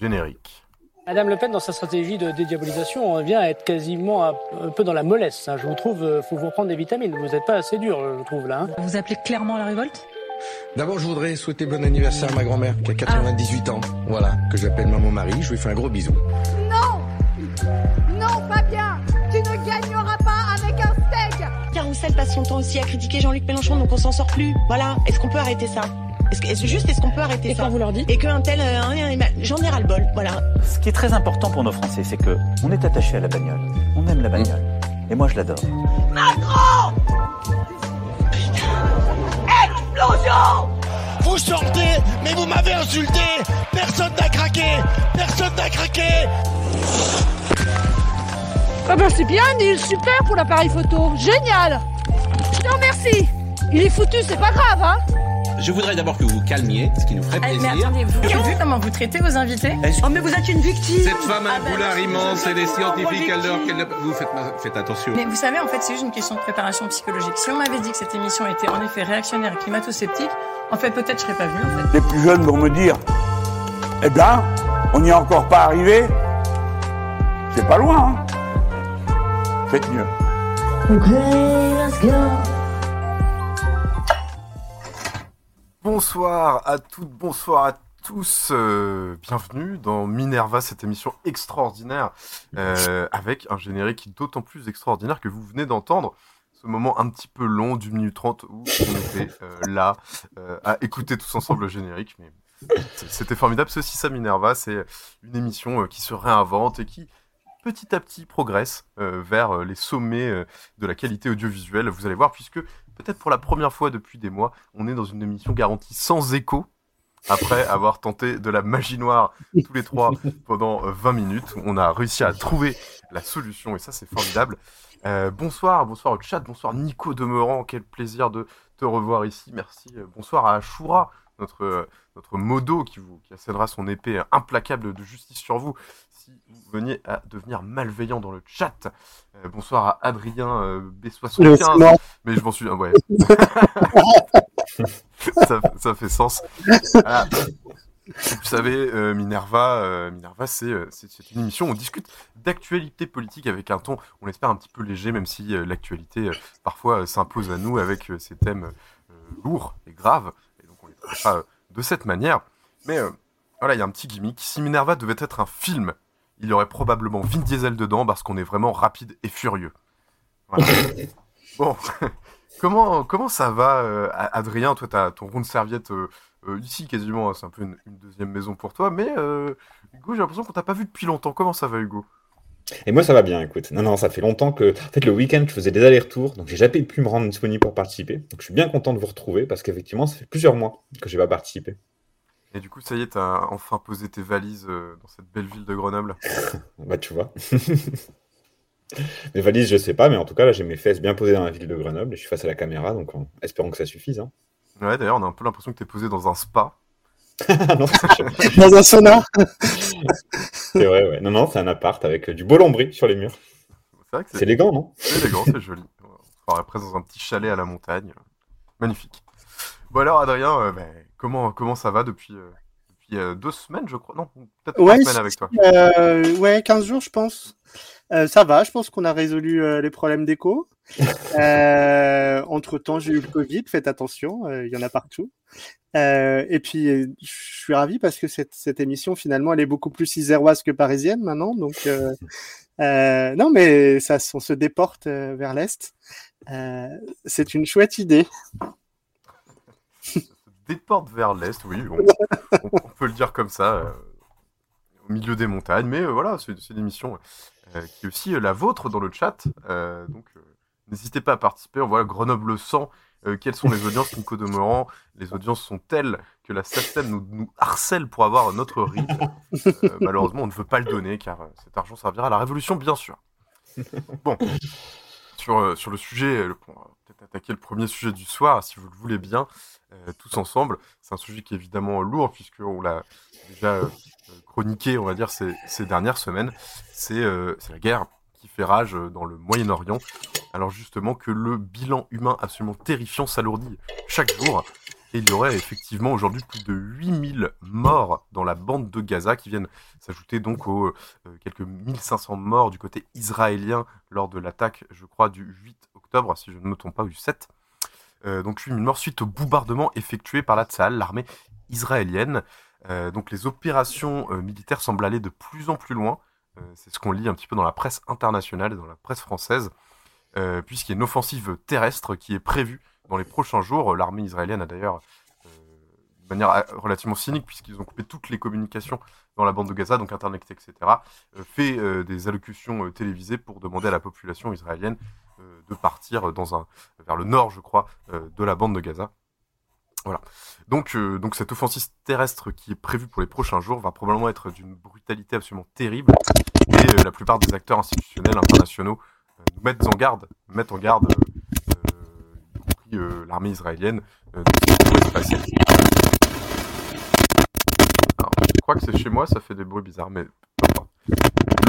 générique. Madame Le Pen, dans sa stratégie de dédiabolisation, on vient à être quasiment un peu dans la mollesse. Hein. Je vous trouve, il faut vous prendre des vitamines. Vous n'êtes pas assez dur, je trouve, là. Hein. Vous appelez clairement la révolte? D'abord, je voudrais souhaiter bon anniversaire à ma grand-mère, qui a 98 ans. Voilà, que j'appelle maman Marie. Je lui fais un gros bisou. Non passe son temps aussi à critiquer Jean-Luc Mélenchon, donc on s'en sort plus. Voilà, est-ce qu'on peut arrêter ça? Est-ce que, juste, est-ce qu'on peut arrêter Et ça? quand vous leur dites Et qu'un tel, euh, j'en ai ras le bol, voilà. Ce qui est très important pour nos Français, c'est que on est attaché à la bagnole. On aime la bagnole. Et moi, je l'adore. Macron! Explosion! Vous sortez, mais vous m'avez insulté. Personne n'a craqué. Personne n'a craqué. Ah ben c'est bien, Neil, super pour l'appareil photo, génial Te remercie Il est foutu, c'est pas grave, hein je voudrais d'abord que vous vous calmiez, ce qui nous ferait plaisir. Mais attendez, vous avez vu comment vous traitez vos invités Oh, mais vous êtes une victime Cette femme a un Ah ben, boulard merci, immense, monsieur, elle est vous êtes scientifique, elle dort, victime. qu'elle... Vous faites, faites attention. Mais vous savez, en fait, c'est juste une question de préparation psychologique. Si on m'avait dit que cette émission était en effet réactionnaire et climato-sceptique, en fait, peut-être je serais pas venue, en fait. Les plus jeunes vont me dire Eh bien, on n'y est encore pas arrivé. C'est pas loin, hein. Faites mieux. Bonsoir à toutes, bonsoir à tous. euh, bienvenue dans Minerva, cette émission extraordinaire euh, avec un générique d'autant plus extraordinaire que vous venez d'entendre. Ce moment un petit peu long, d'une minute trente, où on était euh, là à écouter tous ensemble le générique. Mais c'était formidable. Ceci, ça Minerva, c'est une émission qui se réinvente et qui petit à petit progresse euh, vers euh, les sommets euh, de la qualité audiovisuelle. Vous allez voir, puisque peut-être pour la première fois depuis des mois, on est dans une émission garantie sans écho. Après avoir tenté de la magie noire tous les trois pendant euh, 20 minutes, on a réussi à trouver la solution et ça c'est formidable. Euh, bonsoir, bonsoir au chat, bonsoir Nico Demeurant, quel plaisir de te revoir ici, merci. Bonsoir à Ashura, notre, notre modo qui vous qui assènera son épée implacable de justice sur vous si vous veniez à devenir malveillant dans le chat. Euh, bonsoir à Adrien euh, B75, mais je m'en suis... ah ouais. ça, ça fait sens. Vous savez, euh, Minerva, euh, Minerva, c'est euh, une émission où on discute d'actualité politique avec un ton, on l'espère un petit peu léger, même si l'actualité parfois s'impose à nous avec ces thèmes lourds et graves, et donc on les traitera de cette manière. Mais voilà, il y a un petit gimmick. Si Minerva devait être un film, il y aurait probablement Vin Diesel dedans parce qu'on est vraiment rapide et furieux. Voilà. bon, comment, comment ça va, euh, Adrien? Toi, tu as ton rond de serviette euh, euh, ici quasiment, hein, c'est un peu une, une deuxième maison pour toi, mais euh, Hugo, j'ai l'impression qu'on t'a pas vu depuis longtemps. Comment ça va, Hugo? Et moi, ça va bien, écoute. Non, non, ça fait longtemps que. En fait, le week-end, je faisais des allers-retours, donc j'ai jamais pu me rendre disponible pour participer. Donc, je suis bien content de vous retrouver parce qu'effectivement, ça fait plusieurs mois que j'ai pas participé. Et du coup, ça y est, t'as enfin posé tes valises euh, dans cette belle ville de Grenoble. Bah, tu vois. Mes valises, je sais pas, mais en tout cas, là, j'ai mes fesses bien posées dans la ville de Grenoble et je suis face à la caméra, donc en espérons que ça suffise. Hein. Ouais, d'ailleurs, on a un peu l'impression que t'es posé dans un spa. non, Dans un sauna. c'est vrai, ouais. Non, non, c'est un appart avec euh, du beau lambris sur les murs. C'est vrai que C'est élégant, non? C'est élégant, c'est joli. On sera après dans un petit chalet à la montagne. Magnifique. Bon alors, Adrien, euh, ben, comment, comment ça va depuis, euh, depuis euh, deux semaines, je crois? Non, peut-être trois Ouais, semaines avec toi. euh, ouais, 15 jours, je pense. Euh, ça va, je pense qu'on a résolu les problèmes d'écho. Euh, entre temps, j'ai eu le Covid, faites attention, il y en a partout. Et puis, je suis ravi parce que cette, cette émission, finalement, elle est beaucoup plus iséroise que parisienne maintenant. Donc, non, mais ça, on se déporte vers l'Est. C'est une chouette idée. Déporte vers l'est, oui, on, peut le dire comme ça, euh, au milieu des montagnes. Mais euh, voilà, c'est une émission euh, qui est aussi la vôtre dans le chat. donc, n'hésitez pas à participer. On voit Grenoble 100. Euh, quelles sont les audiences, Nico Les audiences sont telles que la SACEM nous, harcèle pour avoir notre RIB. Malheureusement, on ne veut pas le donner car cet argent servira à la révolution, bien sûr. Bon, sur, sur le sujet, va attaquer le premier sujet du soir, si vous le voulez bien, euh, tous ensemble. C'est un sujet qui est évidemment lourd, puisqu'on l'a déjà euh, euh, chroniqué, on va dire, ces, dernières semaines. C'est la guerre qui fait rage dans le Moyen-Orient. Alors justement que le bilan humain absolument terrifiant s'alourdit chaque jour. Et il y aurait effectivement aujourd'hui plus de 8000 morts dans la bande de Gaza qui viennent s'ajouter donc aux quelques 1500 morts du côté israélien lors de l'attaque, je crois, du 8 octobre, si je ne me trompe pas, ou du 7. donc 8000 morts suite au bombardement effectué par la Tzal, l'armée israélienne. donc les opérations militaires semblent aller de plus en plus loin. C'est ce qu'on lit un petit peu dans la presse internationale et dans la presse française. Euh, puisqu'il y a une offensive terrestre qui est prévue dans les prochains jours. L'armée israélienne a d'ailleurs, euh, de manière euh, relativement cynique, puisqu'ils ont coupé toutes les communications dans la bande de Gaza, donc Internet, etc., fait des allocutions télévisées pour demander à la population israélienne de partir dans un, vers le nord, je crois, de la bande de Gaza. Voilà. Donc, donc cette offensive terrestre qui est prévue pour les prochains jours va probablement être d'une brutalité absolument terrible. Et la plupart des acteurs institutionnels internationaux mettent en garde, mettent en garde, euh, y compris euh, l'armée israélienne, euh, de ce qui pourrait se passer. Je crois que c'est chez moi, ça fait des bruits bizarres, mais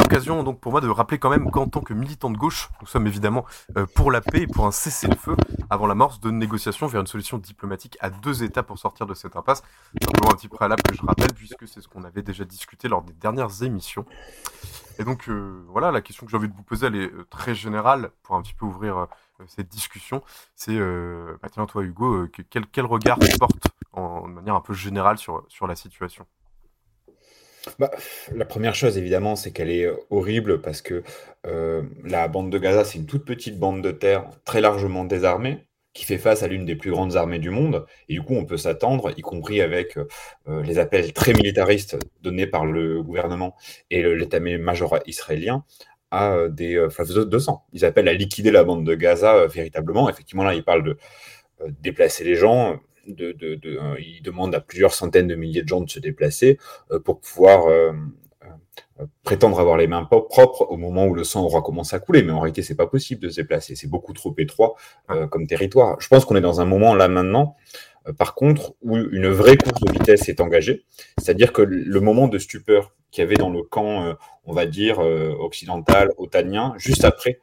L'occasion donc pour moi de rappeler quand même qu'en tant que militant de gauche, nous sommes évidemment pour la paix et pour un cessez-le-feu avant l'amorce de négociations vers une solution diplomatique à deux États pour sortir de cette impasse. Simplement un petit préalable que je rappelle puisque c'est ce qu'on avait déjà discuté lors des dernières émissions. Et donc euh, voilà, la question que j'ai envie de vous poser, elle est euh, très générale pour un petit peu ouvrir euh, cette discussion. C'est, bah, tiens toi Hugo, quel, quel, regard tu portes en, de manière un peu générale sur, sur la situation? Bah, la première chose, évidemment, c'est qu'elle est horrible parce que la bande de Gaza, c'est une toute petite bande de terre très largement désarmée qui fait face à l'une des plus grandes armées du monde. Et du coup, on peut s'attendre, y compris avec euh, les appels très militaristes donnés par le gouvernement et l'état-major israélien, à euh, des euh, fleuves de sang. Ils appellent à liquider la bande de Gaza véritablement. Effectivement, là, ils parlent de déplacer les gens. De, de, ils demandent à plusieurs centaines de milliers de gens de se déplacer pour pouvoir prétendre avoir les mains propres au moment où le sang aura commencé à couler. Mais en réalité, c'est pas possible de se déplacer. C'est beaucoup trop étroit euh, comme territoire. Je pense qu'on est dans un moment là maintenant, euh, par contre, où une vraie course de vitesse est engagée. C'est-à-dire que le moment de stupeur qu'il y avait dans le camp, euh, on va dire, occidental, otanien, juste après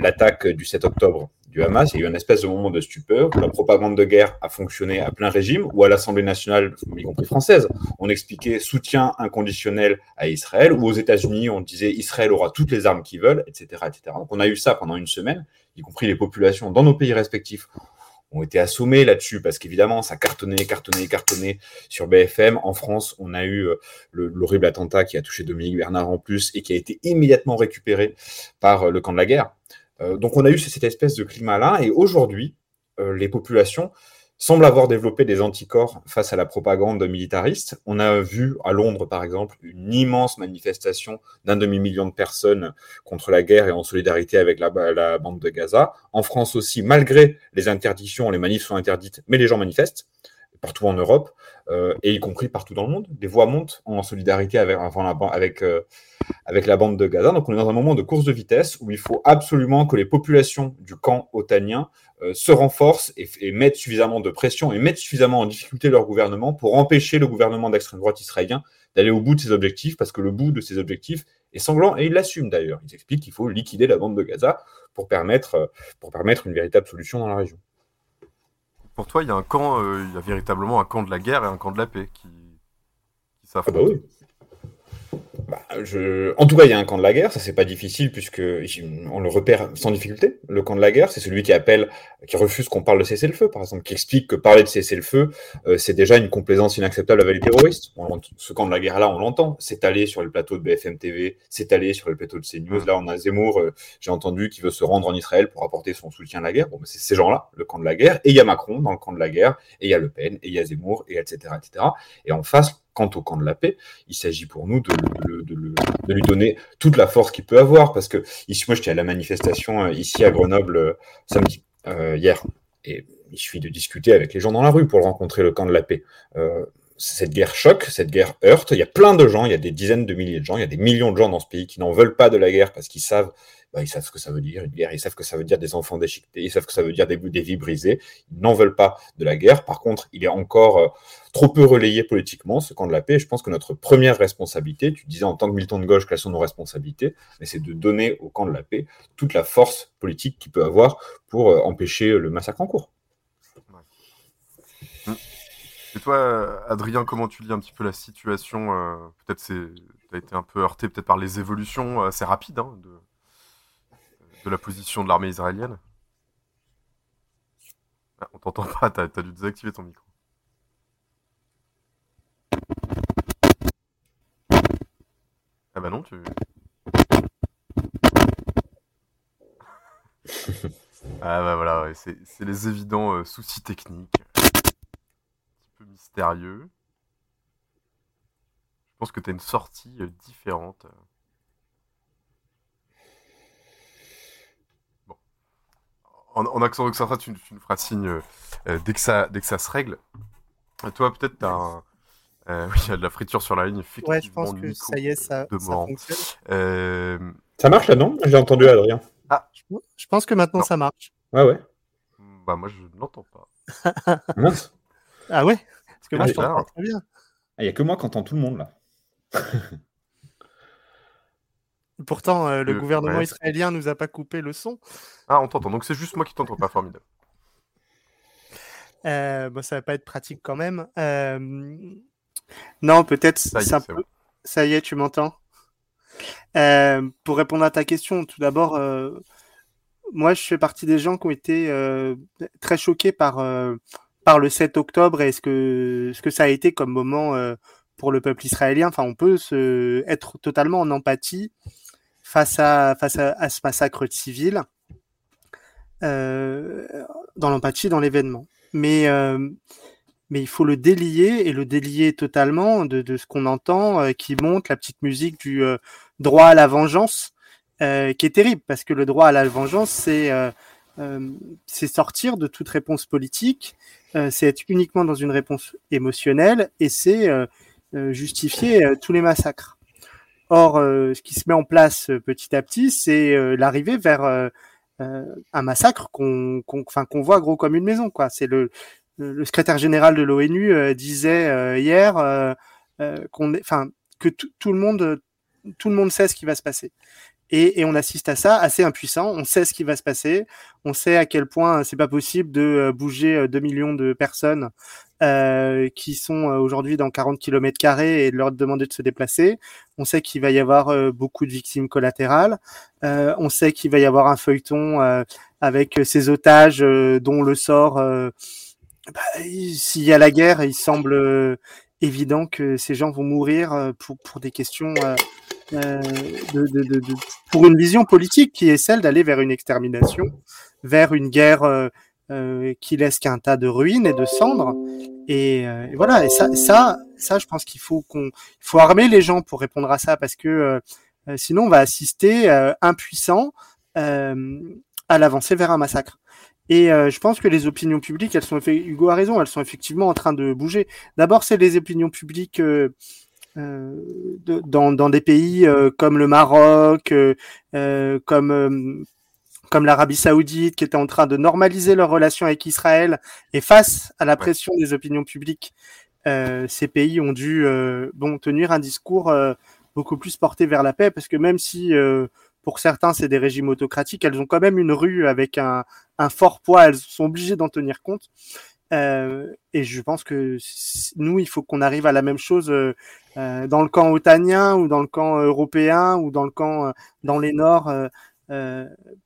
l'attaque du 7 octobre du Hamas, il y a eu une espèce de moment de stupeur où la propagande de guerre a fonctionné à plein régime, ou à l'Assemblée nationale, y compris française, on expliquait soutien inconditionnel à Israël, ou aux États-Unis, on disait Israël aura toutes les armes qu'ils veulent, etc., etc. Donc on a eu ça pendant une semaine, y compris les populations dans nos pays respectifs ont été assommés là-dessus parce qu'évidemment ça cartonnait, cartonnait, cartonnait sur BFM. En France, on a eu euh, l'horrible attentat qui a touché Dominique Bernard en plus et qui a été immédiatement récupéré par euh, le camp de la guerre. Euh, donc on a eu cette espèce de climat-là, et aujourd'hui, les populations semblent avoir développé des anticorps face à la propagande militariste. On a vu à Londres, par exemple, une immense manifestation d'un demi-million de personnes contre la guerre et en solidarité avec la, la, bande de Gaza. En France aussi, malgré les interdictions, les manifs sont interdites, mais les gens manifestent partout en Europe, euh, et y compris partout dans le monde. Des voix montent en solidarité avec, avec, euh, avec la bande de Gaza. Donc on est dans un moment de course de vitesse où il faut absolument que les populations du camp otanien euh, se renforcent et, et, mettent suffisamment de pression et mettent suffisamment en difficulté leur gouvernement pour empêcher le gouvernement d'extrême droite israélien d'aller au bout de ses objectifs, parce que le bout de ses objectifs est sanglant, et ils l'assument d'ailleurs. Ils expliquent qu'il faut liquider la bande de Gaza pour permettre, pour permettre une véritable solution dans la région pour toi, il y a un camp, euh, il y a véritablement un camp de la guerre et un camp de la paix qui, s'affrontent. Ah bah. Bah, je... En tout cas, il y a un camp de la guerre, ça c'est pas difficile puisque on le repère sans difficulté. Le camp de la guerre, c'est celui qui appelle, qui refuse qu'on parle de cessez-le-feu, par exemple, qui explique que parler de cessez-le-feu, euh, c'est déjà une complaisance inacceptable avec les terroristes. ce camp de la guerre-là, on l'entend. C'est allé sur le plateau de BFM TV, c'est allé sur le plateau de CNews. Là, on a Zemmour, euh, j'ai entendu, qui veut se rendre en Israël pour apporter son soutien à la guerre. Bon, c'est ces gens-là, le camp de la guerre. Et il y a Macron dans le camp de la guerre, et il y a Le Pen, et il y a Zemmour, et etc., etc. Et en face, quant au camp de la paix, il s'agit pour nous de, lui donner toute la force qu'il peut avoir. Parce que ici, moi, j'étais à la manifestation euh, ici à Grenoble euh, samedi, euh, hier, et il suffit de discuter avec les gens dans la rue pour rencontrer le camp de la paix. Cette guerre choque, cette guerre heurte. Il y a plein de gens, il y a des dizaines de milliers de gens, il y a des millions de gens dans ce pays qui n'en veulent pas de la guerre parce qu'ils savent bah, ils savent ce que ça veut dire, une guerre, ils savent que ça veut dire des enfants déchiquetés, ils savent que ça veut dire des, vies brisées, ils n'en veulent pas de la guerre. Par contre, il est encore euh, trop peu relayé politiquement, ce camp de la paix, je pense que notre première responsabilité, tu disais en tant que militant de gauche, quelles sont nos responsabilités, c'est de donner au camp de la paix toute la force politique qu'il peut avoir pour euh, empêcher le massacre en cours. Toi, Adrien, comment tu lis un petit peu la situation Peut-être c'est, as été un peu heurté peut-être par les évolutions assez rapides hein, de, de la position de l'armée israélienne? Ah, on t'entend pas, t'as as dû désactiver ton micro. Ah bah non, tu. ah bah voilà, c'est les évidents euh, soucis techniques. Mystérieux. Je pense que tu as une sortie euh, différente. Bon. En, accent accent tu, tu nous feras signe euh, dès, que ça, dès que ça se règle. Toi, peut-être, tu as un euh, oui, il y a de la friture sur la ligne. Ouais, je pense que ça y est, ça, ça fonctionne. Euh... Ça marche là, non? J'ai entendu Adrien. Ah, je pense que maintenant ça marche. Ouais, ouais. Bah, moi, je ne l'entends pas. ah ouais? Parce que moi, je t'entends très bien. Ah, il n'y a que moi qui entends tout le monde là. Pourtant, euh, le gouvernement israélien nous a pas coupé le son. Ah, on t'entend. Donc c'est juste moi qui t'entends pas. Formidable. Euh, bon, ça va pas être pratique quand même. Euh, non, peut-être ça, ça y est, tu m'entends? Euh, Pour répondre à ta question, tout d'abord, euh, moi, je fais partie des gens qui ont été euh, très choqués par, par le 7 octobre et ce que, ce que ça a été comme moment pour le peuple israélien? On peut être totalement en empathie face à, ce massacre civil, dans l'empathie, dans l'événement. Mais mais il faut le délier et le délier totalement de, ce qu'on entend euh, qui monte la petite musique du euh, droit à la vengeance euh, qui est terrible parce que le droit à la vengeance c'est sortir de toute réponse politique c'est être uniquement dans une réponse émotionnelle et c'est justifier tous les massacres or ce qui se met en place petit à petit c'est l'arrivée vers un massacre qu'on voit gros comme une maison quoi c'est le le secrétaire général de l'ONU euh, disait euh, hier euh, qu'on, que tout le monde, tout le monde sait ce qui va se passer. Et, et, on assiste à ça assez impuissant. On sait ce qui va se passer. On sait à quel point c'est pas possible de bouger 2 millions de personnes euh, qui sont aujourd'hui dans 40 km carrés et de leur demander de se déplacer. On sait qu'il va y avoir beaucoup de victimes collatérales. Euh, on sait qu'il va y avoir un feuilleton avec ces otages dont le sort bah, s'il y a la guerre, il semble euh, évident que ces gens vont mourir euh, pour, pour des questions, euh, de, de, de, pour une vision politique qui est celle d'aller vers une extermination, vers une guerre qui laisse qu'un tas de ruines et de cendres. Et, voilà. Et ça, ça, ça, je pense qu'il faut qu'on, faut armer les gens pour répondre à ça parce que sinon on va assister impuissant à l'avancée vers un massacre. Et euh, je pense que les opinions publiques, elles sont, Hugo a raison, elles sont effectivement en train de bouger. D'abord, c'est les opinions publiques euh, euh de, dans, dans, des pays comme le Maroc, comme comme l'Arabie Saoudite, qui étaient en train de normaliser leurs relations avec Israël. Et face à la pression des opinions publiques, ces pays ont dû bon tenir un discours beaucoup plus porté vers la paix, parce que même si pour certains, c'est des régimes autocratiques. Elles ont quand même une rue avec un, un fort poids. Elles sont obligées d'en tenir compte. Euh, et je pense que nous, il faut qu'on arrive à la même chose euh, euh, dans le camp otanien ou dans le camp européen ou dans le camp dans les Nords.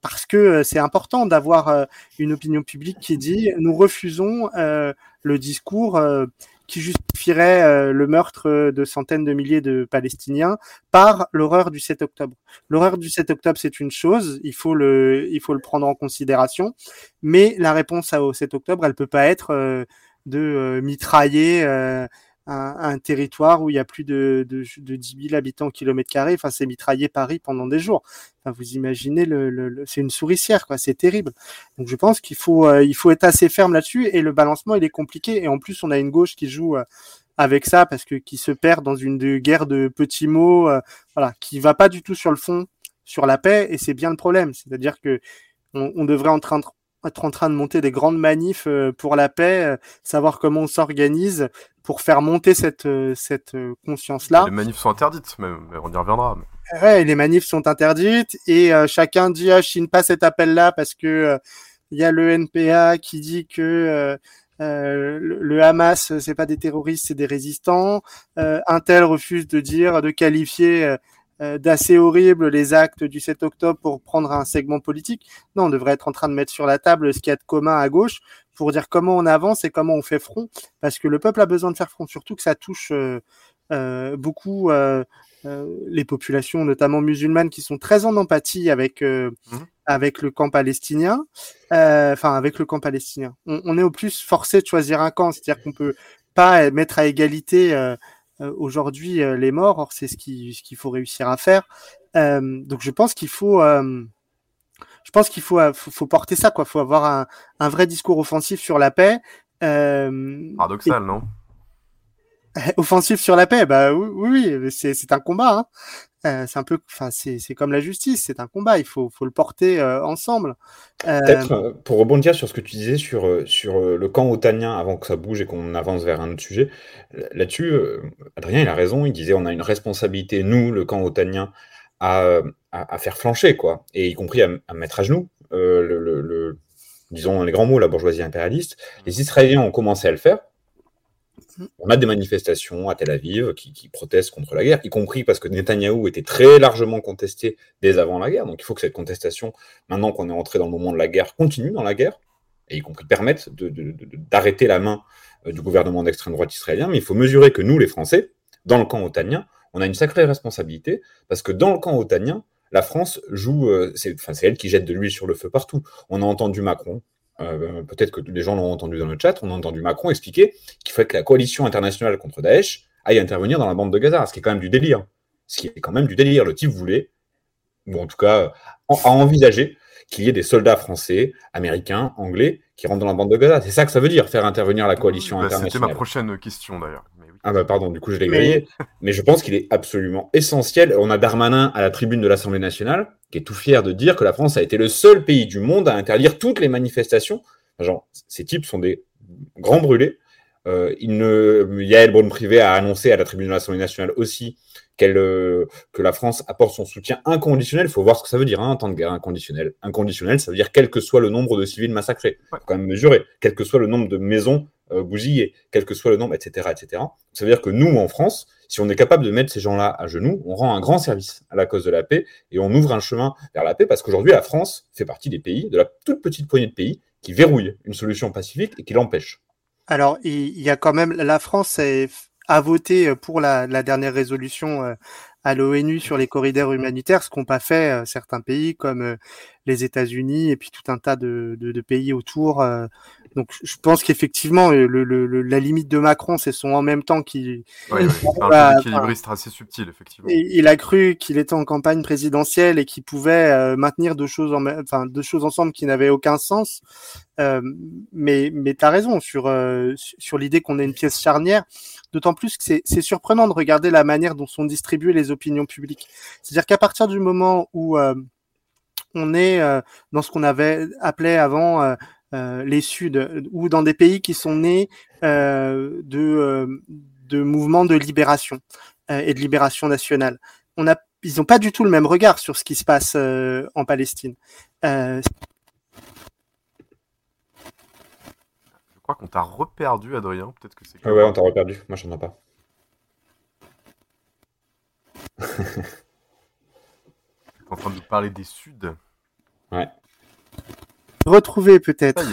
parce que c'est important d'avoir une opinion publique qui dit nous refusons le discours qui justifierait euh, le meurtre de centaines de milliers de Palestiniens par l'horreur du 7 octobre. L'horreur du 7 octobre, c'est une chose, il faut le, il faut le prendre en considération, mais la réponse au 7 octobre, elle peut pas être euh, de euh, mitrailler un, territoire où il y a plus de, de, de 10 000 habitants au kilomètre. Enfin, c'est mitrailler Paris pendant des jours. Vous imaginez, le, le, c'est une souricière, quoi. C'est terrible. Donc, je pense qu'il faut, euh, il faut être assez ferme là-dessus. Et le balancement, il est compliqué. Et en plus, on a une gauche qui joue euh, avec ça parce que qui se perd dans une guerre de petits mots, euh, voilà, qui va pas du tout sur le fond, sur la paix. Et c'est bien le problème. C'est-à-dire que on, devrait être en train de monter des grandes manifs pour la paix, savoir comment on s'organise pour faire monter cette, euh, cette euh, conscience-là. Les manifs sont interdites, mais, on y reviendra. Ouais, les manifs sont interdites et euh, chacun dit ah, je signe pas cet appel-là parce que il y a le NPA qui dit que le, le, Hamas, c'est pas des terroristes, c'est des résistants. un tel refuse de dire, de qualifier d'assez horrible les actes du 7 octobre pour prendre un segment politique. Non, on devrait être en train de mettre sur la table ce qu'il y a de commun à gauche pour dire comment on avance et comment on fait front, parce que le peuple a besoin de faire front, surtout que ça touche euh, beaucoup euh, euh, les populations, notamment musulmanes, qui sont très en empathie avec mmh. avec le camp palestinien, enfin avec le camp palestinien. On, on, est au plus forcé de choisir un camp, c'est-à-dire qu'on peut pas mettre à égalité aujourd'hui les morts. Or, c'est ce qu'il ce qu'il faut réussir à faire. donc, je pense qu'il faut je pense qu'il faut, faut, faut, porter ça, quoi. Faut avoir un, un, vrai discours offensif sur la paix. Euh, Paradoxal, non? offensif sur la paix, bah oui, oui, c'est un combat. Hein. Euh, c'est un peu, enfin, c'est comme la justice, c'est un combat. Il faut, faut le porter euh, ensemble. Euh, Peut-être pour rebondir sur ce que tu disais sur sur le camp otanien avant que ça bouge et qu'on avance vers un autre sujet. Là-dessus, Adrien, il a raison. Il disait, on a une responsabilité, nous, le camp otanien, à, à, faire flancher, quoi, et y compris à, mettre à genoux le, le, le, disons les grands mots, la bourgeoisie impérialiste. Les Israéliens ont commencé à le faire on a des manifestations à Tel Aviv qui, protestent contre la guerre, y compris parce que Netanyahou était très largement contesté dès avant la guerre. Donc il faut que cette contestation, maintenant qu'on est entré dans le moment de la guerre, continue dans la guerre, et y compris permette d'arrêter la main euh, du gouvernement d'extrême droite israélien. Mais il faut mesurer que nous, les Français, dans le camp otanien, on a une sacrée responsabilité, parce que dans le camp otanien, la France joue, euh, c'est elle qui jette de l'huile sur le feu partout. On a entendu Macron, euh, peut-être que les gens l'ont entendu dans le chat, on a entendu Macron expliquer qu'il fallait que la coalition internationale contre Daesh aille intervenir dans la bande de Gaza, ce qui est quand même du délire. Ce qui est quand même du délire. Le type voulait, ou en tout cas a envisagé qu'il y ait des soldats français, américains, anglais qui rentrent dans la bande de Gaza. C'est ça que ça veut dire, faire intervenir la coalition bah, internationale. C'était ma prochaine question d'ailleurs. Ah bah pardon, du coup je l'ai grillé. Mais je pense qu'il est absolument essentiel. On a Darmanin à la tribune de l'Assemblée nationale qui est tout fier de dire que la France a été le seul pays du monde à interdire toutes les manifestations. Genre, ces types sont des grands brûlés. Euh, il ne... Yael Braun-Privé a annoncé à la tribune de l'Assemblée nationale aussi qu'elle, euh, que la France apporte son soutien inconditionnel. Il faut voir ce que ça veut dire, hein, en temps de guerre inconditionnel. Inconditionnel, ça veut dire quel que soit le nombre de civils massacrés. Il faut quand même mesurer. Quel que soit le nombre de maisons euh, bousillées, quel que soit le nombre, etc., etc. Ça veut dire que nous, en France, si on est capable de mettre ces gens-là à genoux, on rend un grand service à la cause de la paix et on ouvre un chemin vers la paix parce qu'aujourd'hui, la France fait partie des pays, de la toute petite poignée de pays, qui verrouillent une solution pacifique et qui l'empêchent. Alors, il y a quand même, la France a voté pour la, dernière résolution euh, à l'ONU sur les corridors humanitaires, ce qu'ont pas fait euh, certains pays comme euh, les États-Unis et puis tout un tas de, pays autour. Donc je pense qu'effectivement, le, la limite de Macron, c'est son en même temps qui. Oui, oui. un équilibriste assez subtil, effectivement. Il a cru qu'il était en campagne présidentielle et qu'il pouvait euh, maintenir deux choses, en, enfin, deux choses ensemble qui n'avaient aucun sens. Euh, mais mais tu as raison sur, euh, sur l'idée qu'on est une pièce charnière. D'autant plus que c'est surprenant de regarder la manière dont sont distribuées les opinions publiques. C'est-à-dire qu'à partir du moment où on est dans ce qu'on avait appelé avant euh, les Suds ou dans des pays qui sont nés euh, de, euh, de mouvements de libération et de libération nationale. On a, ils n'ont pas du tout le même regard sur ce qui se passe en Palestine. Je crois qu'on t'a reperdu, Adrien. Peut-être que c'est. Ah ouais, on t'a reperdu. Moi, j'en ai pas. en train de parler des Suds. Ouais retrouver peut-être.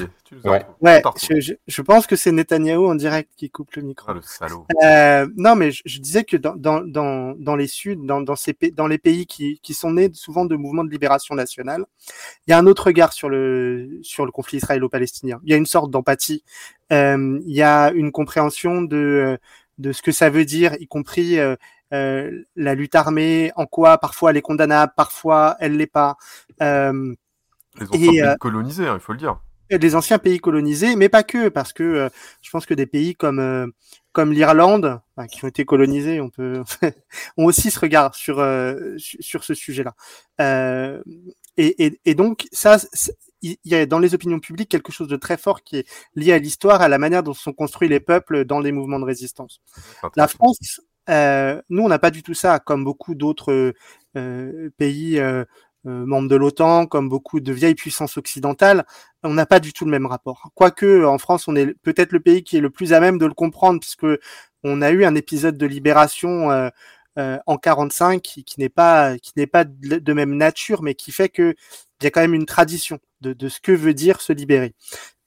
Ouais, ouais je, je, pense que c'est Netanyahou en direct qui coupe le micro. Ah, le salaud. Euh, non, mais je, je, disais que dans, dans, dans, dans les Suds, dans, dans, ces, dans les pays qui, qui sont nés souvent de mouvements de libération nationale, il y a un autre regard sur le, sur le conflit israélo-palestinien. Il y a une sorte d'empathie. Euh, il y a une compréhension de, de ce que ça veut dire, y compris euh, euh la lutte armée, en quoi parfois elle est condamnable, parfois elle l'est pas. Euh, les anciens pays euh, colonisés, hein, il faut le dire. Les anciens pays colonisés, mais pas que, parce que euh, je pense que des pays comme euh, comme l'Irlande, qui ont été colonisés, on peut ont aussi ce regard sur sur ce sujet-là. Et, et, et, donc ça, il y a dans les opinions publiques quelque chose de très fort qui est lié à l'histoire, à la manière dont sont construits les peuples dans les mouvements de résistance. La France, euh, nous, on n'a pas du tout ça, comme beaucoup d'autres euh, pays membre de l'OTAN, comme beaucoup de vieilles puissances occidentales, on n'a pas du tout le même rapport. Quoique en France, on est peut-être le pays qui est le plus à même de le comprendre, puisque on a eu un épisode de libération en 45 qui, n'est pas qui n'est pas de même nature, mais qui fait que il y a quand même une tradition de, ce que veut dire se libérer.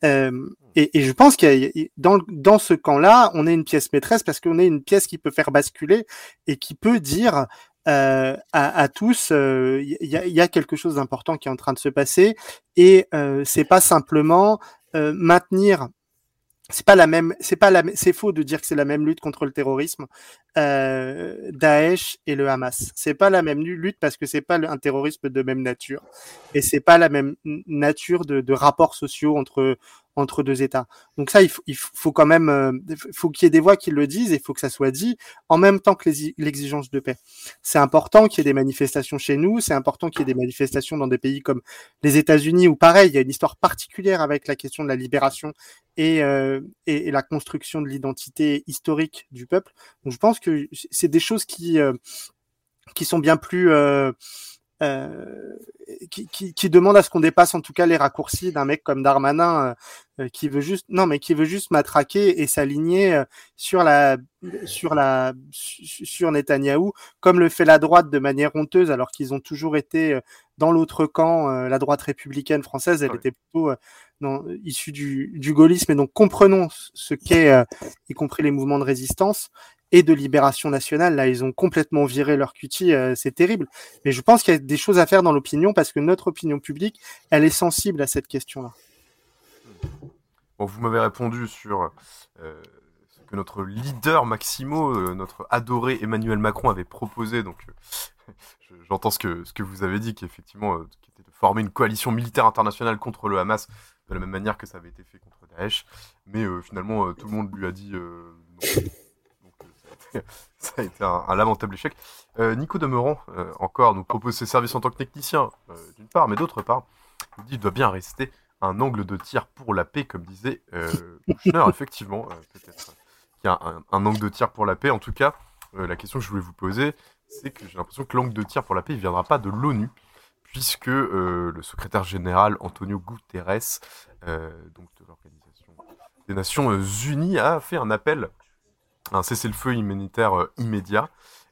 Euh, et, je pense qu'il dans, dans ce camp-là, on est une pièce maîtresse parce qu'on est une pièce qui peut faire basculer et qui peut dire euh, à, tous, il euh, y, a, quelque chose d'important qui est en train de se passer et euh, c'est pas simplement euh, maintenir c'est pas la même, c'est pas la, c'est faux de dire que c'est la même lutte contre le terrorisme, Daesh et le Hamas. C'est pas la même lutte parce que c'est pas un terrorisme de même nature et c'est pas la même nature de rapports sociaux entre entre deux États. Donc ça, il faut, il faut quand même, euh, faut qu'il y ait des voix qui le disent et il faut que ça soit dit en même temps que l'exigence de paix. C'est important qu'il y ait des manifestations chez nous, c'est important qu'il y ait des manifestations dans des pays comme les États-Unis où pareil, il y a une histoire particulière avec la question de la libération et, euh, et, la construction de l'identité historique du peuple. Donc je pense que c'est des choses qui euh, qui sont bien plus euh, qui, qui, qui, demande à ce qu'on dépasse en tout cas les raccourcis d'un mec comme Darmanin euh, euh, qui veut juste non mais qui veut juste matraquer et s'aligner sur la sur la sur Netanyahou comme le fait la droite de manière honteuse alors qu'ils ont toujours été dans l'autre camp la droite républicaine française. Elle était plutôt non, issue du, du gaullisme. Et donc comprenons ce qu'est y compris les mouvements de résistance et de libération nationale. Là, ils ont complètement viré leur cutie, euh, c'est terrible. Mais je pense qu'il y a des choses à faire dans l'opinion parce que notre opinion publique, elle est sensible à cette question-là. Bon, vous m'avez répondu sur euh, ce que notre leader Maximo, euh, notre adoré Emmanuel Macron avait proposé. Donc, j'entends ce que, ce que vous avez dit, qui effectivement était de former une coalition militaire internationale contre le Hamas de la même manière que ça avait été fait contre Daesh. Mais finalement, tout le monde lui a dit non ça a été un, un lamentable échec. Euh, Nico Demeurant, euh, encore, nous propose ses services en tant que technicien, euh, d'une part, mais d'autre part, il dit doit bien rester un angle de tir pour la paix, comme disait Kouchner, effectivement, peut-être qu'il y a un, un, angle de tir pour la paix. En tout cas, la question que je voulais vous poser, c'est que j'ai l'impression que l'angle de tir pour la paix ne viendra pas de l'ONU, puisque le secrétaire général Antonio Guterres, donc de l'Organisation des Nations Unies, a fait un appel un cessez-le-feu humanitaire euh, immédiat.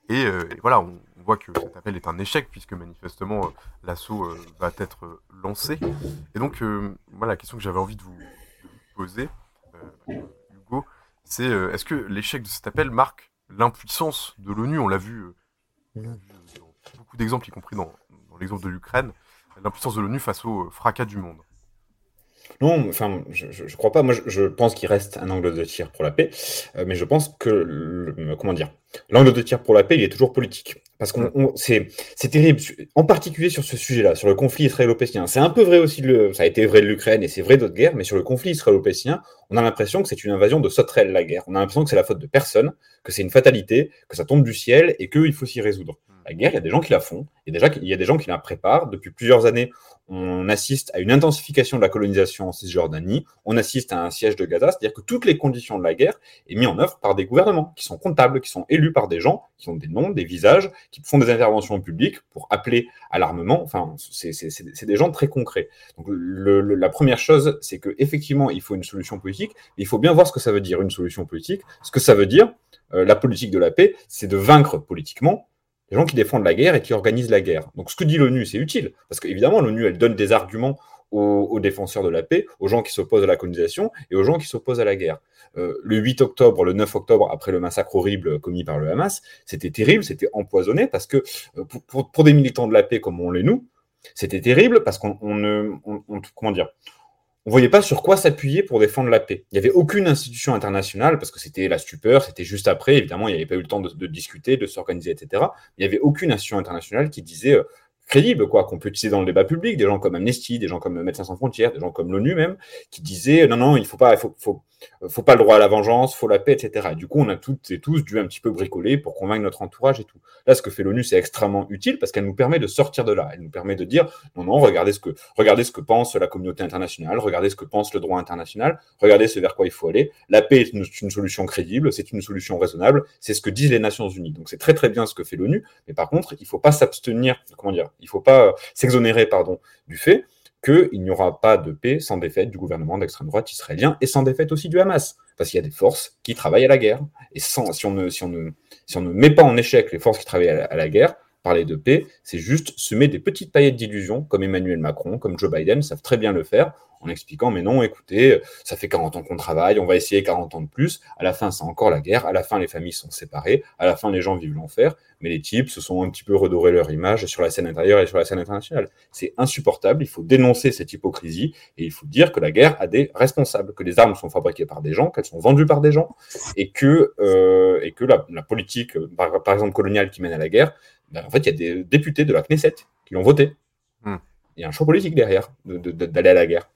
Et, euh, et voilà, on, voit que cet appel est un échec puisque manifestement euh, l'assaut va être lancé. Et donc, voilà, la question que j'avais envie de vous, poser, Hugo, c'est est-ce que l'échec de cet appel marque l'impuissance de l'ONU? On l'a vu, dans beaucoup d'exemples, y compris dans l'exemple de l'Ukraine, l'impuissance de l'ONU face au fracas du monde. Non, enfin, je, je, crois pas. Moi, je, je, pense qu'il reste un angle de tir pour la paix, euh, mais je pense que, le, comment dire, l'angle de tir pour la paix, il est toujours politique. Parce qu'on, c'est, c'est terrible, en particulier sur ce sujet-là, sur le conflit israélo-palestinien. C'est un peu vrai aussi, le, ça a été vrai de l'Ukraine et c'est vrai d'autres guerres, mais sur le conflit israélo-palestinien, on a l'impression que c'est une invasion de sauterelles, la guerre. On a l'impression que c'est la faute de personne, que c'est une fatalité, que ça tombe du ciel et qu'il faut s'y résoudre. La guerre, il y a des gens qui la font, et il y a des gens qui la préparent. Depuis plusieurs années, on assiste à une intensification de la colonisation en Cisjordanie, on assiste à un siège de Gaza, c'est-à-dire que toutes les conditions de la guerre est mis en œuvre par des gouvernements qui sont comptables, qui sont élus par des gens qui ont des noms, des visages, qui font des interventions publiques pour appeler à l'armement. Enfin, c'est des gens très concrets. Donc, la première chose, c'est que effectivement, il faut une solution politique. Il faut bien voir ce que ça veut dire une solution politique. Ce que ça veut dire, euh, la politique de la paix, c'est de vaincre politiquement les gens qui défendent la guerre et qui organisent la guerre. Donc ce que dit l'ONU, c'est utile, parce qu'évidemment, l'ONU, elle donne des arguments aux, défenseurs de la paix, aux gens qui s'opposent à la colonisation et aux gens qui s'opposent à la guerre. Euh, le 8 octobre, le 9 octobre, après le massacre horrible commis par le Hamas, c'était terrible, c'était empoisonné, parce que euh, pour, des militants de la paix comme on l'est nous, c'était terrible parce qu'on ne, comment dire, on voyait pas sur quoi s'appuyer pour défendre la paix. Il n'y avait aucune institution internationale, parce que c'était la stupeur, c'était juste après, évidemment, il n'y avait pas eu le temps de, discuter, de s'organiser, etc. Il n'y avait aucune institution internationale qui disait euh, crédible, quoi, qu'on peut utiliser dans le débat public, des gens comme Amnesty, des gens comme Médecins sans frontières, des gens comme l'ONU même, qui disaient non, non, il faut pas, il faut, faut, faut pas le droit à la vengeance, faut la paix, etc. Et du coup, on a toutes et tous dû un petit peu bricoler pour convaincre notre entourage et tout. Là, ce que fait l'ONU, c'est extrêmement utile parce qu'elle nous permet de sortir de là. Elle nous permet de dire non, non, regardez ce que, regardez ce que pense la communauté internationale, regardez ce que pense le droit international, regardez ce vers quoi il faut aller. La paix est une, une solution crédible, c'est une solution raisonnable, c'est ce que disent les Nations Unies. Donc c'est très très bien ce que fait l'ONU, mais par contre, il faut pas s'abstenir, comment dire, Il ne faut pas s'exonérer pardon, du fait qu'il n'y aura pas de paix sans défaite du gouvernement d'extrême droite israélien et sans défaite aussi du Hamas. Parce qu'il y a des forces qui travaillent à la guerre. Et sans, si, on ne, si, on ne, si on ne met pas en échec les forces qui travaillent à la, guerre, parler de paix, c'est juste semer des petites paillettes d'illusions, comme Emmanuel Macron, comme Joe Biden savent très bien le faire, en expliquant, mais non, écoutez, ça fait 40 ans qu'on travaille, on va essayer 40 ans de plus, à la fin c'est encore la guerre, à la fin les familles sont séparées, à la fin les gens vivent l'enfer, mais les types se sont un petit peu redorés leur image sur la scène intérieure et sur la scène internationale. C'est insupportable, il faut dénoncer cette hypocrisie, et il faut dire que la guerre a des responsables, que les armes sont fabriquées par des gens, qu'elles sont vendues par des gens, et que, euh, et que la, politique, par, exemple coloniale qui mène à la guerre, ben, en fait il y a des députés de la Knesset qui l'ont voté. Hmm. Il y a un choix politique derrière d'aller à la guerre.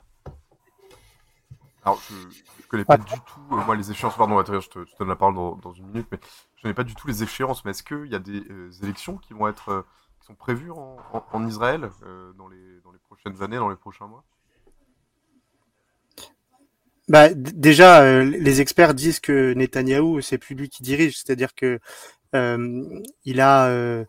Alors, je ne connais pas du tout, euh, moi, les échéances, pardon, je te, je te donne la parole dans, une minute, mais je ne connais pas du tout les échéances, mais est-ce qu'il y a des euh, élections qui vont être, euh, qui sont prévues en, en, Israël dans, les, dans les prochaines années, dans les prochains mois? Bah, déjà, les experts disent que Netanyahou, c'est plus lui qui dirige, c'est-à-dire que il a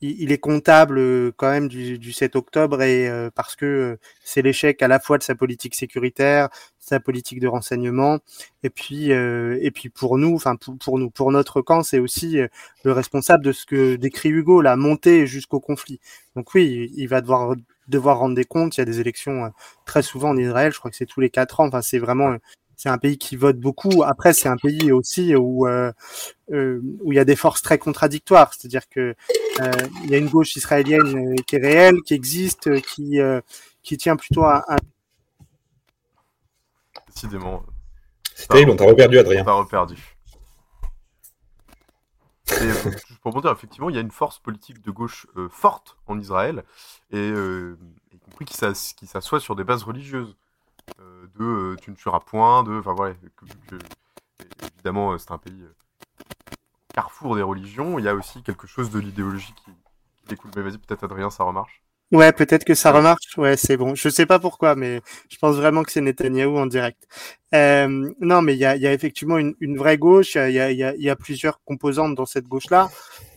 il, est comptable euh, quand même du, du 7 octobre et euh, parce que euh, c'est l'échec à la fois de sa politique sécuritaire, sa politique de renseignement et puis et puis pour nous, enfin pour, pour, nous, pour notre camp, c'est aussi le responsable de ce que décrit Hugo, la montée jusqu'au conflit. Donc oui, il va devoir devoir rendre des comptes. Il y a des élections très souvent en Israël. Je crois que c'est tous les quatre ans. Enfin, c'est vraiment c'est un pays qui vote beaucoup. Après, c'est un pays aussi où euh, euh, où il y a des forces très contradictoires. C'est-à-dire que euh, il y a une gauche israélienne qui est réelle, qui existe, qui qui tient plutôt à, un... Décidément. C'est terrible, on t'a reperdu, Adrien. On t'a reperdu. Et, pour dire, effectivement, il y a une force politique de gauche forte en Israël, et y compris qui s'assoit sur des bases religieuses. Euh, de euh, tu ne tueras point, de. Enfin voilà, évidemment, euh, c'est un pays carrefour des religions. Il y a aussi quelque chose de l'idéologie qui, découle. Mais vas-y, peut-être Adrien, ça remarche. Ouais, peut-être que ça remarche. Ouais, c'est bon. Je sais pas pourquoi, mais je pense vraiment que c'est Netanyahou en direct. non, mais il y a, effectivement une, vraie gauche. Il y a, y, a, y a, plusieurs composantes dans cette gauche-là.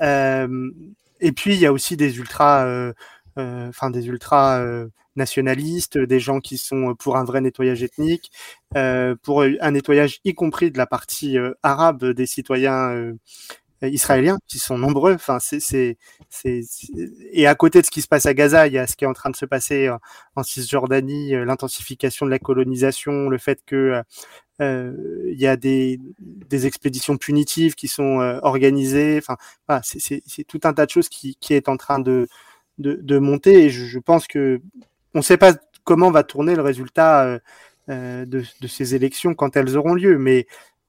et puis il y a aussi des ultras, enfin des ultras nationalistes, des gens qui sont pour un vrai nettoyage ethnique, euh, pour un nettoyage y compris de la partie euh, arabe des citoyens euh, israéliens, qui sont nombreux. Enfin, c'est, et à côté de ce qui se passe à Gaza, il y a ce qui est en train de se passer en Cisjordanie, l'intensification de la colonisation, le fait que il y a des, des expéditions punitives qui sont organisées. Enfin, c'est, tout un tas de choses qui, qui est en train de, de, monter. Et je pense que on ne sait pas comment va tourner le résultat euh, euh, de, ces élections quand elles auront lieu. Mais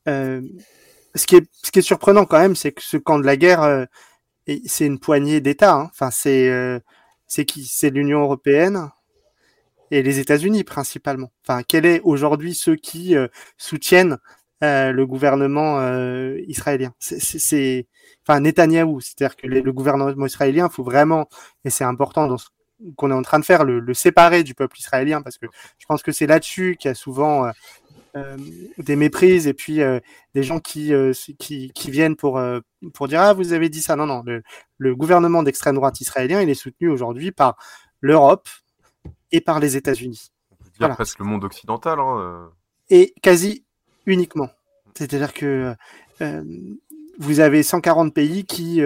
euh, ce, qui est, surprenant quand même, c'est que ce camp de la guerre, c'est une poignée d'États. Hein. C'est qui? C'est l'Union européenne et les États-Unis principalement. Enfin, quel est aujourd'hui ceux qui soutiennent le gouvernement israélien? C'est enfin Netanyahou, c'est-à-dire que le gouvernement israélien, faut vraiment, et c'est important dans ce qu'on est en train de faire, le, séparer du peuple israélien, parce que je pense que c'est là-dessus qu'il y a souvent euh, euh, des méprises et puis euh, des gens qui, qui, qui, viennent pour, pour dire Ah, vous avez dit ça. Non, non, le, gouvernement d'extrême droite israélien, il est soutenu aujourd'hui par l'Europe et par les États-Unis. Dire presque le monde occidental. Hein, et quasi uniquement. C'est-à-dire que vous avez 140 pays qui,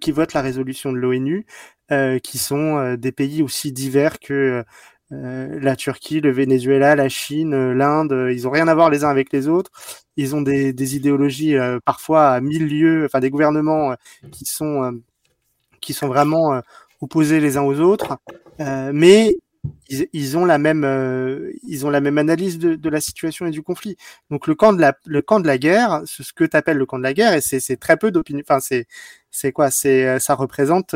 qui votent la résolution de l'ONU. Euh, qui sont euh, des pays aussi divers que euh, la Turquie, le Venezuela, la Chine, l'Inde. Ils ont rien à voir les uns avec les autres. Ils ont des, des idéologies parfois à mille lieues, enfin des gouvernements qui sont qui sont vraiment opposés les uns aux autres, mais ils, ils, ont la même, ils ont la même analyse de, de, la situation et du conflit. Donc le camp de la, le camp de la guerre, ce que tu appelles le camp de la guerre, et c'est très peu d'opinion. Enfin c'est, c'est quoi? C'est, ça représente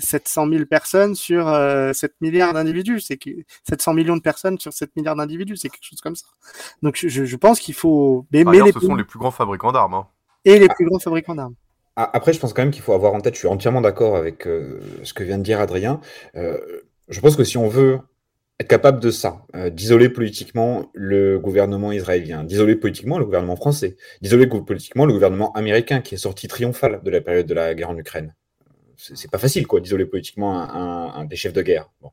700 000 personnes sur 7 euh, milliards d'individus. C'est 700 millions de personnes sur 7 milliards d'individus. C'est quelque chose comme ça. Donc je, je pense qu'il faut. Mais, mais les ce sont les plus grands fabricants d'armes. Hein. Et les plus grands fabricants d'armes. Après, je pense quand même qu'il faut avoir en tête, je suis entièrement d'accord avec euh, ce que vient de dire Adrien. Euh, je pense que si on veut être capable de ça, d'isoler politiquement le gouvernement israélien, d'isoler politiquement le gouvernement français, d'isoler politiquement le gouvernement américain qui est sorti triomphal de la période de la guerre en Ukraine, c'est pas facile quoi d'isoler politiquement un, des chefs de guerre. Bon.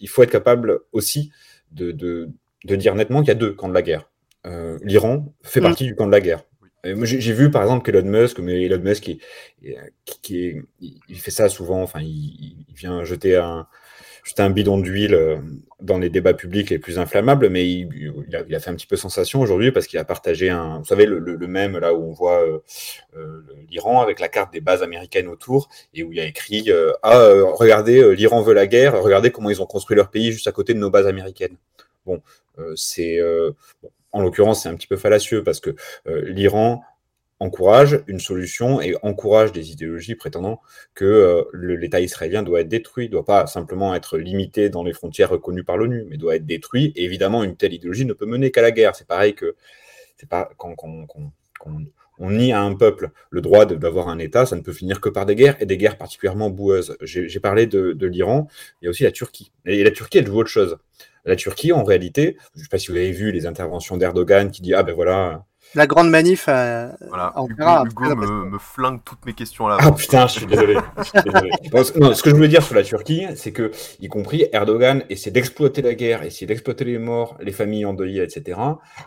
il faut être capable aussi de, de, de dire nettement qu'il y a deux camps de la guerre. L'Iran fait partie du camp de la guerre. J'ai vu par exemple qu'Elon Musk, mais Elon Musk, qui, qui, il fait ça souvent. Enfin, il, vient jeter un, jeter un bidon d'huile euh, dans les débats publics les plus inflammables, mais il, a, fait un petit peu sensation aujourd'hui parce qu'il a partagé un, vous savez, le, même là où on voit euh, euh, l'Iran avec la carte des bases américaines autour et où il a écrit ah regardez l'Iran veut la guerre, regardez comment ils ont construit leur pays juste à côté de nos bases américaines. Bon, c'est en l'occurrence, c'est un petit peu fallacieux parce que l'Iran encourage une solution et encourage des idéologies prétendant que euh, l'État israélien doit être détruit, doit pas simplement être limité dans les frontières reconnues par l'ONU, mais doit être détruit. Et évidemment, une telle idéologie ne peut mener qu'à la guerre. C'est pareil que c'est pas quand, on nie à un peuple le droit d'avoir un État, ça ne peut finir que par des guerres et des guerres particulièrement boueuses. J'ai parlé de, de l'Iran, il y a aussi la Turquie. Et la Turquie, elle joue autre chose. La Turquie, en réalité, je ne sais pas si vous avez vu les interventions d'Erdogan qui dit Ah ben voilà, la grande manif euh, voilà. Hugo, me, flingue toutes mes questions là. Ah putain, je suis désolé. ce que je voulais dire sur la Turquie, c'est que, y compris Erdogan essaie d'exploiter la guerre, essaie d'exploiter les morts, les familles endeuillées, etc.,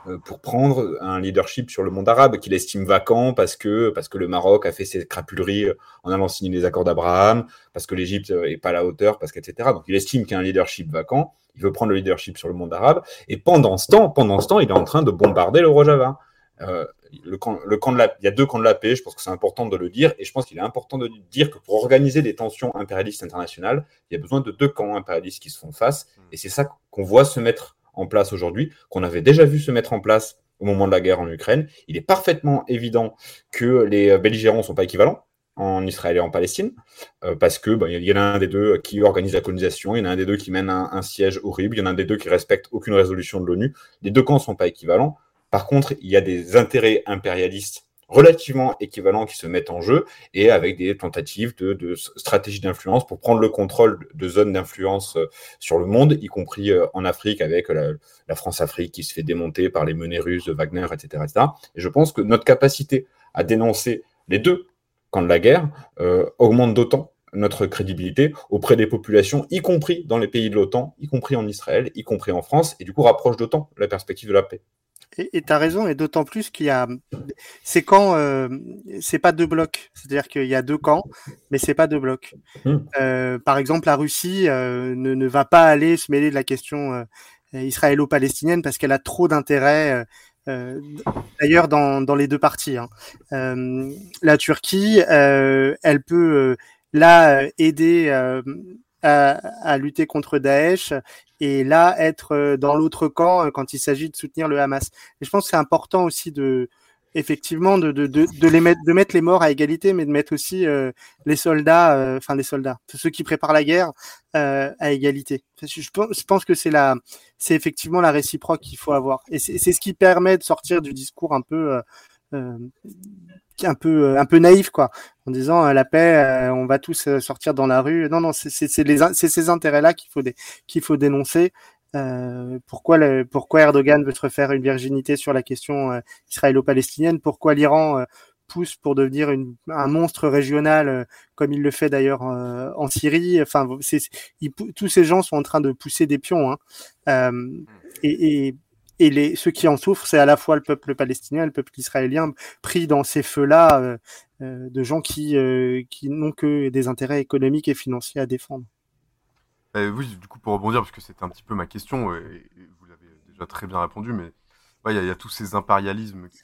euh, pour prendre un leadership sur le monde arabe qu'il estime vacant parce que, parce que le Maroc a fait ses crapuleries en allant signer les accords d'Abraham, parce que l'Égypte est pas à la hauteur, parce qu'etc. Donc il estime qu'il y a un leadership vacant. Il veut prendre le leadership sur le monde arabe. Et pendant ce temps, pendant ce temps, il est en train de bombarder le Rojava. Euh, le camp, le camp de la, il y a deux camps de la paix, je pense que c'est important de le dire, et je pense qu'il est important de dire que pour organiser des tensions impérialistes internationales, il y a besoin de deux camps impérialistes qui se font face, hmm. et c'est ça qu'on voit se mettre en place aujourd'hui, qu'on avait déjà vu se mettre en place au moment de la guerre en Ukraine. Il est parfaitement évident que les belligérants ne sont pas équivalents en Israël et en Palestine, euh, parce que bah, il y en a un des deux qui organise la colonisation, il y en a un des deux qui mène un, un siège horrible, il y en a un des deux qui respecte aucune résolution de l'ONU. Les deux camps ne sont pas équivalents. Par contre, il y a des intérêts impérialistes relativement équivalents qui se mettent en jeu et avec des tentatives de, stratégie d'influence pour prendre le contrôle de zones d'influence euh, sur le monde, y compris euh, en Afrique avec la, France-Afrique qui se fait démonter par les menées russes de Wagner, etc., etc. Et je pense que notre capacité à dénoncer les deux camps de la guerre euh, augmente d'autant notre crédibilité auprès des populations, y compris dans les pays de l'OTAN, y compris en Israël, y compris en France, et du coup rapproche d'autant la perspective de la paix. Et tu as raison, et d'autant plus qu'il y a ces camps, euh, c'est pas deux blocs, c'est-à-dire qu'il y a deux camps, mais c'est pas deux blocs. Hmm. Euh, par exemple, la Russie euh, ne, ne, va pas aller se mêler de la question israélo-palestinienne parce qu'elle a trop d'intérêt. D'ailleurs, dans, dans, les deux parties. Hein. la Turquie, elle peut là aider à, à, lutter contre Daesh et là être euh, dans l'autre camp euh, quand il s'agit de soutenir le Hamas. Et je pense que c'est important aussi de effectivement de, de, de, de, les mettre de mettre les morts à égalité, mais de mettre aussi euh, les soldats, enfin les soldats, ceux qui préparent la guerre à égalité. Je je pense que c'est la c'est effectivement la réciproque qu'il faut avoir, et c'est ce qui permet de sortir du discours un peu un peu un peu naïf quoi en disant la paix on va tous sortir dans la rue non non c'est ces intérêts là qu'il faut qu'il faut dénoncer euh, pourquoi, le, pourquoi Erdogan veut se refaire une virginité sur la question euh, israélo-palestinienne? Pourquoi l'Iran euh, pousse pour devenir une, un monstre régional, comme il le fait d'ailleurs en Syrie? Enfin, tous ces gens sont en train de pousser des pions. Hein. et, et, et les, ceux qui en souffrent, c'est à la fois le peuple palestinien et le peuple israélien pris dans ces feux-là euh, euh, de gens qui, euh, qui n'ont que des intérêts économiques et financiers à défendre. oui, du coup, pour rebondir, parce que c'était un petit peu ma question, et, vous l'avez déjà très bien répondu, mais il y, a tous ces impérialismes qui,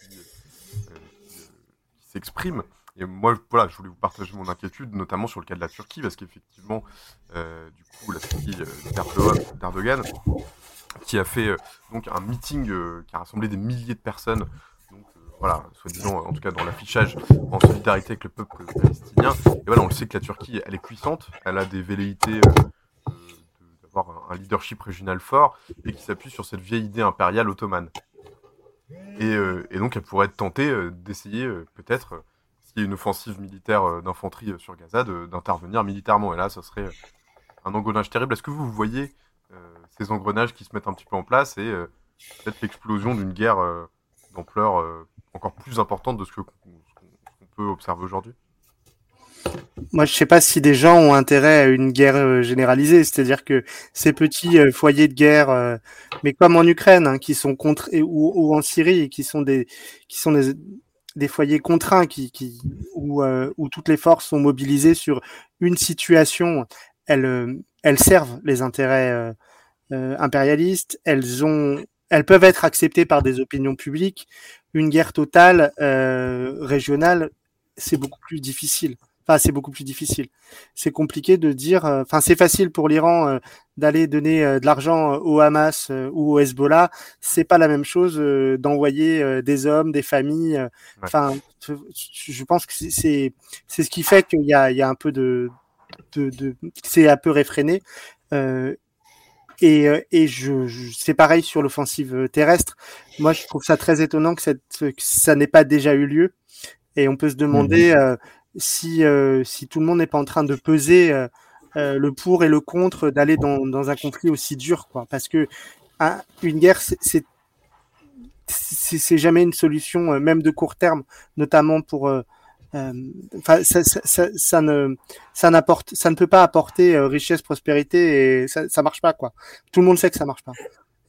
qui s'expriment. Et moi, voilà, je voulais vous partager mon inquiétude, notamment sur le cas de la Turquie, parce qu'effectivement, du coup, la Turquie d'Erdogan, qui a fait euh, donc un meeting euh, qui a rassemblé des milliers de personnes. Euh, voilà, soi-disant, en tout cas dans l'affichage, en solidarité avec le peuple palestinien. Et voilà, on le sait que la Turquie, elle est puissante, elle a des velléités d'avoir un, leadership régional fort et qui s'appuie sur cette vieille idée impériale ottomane. Et, et donc, elle pourrait être tentée d'essayer, peut-être, s'il y a une offensive militaire d'infanterie sur Gaza, d'intervenir militairement. Et là, ça serait un engrenage terrible. Est-ce que vous voyez ces engrenages qui se mettent un petit peu en place et euh, peut-être l'explosion d'une guerre euh, d'ampleur euh, encore plus importante de ce qu'on peut observer aujourd'hui. Moi, je sais pas si des gens ont intérêt à une guerre euh, généralisée, c'est-à-dire que ces petits euh, foyers de guerre, euh, mais comme en Ukraine, hein, qui sont contre ou, en Syrie, qui sont des qui sont des, des foyers contraints, qui, où, où toutes les forces sont mobilisées sur une situation, elles elles servent les intérêts impérialistes, elles ont elles peuvent être acceptées par des opinions publiques. Une guerre totale régionale, c'est beaucoup plus difficile. Enfin, c'est beaucoup plus difficile. C'est compliqué de dire. Euh, enfin, c'est facile pour l'Iran euh, d'aller donner euh, de l'argent au Hamas ou au Hezbollah. C'est pas la même chose d'envoyer des hommes, des familles. Enfin, je pense que c'est c'est ce qui fait qu'il y a il y a un peu de de, de c'est un peu réfréné. et, et je, je c'est pareil sur l'offensive terrestre. Moi, je trouve ça très étonnant que, cette, que ça n'ait pas déjà eu lieu. Et on peut se demander mmh si, euh, si tout le monde n'est pas en train de peser euh, euh, le pour et le contre d'aller dans, dans, un conflit aussi dur, quoi. Parce que hein, une guerre, c'est c'est jamais une solution, même de court terme, notamment pour. Enfin, ça, ça, ça, ne, ça n'apporte, ça ne peut pas apporter richesse, prospérité et ça, ça marche pas, quoi. Tout le monde sait que ça marche pas.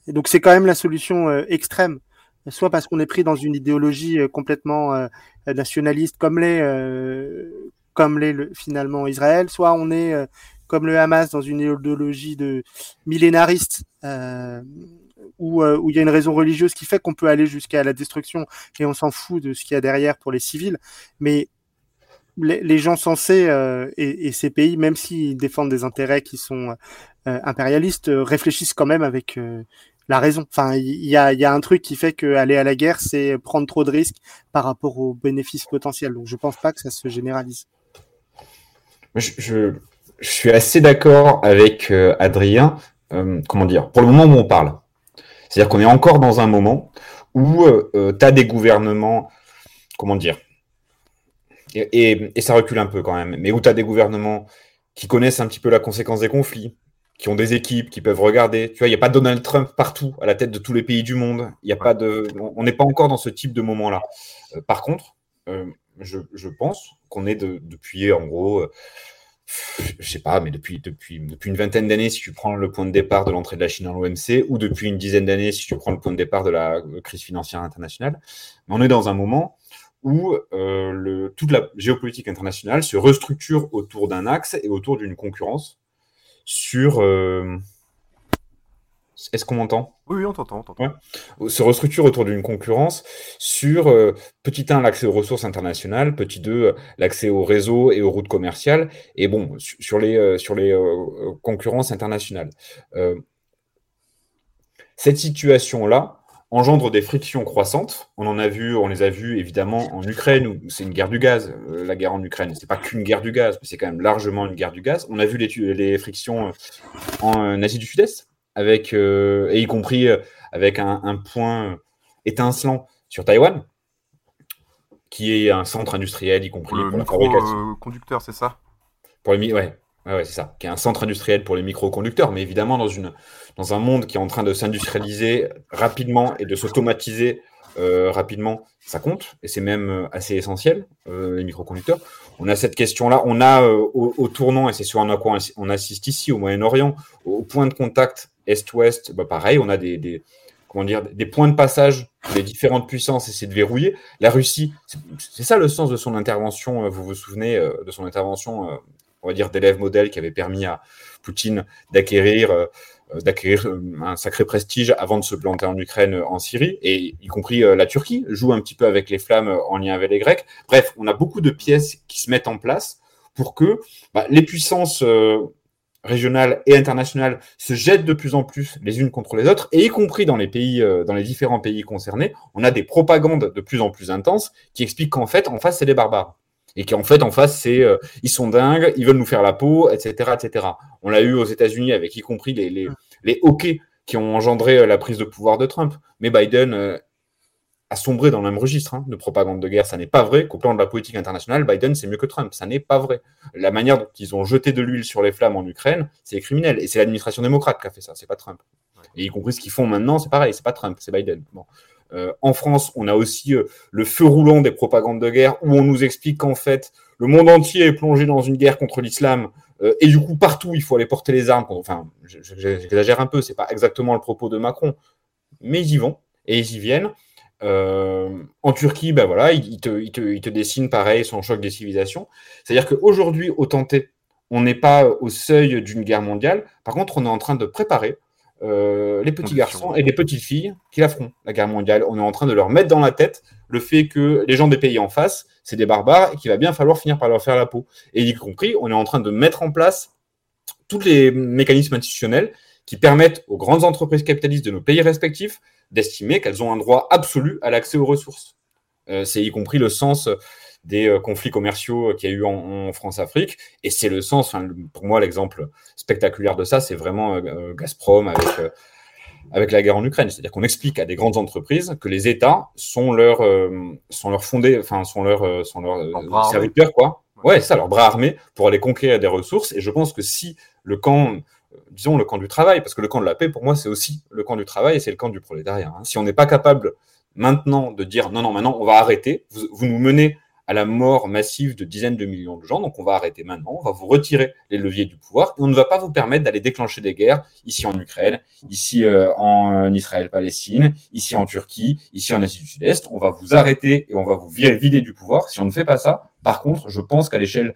Donc c'est quand même la solution extrême soit parce qu'on est pris dans une idéologie complètement nationaliste comme les euh, comme les finalement Israël, soit on est euh, comme le Hamas dans une idéologie de millénariste euh, où, il y a une raison religieuse qui fait qu'on peut aller jusqu'à la destruction et on s'en fout de ce qu'il y a derrière pour les civils. Mais les, gens censés et, et, ces pays, même s'ils défendent des intérêts qui sont impérialistes, réfléchissent quand même avec la raison. Enfin, il y a, un truc qui fait qu'aller à la guerre, c'est prendre trop de risques par rapport aux bénéfices potentiels. Donc, je pense pas que ça se généralise. Je, suis assez d'accord avec euh, Adrien. Euh, comment dire? Pour le moment où on parle, c'est-à-dire qu'on est encore dans un moment où euh, tu as des gouvernements, comment dire et, ça recule un peu quand même, mais où tu as des gouvernements qui connaissent un petit peu la conséquence des conflits, qui ont des équipes, qui peuvent regarder. Tu vois, il n'y a pas Donald Trump partout, à la tête de tous les pays du monde. A pas de, on n'est pas encore dans ce type de moment-là. Euh, par contre, euh, je, pense qu'on est de, depuis, en gros, euh, je sais pas, mais depuis, depuis, depuis une vingtaine d'années, si tu prends le point de départ de l'entrée de la Chine dans l'OMC, ou depuis une dizaine d'années, si tu prends le point de départ de la crise financière internationale, on est dans un moment où euh, toute la géopolitique internationale se restructure autour d'un axe et autour d'une concurrence sur. Euh, est-ce qu'on m'entend? Oui, on t'entend. Ouais. Se restructure autour d'une concurrence sur, euh, petit 1, l'accès aux ressources internationales, petit 2, l'accès aux réseaux et aux routes commerciales, et bon, sur les, euh, sur les concurrences internationales. cette situation-là, engendre des frictions croissantes. On en a vu, on les a vues évidemment en Ukraine, où c'est une guerre du gaz. Euh, la guerre en Ukraine, c'est pas qu'une guerre du gaz, mais c'est quand même largement une guerre du gaz. On a vu les, les frictions euh, en Asie du Sud-Est, avec euh, et y compris avec un, point étincelant sur Taïwan, qui est un centre industriel, y compris pour, la fabrication. conducteur, c'est ça? Pour les ouais, ouais, c'est ça, qui est un centre industriel pour les microconducteurs, mais évidemment dans une dans un monde qui est en train de s'industrialiser rapidement et de s'automatiser euh, rapidement, ça compte, et c'est même euh, assez essentiel, euh, les microconducteurs. On a cette question-là, on a au, tournant, et c'est sur un quoi on assiste ici, au Moyen-Orient, au, point de contact Est-Ouest, bah pareil, on a des, comment dire, des points de passage des différentes puissances essaient de verrouiller. La Russie, c'est ça le sens de son intervention, vous vous souvenez de son intervention, on va dire, d'élève modèle qui avait permis à Poutine d'acquérir euh, d'acquérir euh, un sacré prestige avant de se planter en Ukraine, en Syrie, et y compris euh, la Turquie joue un petit peu avec les flammes en lien avec les Grecs. Bref, on a beaucoup de pièces qui se mettent en place pour que bah, les puissances régionales et internationales se jettent de plus en plus les unes contre les autres, et y compris dans les pays, dans les différents pays concernés, on a des propagandes de plus en plus intenses qui expliquent qu'en fait, en face, c'est les barbares et qu'en fait en face c'est euh, ils sont dingues, ils veulent nous faire la peau, etc., etc. On l'a eu aux États-Unis avec y compris les les, les hockey qui ont engendré euh, la prise de pouvoir de Trump. Mais Biden euh, a sombré dans le même registre hein, de propagande de guerre. Ça n'est pas vrai qu'au plan de la politique internationale, Biden c'est mieux que Trump. Ça n'est pas vrai. La manière dont ils ont jeté de l'huile sur les flammes en Ukraine, c'est criminel. Et c'est l'administration démocrate qui a fait ça. C'est pas Trump. Et y compris ce qu'ils font maintenant, c'est pareil. C'est pas Trump, c'est Biden. Bon. Euh, en France, on a aussi euh, le feu roulant des propagandes de guerre où on nous explique qu'en fait, le monde entier est plongé dans une guerre contre l'islam, euh, et du coup, partout, il faut aller porter les armes. Enfin, j'exagère un peu, c'est pas exactement le propos de Macron, mais ils y vont, et ils y viennent. Euh, en Turquie, ben voilà, il, te, il, te, il, te, dessine pareil son choc des civilisations. C'est-à-dire qu'aujourd'hui, au tenté, on n'est pas au seuil d'une guerre mondiale. Par contre, on est en train de préparer euh, les petits garçons et les petites filles qui la feront, la guerre mondiale. On est en train de leur mettre dans la tête le fait que les gens des pays en face, c'est des barbares et qu'il va bien falloir finir par leur faire la peau. Et y compris, on est en train de mettre en place tous les mécanismes institutionnels qui permettent aux grandes entreprises capitalistes de nos pays respectifs d'estimer qu'elles ont un droit absolu à l'accès aux ressources. Euh, c'est y compris le sens des euh, conflits commerciaux qu'il y a eu en, France-Afrique. Et c'est le sens, pour moi, l'exemple spectaculaire de ça, c'est vraiment euh, Gazprom avec, avec la guerre en Ukraine. C'est-à-dire qu'on explique à des grandes entreprises que les États sont leurs sont leur fondés, enfin, sont leurs sont leur, serviteurs, quoi. Ouais, ça, leur bras armés pour aller conquérir des ressources. Et je pense que si le camp disons, le camp du travail, parce que le camp de la paix, pour moi, c'est aussi le camp du travail et c'est le camp du prolétariat. Hein. Si on n'est pas capable maintenant de dire non, non, maintenant, on va arrêter, vous, nous menez à la mort massive de dizaines de millions de gens, donc on va arrêter maintenant, on va vous retirer les leviers du pouvoir, et on ne va pas vous permettre d'aller déclencher des guerres ici en Ukraine, ici euh, en Israël-Palestine, ici en Turquie, ici en Asie du Sud-Est, on va vous arrêter et on va vous vider du pouvoir. Si on ne fait pas ça, par contre, je pense qu'à l'échelle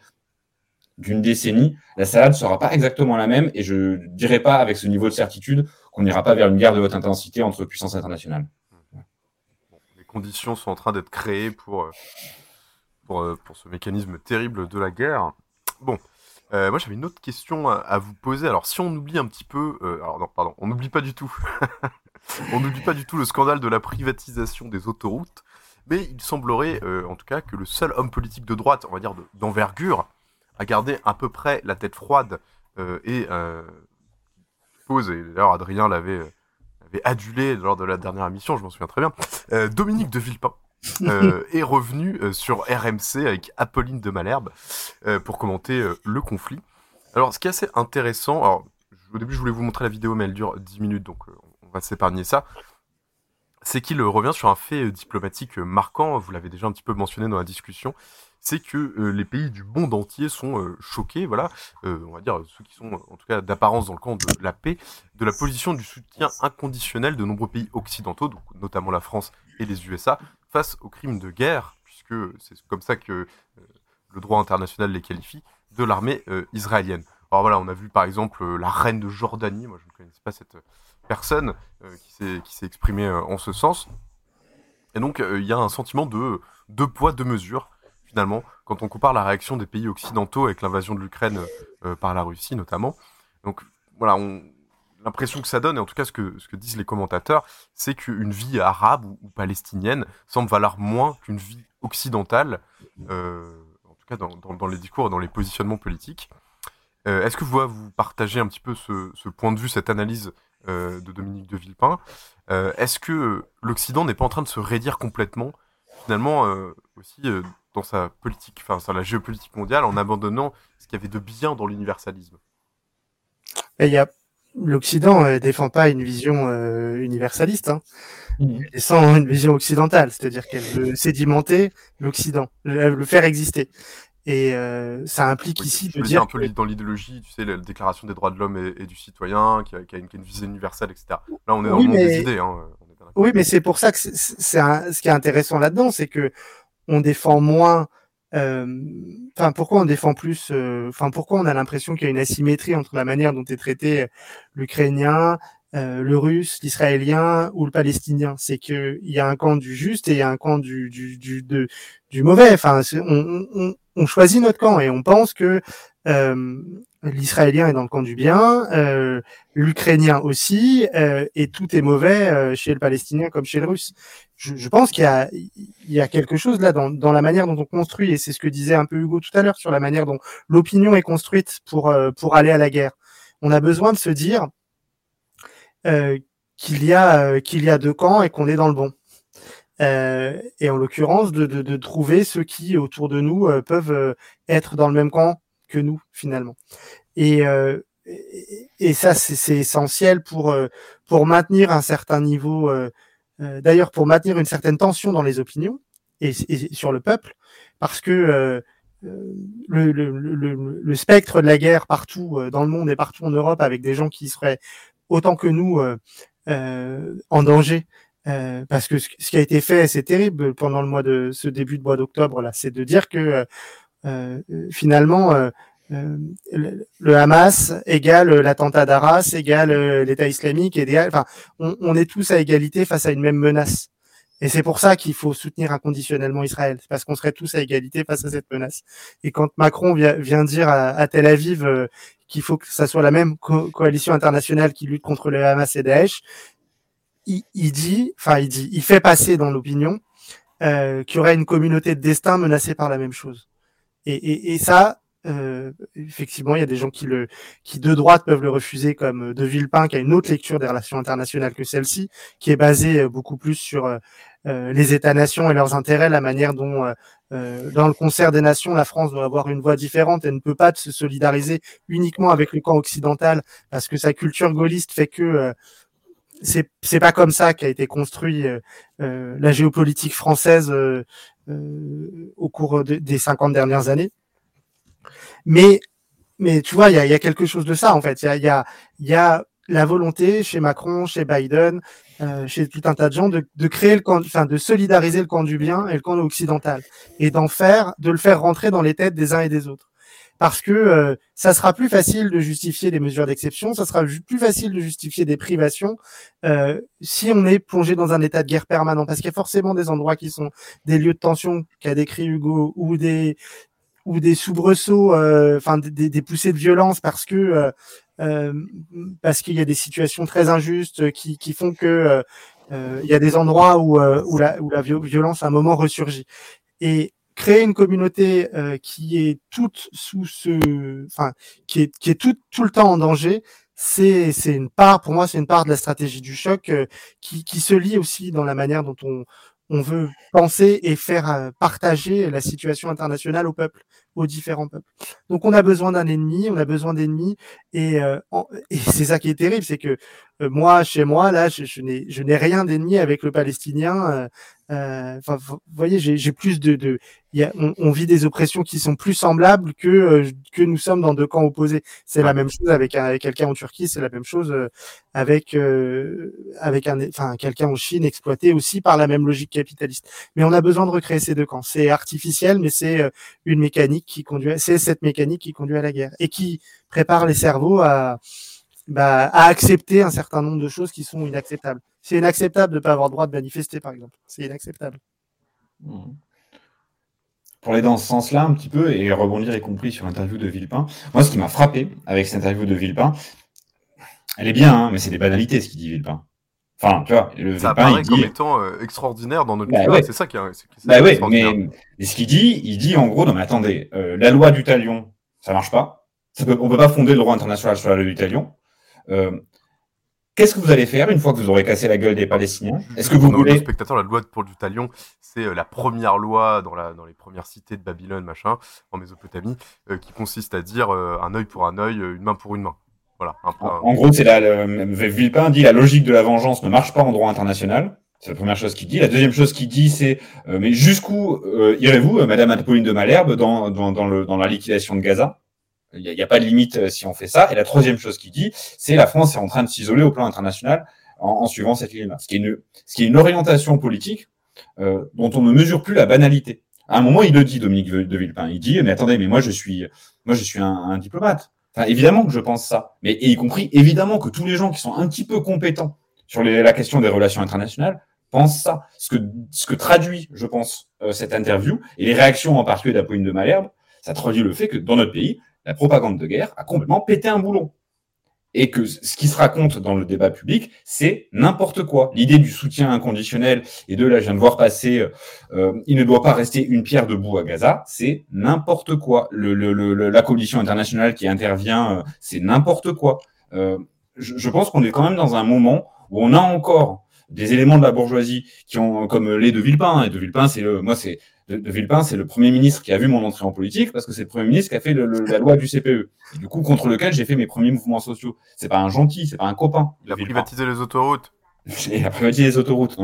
d'une décennie, la salade ne sera pas exactement la même et je ne dirais pas avec ce niveau de certitude qu'on n'ira pas vers une guerre de haute intensité entre puissances internationales. les conditions sont en train d'être créées pour, euh, euh, pour, ce mécanisme terrible de la guerre. Bon, euh, moi j'avais une autre question à, vous poser. Alors si on oublie un petit peu, alors non, pardon, on n'oublie pas du tout, on n'oublie pas du tout le scandale de la privatisation des autoroutes, mais il semblerait en tout cas que le seul homme politique de droite, on va dire d'envergure, à garder à peu près la tête froide euh, et euh, pose, et d'ailleurs Adrien l'avait euh, adulé lors de la dernière émission, je m'en souviens très bien, Dominique de Villepin. est revenu sur RMC avec Apolline de Malherbe pour commenter le conflit. Alors, ce qui est assez intéressant, alors, au début, je voulais vous montrer la vidéo, mais elle dure 10 minutes, donc on va s'épargner ça. C'est qu'il revient sur un fait diplomatique marquant, vous l'avez déjà un petit peu mentionné dans la discussion, c'est que euh, les pays du monde entier sont euh, choqués, voilà, euh, on va dire ceux qui sont en tout cas d'apparence dans le camp de la paix, de la position du soutien inconditionnel de nombreux pays occidentaux, donc notamment la France et les USA, face aux crimes de guerre, puisque c'est comme ça que le droit international les qualifie, de l'armée israélienne. Alors voilà, on a vu par exemple la reine de Jordanie, moi je ne connaissais pas cette personne qui s'est exprimée en ce sens. Et donc il y a un sentiment de deux poids, deux mesures finalement, quand on compare la réaction des pays occidentaux avec l'invasion de l'Ukraine euh, par la Russie notamment. Donc voilà, l'impression que ça donne, et en tout cas ce que, disent les commentateurs, c'est qu'une vie arabe ou, palestinienne semble valoir moins qu'une vie occidentale, euh, en tout cas dans, les discours et dans les positionnements politiques. Euh, est-ce que vous, vous partagez un petit peu ce, point de vue, cette analyse de Dominique de Villepin? Est-ce que l'Occident n'est pas en train de se raidir complètement, finalement, aussi dans sa politique, enfin, sur la géopolitique mondiale, en abandonnant ce qu'il y avait de bien dans l'universalisme. Il y a l'Occident ne euh, défend pas une vision euh, universaliste, hein. Mmh. une vision occidentale, c'est-à-dire qu'elle veut sédimenter l'Occident, le, faire exister. Et euh, ça implique ici de dire un peu dans l'idéologie, tu sais, la déclaration des droits de l'homme et, du citoyen, qui a, qui, a une, vision universelle, etc. Là, on est dans le monde des idées. Hein, oui, mais c'est pour ça que c'est ce qui est intéressant là-dedans, c'est que on défend moins. Euh, enfin, pourquoi on défend plus euh, Enfin, pourquoi on a l'impression qu'il y a une asymétrie entre la manière dont est traité l'Ukrainien, euh, le Russe, l'Israélien ou le Palestinien? C'est qu'il y a un camp du juste et il y a un camp du du du, du mauvais. Enfin, on, on, on, choisit notre camp et on pense que l'Israélien est dans le camp du bien, euh, l'Ukrainien aussi, euh, et tout est mauvais euh, chez le Palestinien comme chez le Russe. Je, pense qu'il y, y a, quelque chose là dans, dans, la manière dont on construit, et c'est ce que disait un peu Hugo tout à l'heure sur la manière dont l'opinion est construite pour, pour aller à la guerre. On a besoin de se dire qu'il y, a qu'il y a deux camps et qu'on est dans le bon. Et en l'occurrence, de, de, de, trouver ceux qui, autour de nous, peuvent être dans le même camp que nous finalement. Et, euh, et, ça, c'est essentiel pour, euh, pour maintenir un certain niveau, euh, d'ailleurs pour maintenir une certaine tension dans les opinions et, sur le peuple, parce que le, le, le, spectre de la guerre partout dans le monde et partout en Europe avec des gens qui seraient autant que nous en danger euh, parce que ce, qui a été fait, c'est terrible pendant le mois de ce début de mois d'octobre là, c'est de dire que euh, euh finalement euh, le, Hamas égale l'attentat d'Arras, égale l'État islamique, égale, enfin, on, on, est tous à égalité face à une même menace. Et c'est pour ça qu'il faut soutenir inconditionnellement Israël, parce qu'on serait tous à égalité face à cette menace. Et quand Macron vient, vient dire à, à, Tel Aviv qu'il faut que ça soit la même coalition internationale qui lutte contre le Hamas et Daesh, il, dit, enfin il dit, il fait passer dans l'opinion euh, qu'il y aurait une communauté de destin menacée par la même chose. Et, et, et ça, euh, effectivement, il y a des gens qui le, qui de droite peuvent le refuser, comme De Villepin, qui a une autre lecture des relations internationales que celle-ci, qui est basée euh, beaucoup plus sur euh, euh, les États-nations et leurs intérêts, la manière dont, euh, dans le concert des nations, la France doit avoir une voix différente et ne peut pas se solidariser uniquement avec le camp occidental, parce que sa culture gaulliste fait que c'est c'est pas comme ça qu'a été construit euh, euh, la géopolitique française euh, au cours des 50 dernières années. Mais mais tu vois, il y a, y a, quelque chose de ça en fait. Il y a, y, a, y a la volonté chez Macron, chez Biden, chez tout un tas de gens de, de créer le camp, enfin de solidariser le camp du bien et le camp occidental et d'en faire, de le faire rentrer dans les têtes des uns et des autres parce que euh, ça sera plus facile de justifier des mesures d'exception, ça sera plus facile de justifier des privations euh, si on est plongé dans un état de guerre permanent, parce qu'il y a forcément des endroits qui sont des lieux de tension qu'a décrit Hugo ou des ou des soubresauts, euh, enfin des, des, poussées de violence parce que euh, parce qu'il y a des situations très injustes qui, qui font que il y a des endroits où, où, la, où la violence à un moment ressurgit. Et créer une communauté euh, qui est toute sous ce, enfin, qui est qui est tout tout le temps en danger, c'est c'est une part pour moi c'est une part de la stratégie du choc euh, qui qui se lie aussi dans la manière dont on on veut penser et faire euh, partager la situation internationale au peuple, aux différents peuples. Donc on a besoin d'un ennemi, on a besoin d'ennemis, et, et c'est ça qui est terrible, c'est que moi, chez moi, là, je, je n'ai rien d'ennemi avec le Palestinien. Euh, vous voyez, j'ai plus de, de y a, on, on, vit des oppressions qui sont plus semblables que euh, que nous sommes dans deux camps opposés. C'est la même chose avec, avec quelqu'un en Turquie, c'est la même chose euh, avec avec un, enfin quelqu'un en Chine exploité aussi par la même logique capitaliste. Mais on a besoin de recréer ces deux camps. C'est artificiel, mais c'est une mécanique qui conduit, c'est cette mécanique qui conduit à la guerre et qui prépare les cerveaux à bah, à accepter un certain nombre de choses qui sont inacceptables. C'est inacceptable de ne pas avoir le droit de manifester, par exemple. C'est inacceptable. Mmh. Pour aller dans ce sens-là un petit peu et rebondir y compris sur l'interview de Villepin, moi ce qui m'a frappé avec cette interview de Villepin, elle est bien, hein, mais c'est des banalités ce qu'il dit Villepin. Enfin, tu vois, le ça Villepin, il dit... comme étant euh, extraordinaire dans notre bah, ouais. c'est ça qui est. Bah ouais, mais, mais, ce qu'il dit, il dit en gros, non mais attendez, euh, la loi du talion, ça marche pas. Ça peut, on peut pas fonder le droit international sur la loi du talion. Euh, Qu'est-ce que vous allez faire une fois que vous aurez cassé la gueule des Palestiniens? Est-ce que vous voulez spectateurs, la loi pour du talion, c'est euh, la première loi dans, la, dans les premières cités de Babylone, machin, en Mésopotamie, euh, qui consiste à dire euh, un œil pour un œil, une main pour une main. Voilà. Un en, gros, c'est la Villepin dit la logique de la vengeance ne marche pas en droit international. C'est la première chose qu'il dit. La deuxième chose qu'il dit, c'est euh, mais jusqu'où irez-vous, Madame Apolline de Malherbe, dans, dans, dans, le, dans la liquidation de Gaza? Il n'y a, pas de limite euh, si on fait ça. Et la troisième chose qu'il dit, c'est la France est en train de s'isoler au plan international en, suivant cette ligne-là. Ce ce qui est une orientation politique euh, dont on ne mesure plus la banalité. À un moment, il le dit, Dominique de Villepin. Il dit, mais attendez, mais moi je suis, moi je suis un, diplomate. Enfin, évidemment que je pense ça, mais et y compris évidemment que tous les gens qui sont un petit peu compétents sur la question des relations internationales pensent ça. Ce que, ce que traduit, je pense, euh, cette interview et les réactions en particulier d'Apolline de Malherbe, ça traduit le fait que dans notre pays, la propagande de guerre a complètement pété un boulon. Et que ce qui se raconte dans le débat public, c'est n'importe quoi. L'idée du soutien inconditionnel et de là, je viens de voir passer, euh, il ne doit pas rester une pierre debout à Gaza, c'est n'importe quoi. La coalition internationale qui intervient, euh, c'est n'importe quoi. Euh, je, pense qu'on est quand même dans un moment où on a encore des éléments de la bourgeoisie qui ont, comme les de Villepin, et de Villepin, c'est le, moi, c'est, de, de Villepin, c'est le premier ministre qui a vu mon entrée en politique parce que c'est le premier ministre qui a fait le, le, la loi du CPE. Et du coup, contre lequel j'ai fait mes premiers mouvements sociaux. C'est pas un gentil, c'est pas un copain. Il a privatisé les autoroutes. et à privatiser les autoroutes.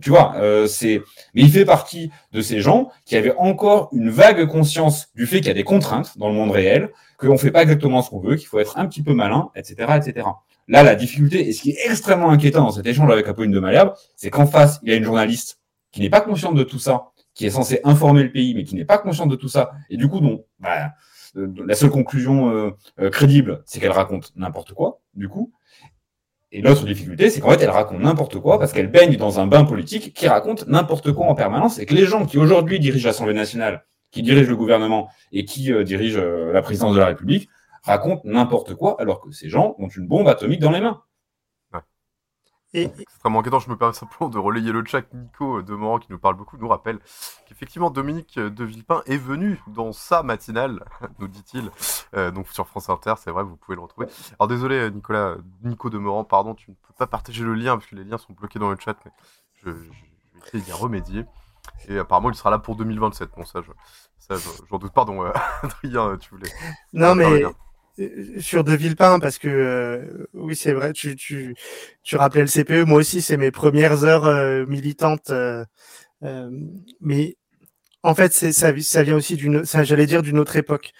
tu, vois, euh, c'est. Mais il fait partie de ces gens qui avaient encore une vague conscience du fait qu'il y a des contraintes dans le monde réel, qu'on ne fait pas exactement ce qu'on veut, qu'il faut être un petit peu malin, etc., etc. Là, la difficulté, et ce qui est extrêmement inquiétant dans cet échange avec Apolline de Malherbe, c'est qu'en face, il y a une journaliste qui n'est pas consciente de tout ça, qui est censée informer le pays, mais qui n'est pas consciente de tout ça, et du coup, donc, bah, euh, la seule conclusion euh, euh, crédible, c'est qu'elle raconte n'importe quoi, du coup. Et l'autre difficulté, c'est qu'en fait, elle raconte n'importe quoi parce qu'elle baigne dans un bain politique qui raconte n'importe quoi en permanence et que les gens qui aujourd'hui dirigent l'Assemblée nationale, qui dirigent le gouvernement et qui dirigent la présidence de la République racontent n'importe quoi alors que ces gens ont une bombe atomique dans les mains. Et... extrêmement inquiétant. Je me permets simplement de relayer le chat. Nico Demorand, qui nous parle beaucoup, nous rappelle qu'effectivement Dominique de Villepin est venu dans sa matinale, nous dit-il, euh, donc sur France Inter. C'est vrai, vous pouvez le retrouver. Alors désolé, Nicolas, Nico Demorand, pardon, tu ne peux pas partager le lien parce que les liens sont bloqués dans le chat, mais je, je, vais essayer d'y remédier. Et apparemment, il sera là pour 2027. Bon, ça, ça j'en doute. Pardon, euh, Adrien, tu voulais. Non, mais sur De Villepin parce que euh, oui c'est vrai tu, tu tu rappelais le CPE moi aussi c'est mes premières heures euh, militantes euh, mais en fait, ça, ça vient aussi d'une, j'allais dire d'une autre époque,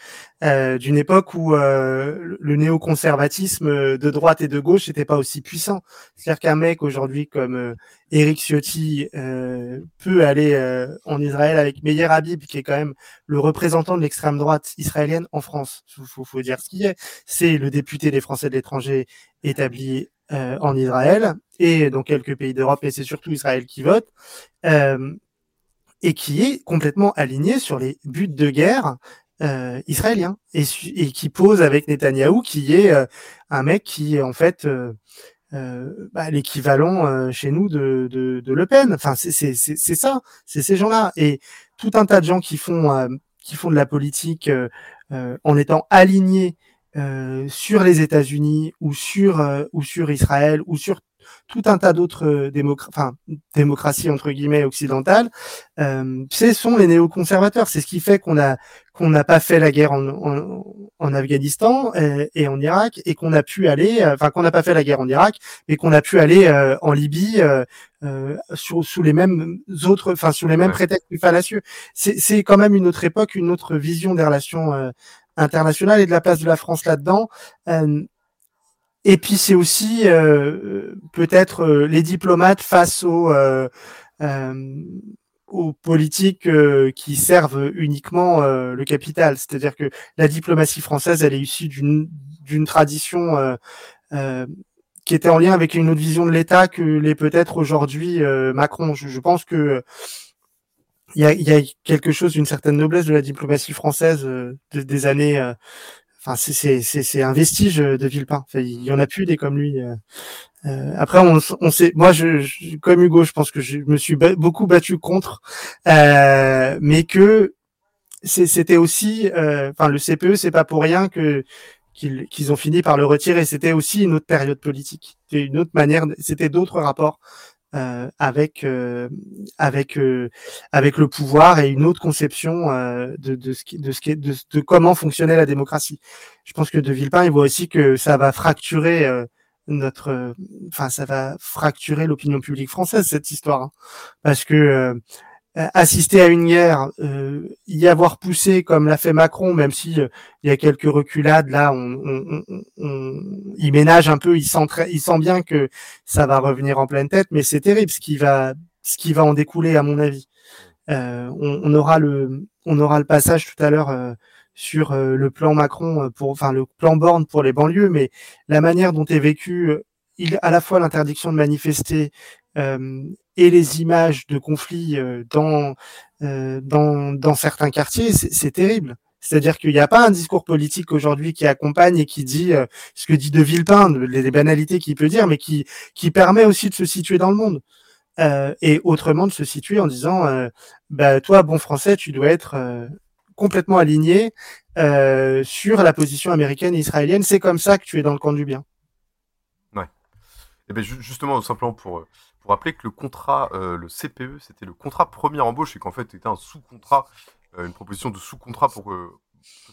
euh, d'une époque où euh, le néoconservatisme de droite et de gauche n'était pas aussi puissant. C'est-à-dire qu'un mec aujourd'hui comme euh, Eric Ciotti euh, peut aller euh, en Israël avec Meir Habib, qui est quand même le représentant de l'extrême droite israélienne en France. Il faut, faut, dire ce qui est. C'est le député des Français de l'étranger établi en Israël et dans quelques pays d'Europe, et c'est surtout Israël qui vote. Euh, et qui est complètement aligné sur les buts de guerre euh, israéliens et, qui pose avec Netanyahou, qui est euh, un mec qui est en fait euh, euh bah, l'équivalent euh, chez nous de, de, de, Le Pen. Enfin, c'est ça, c'est ces gens-là et tout un tas de gens qui font qui font de la politique en étant alignés sur les États-Unis ou sur ou sur Israël ou sur tout un tas d'autres euh, enfin, démocraties entre guillemets occidentales, euh, ce sont les néoconservateurs. C'est ce qui fait qu'on a qu'on n'a pas fait la guerre en, en, en Afghanistan et, euh, et, en Irak et qu'on a pu aller, euh, enfin qu'on n'a pas fait la guerre en Irak, mais qu'on a pu aller euh, en Libye euh, sous, sous, les mêmes autres, enfin sous les mêmes prétextes fallacieux. C'est quand même une autre époque, une autre vision des relations internationales et de la place de la France là-dedans. Et puis c'est aussi euh, peut-être euh, les diplomates face aux, euh, aux politiques qui servent uniquement le capital. C'est-à-dire que la diplomatie française, elle est issue d'une tradition qui était en lien avec une autre vision de l'État que l'est peut-être aujourd'hui Macron. Je, je, pense que il y a, y a, quelque chose d'une certaine noblesse de la diplomatie française des années Enfin, c'est un vestige de Villepin. il y en a plus des comme lui. Euh. Euh, après, on, on sait. Moi, je, comme Hugo, je pense que je me suis beaucoup battu contre, euh, mais que c'était aussi. Enfin, le CPE, c'est pas pour rien que qu'ils ont fini par le retirer. C'était aussi une autre période politique. C'était une autre manière. C'était d'autres rapports euh, avec euh, avec euh, avec le pouvoir et une autre conception de, de ce qui de ce qui de, de, comment fonctionnait la démocratie. Je pense que De Villepin il voit aussi que ça va fracturer notre enfin ça va fracturer l'opinion publique française cette histoire hein. parce que euh, assister à une guerre, euh, y avoir poussé comme l'a fait Macron, même si euh, il y a quelques reculades, là, on, on, on, il ménage un peu, il sent, il sent bien que ça va revenir en pleine tête, mais c'est terrible ce qui va, ce qui va en découler, à mon avis. On, on, aura le, on aura le passage tout à l'heure sur le plan Macron pour, enfin le plan Borne pour les banlieues, mais la manière dont est vécu il, à la fois l'interdiction de manifester euh, et les images de conflits euh, dans, euh, dans, dans certains quartiers, c'est terrible. C'est-à-dire qu'il n'y a pas un discours politique aujourd'hui qui accompagne et qui dit euh, ce que dit De Villepin, les, banalités qu'il peut dire, mais qui, qui permet aussi de se situer dans le monde. Euh, et autrement de se situer en disant euh, bah, toi, bon français, tu dois être complètement aligné sur la position américaine et israélienne. C'est comme ça que tu es dans le camp du bien. Ouais. Et bien justement, simplement pour rappeler que le contrat, euh, le CPE, c'était le contrat première embauche et qu'en fait, c'était un sous-contrat, euh, une proposition de sous-contrat pour, euh,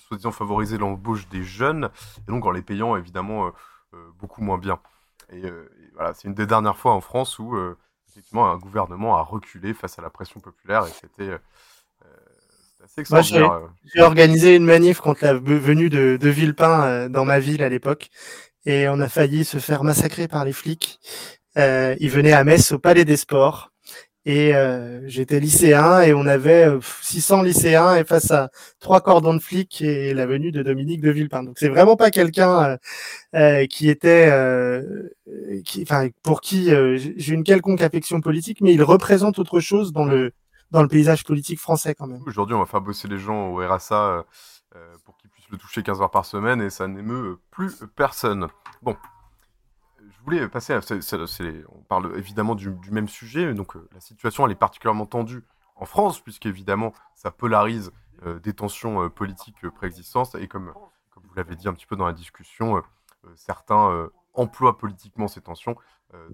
soi-disant, favoriser l'embauche des jeunes, et donc en les payant évidemment beaucoup moins bien. Et, voilà, c'est une des dernières fois en France où effectivement un gouvernement a reculé face à la pression populaire et c'était assez extraordinaire. J'ai organisé une manif contre la venue de, de Villepin dans ma ville à l'époque et on a failli se faire massacrer par les flics. Euh, il venait à Metz au Palais des Sports et euh, j'étais lycéen et on avait 600 euh, lycéens et face à trois cordons de flics et la venue de Dominique de Villepin. Donc c'est vraiment pas quelqu'un qui était, enfin pour qui j'ai une quelconque affection politique, mais il représente autre chose dans le dans le paysage politique français quand même. Aujourd'hui, on va faire bosser les gens au RSA pour qu'ils puissent le toucher 15 heures par semaine et ça n'émeut plus personne. Bon, passer on parle évidemment du, même sujet, donc euh, la situation elle est particulièrement tendue en France, puisqu'évidemment ça polarise euh, des tensions euh, politiques préexistantes, et comme, comme vous l'avez dit un petit peu dans la discussion, certains emploient politiquement ces tensions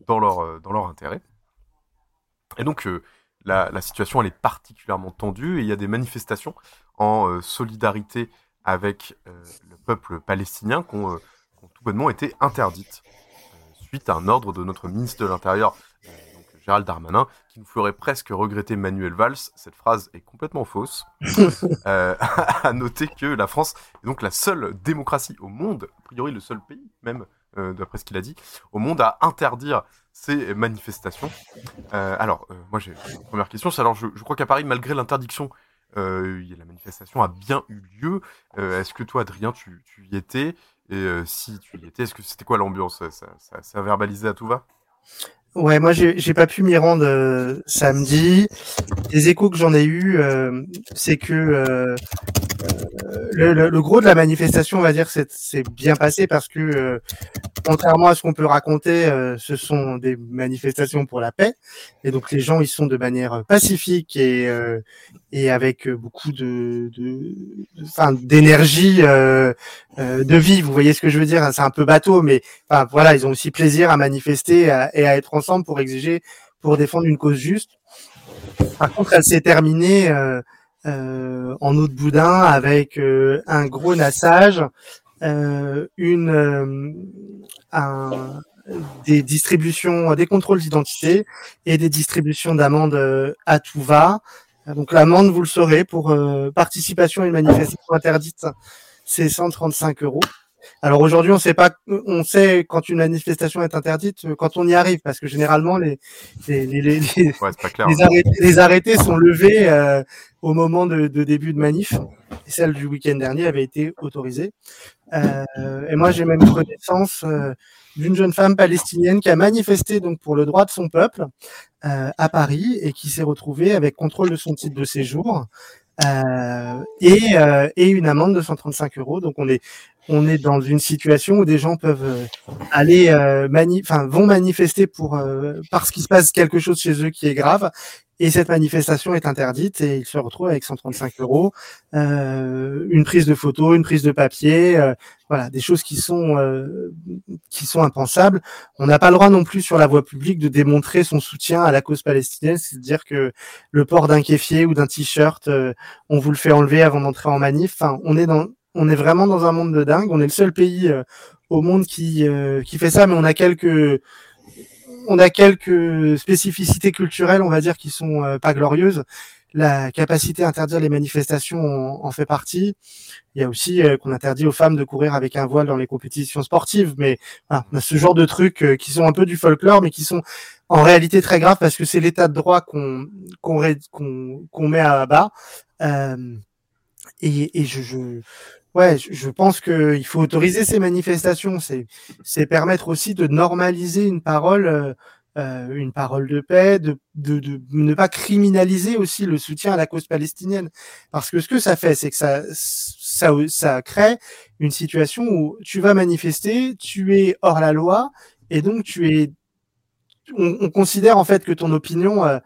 dans, leur, dans leur intérêt. Et donc la, la, situation elle est particulièrement tendue, et il y a des manifestations en solidarité avec le peuple palestinien qui ont, qui ont tout bonnement été interdites suite à un ordre de notre ministre de l'Intérieur, euh, Gérald Darmanin, qui nous ferait presque regretter Manuel Valls. Cette phrase est complètement fausse. euh, à noter que la France est donc la seule démocratie au monde, a priori le seul pays même, euh, d'après ce qu'il a dit, au monde à interdire ces manifestations. Euh, alors, moi j'ai une première question, alors je, crois qu'à Paris, malgré l'interdiction la manifestation a bien eu lieu. Est-ce que toi, Adrien, tu, tu y étais? Euh, si tu y étais, c'était quoi l'ambiance? Ça, ça, à tout va? Ouais, moi j'ai pas pu m'y rendre euh, samedi. Les échos que j'en ai eu, euh, c'est que le, le, gros de la manifestation, on va dire, c'est bien passé parce que contrairement à ce qu'on peut raconter, euh, ce sont des manifestations pour la paix. Et donc les gens, ils sont de manière pacifique et, euh, avec beaucoup de, d'énergie, euh, de vie. Vous voyez ce que je veux dire C'est un peu bateau, mais voilà, ils ont aussi plaisir à manifester et à, être ensemble pour exiger, pour défendre une cause juste. Par contre, elle s'est terminée en eau de boudin avec un gros nassage. Euh, une, euh, un, des distributions, des contrôles d'identité et des distributions d'amendes euh, à tout va. Donc l'amende, vous le saurez, pour participation à une manifestation interdite, c'est 135 euros. Alors aujourd'hui, on sait pas, on sait quand une manifestation est interdite euh, quand on y arrive, parce que généralement les les, les, les, les, arrêtés, arrêtés, sont levés euh, au moment de, de, début de manif. Et celle du week-end dernier avait été autorisée. Euh, et moi, j'ai même connaissance euh, d'une jeune femme palestinienne qui a manifesté donc pour le droit de son peuple à Paris et qui s'est retrouvée avec contrôle de son titre de séjour. Euh, et, euh, et, une amende de 135 euros. Donc on est on est dans une situation où des gens peuvent euh, aller euh, mani vont manifester pour euh, parce qu'il se passe quelque chose chez eux qui est grave et cette manifestation est interdite et ils se retrouvent avec 135 euros, euh, une prise de photo, une prise de papier, voilà des choses qui sont qui sont impensables. On n'a pas le droit non plus sur la voie publique de démontrer son soutien à la cause palestinienne, c'est-à-dire que le port d'un kéfier ou d'un t-shirt, on vous le fait enlever avant d'entrer en manif. Enfin, on est dans on est vraiment dans un monde de dingue. On est le seul pays euh, au monde qui, euh, qui fait ça, mais on a quelques on a quelques spécificités culturelles, on va dire, qui sont euh, pas glorieuses. La capacité à interdire les manifestations en, fait partie. Il y a aussi qu'on interdit aux femmes de courir avec un voile dans les compétitions sportives, mais voilà, on a ce genre de trucs qui sont un peu du folklore, mais qui sont en réalité très graves parce que c'est l'état de droit qu'on qu'on qu'on met à bas. Euh, et, et je, je, Ouais, je pense qu'il faut autoriser ces manifestations. C'est, permettre aussi de normaliser une parole, euh, euh, une parole de paix, de, de, de, ne pas criminaliser aussi le soutien à la cause palestinienne. Parce que ce que ça fait, c'est que ça, ça, ça crée une situation où tu vas manifester, tu es hors la loi, et donc tu es, on, on considère en fait que ton opinion, euh,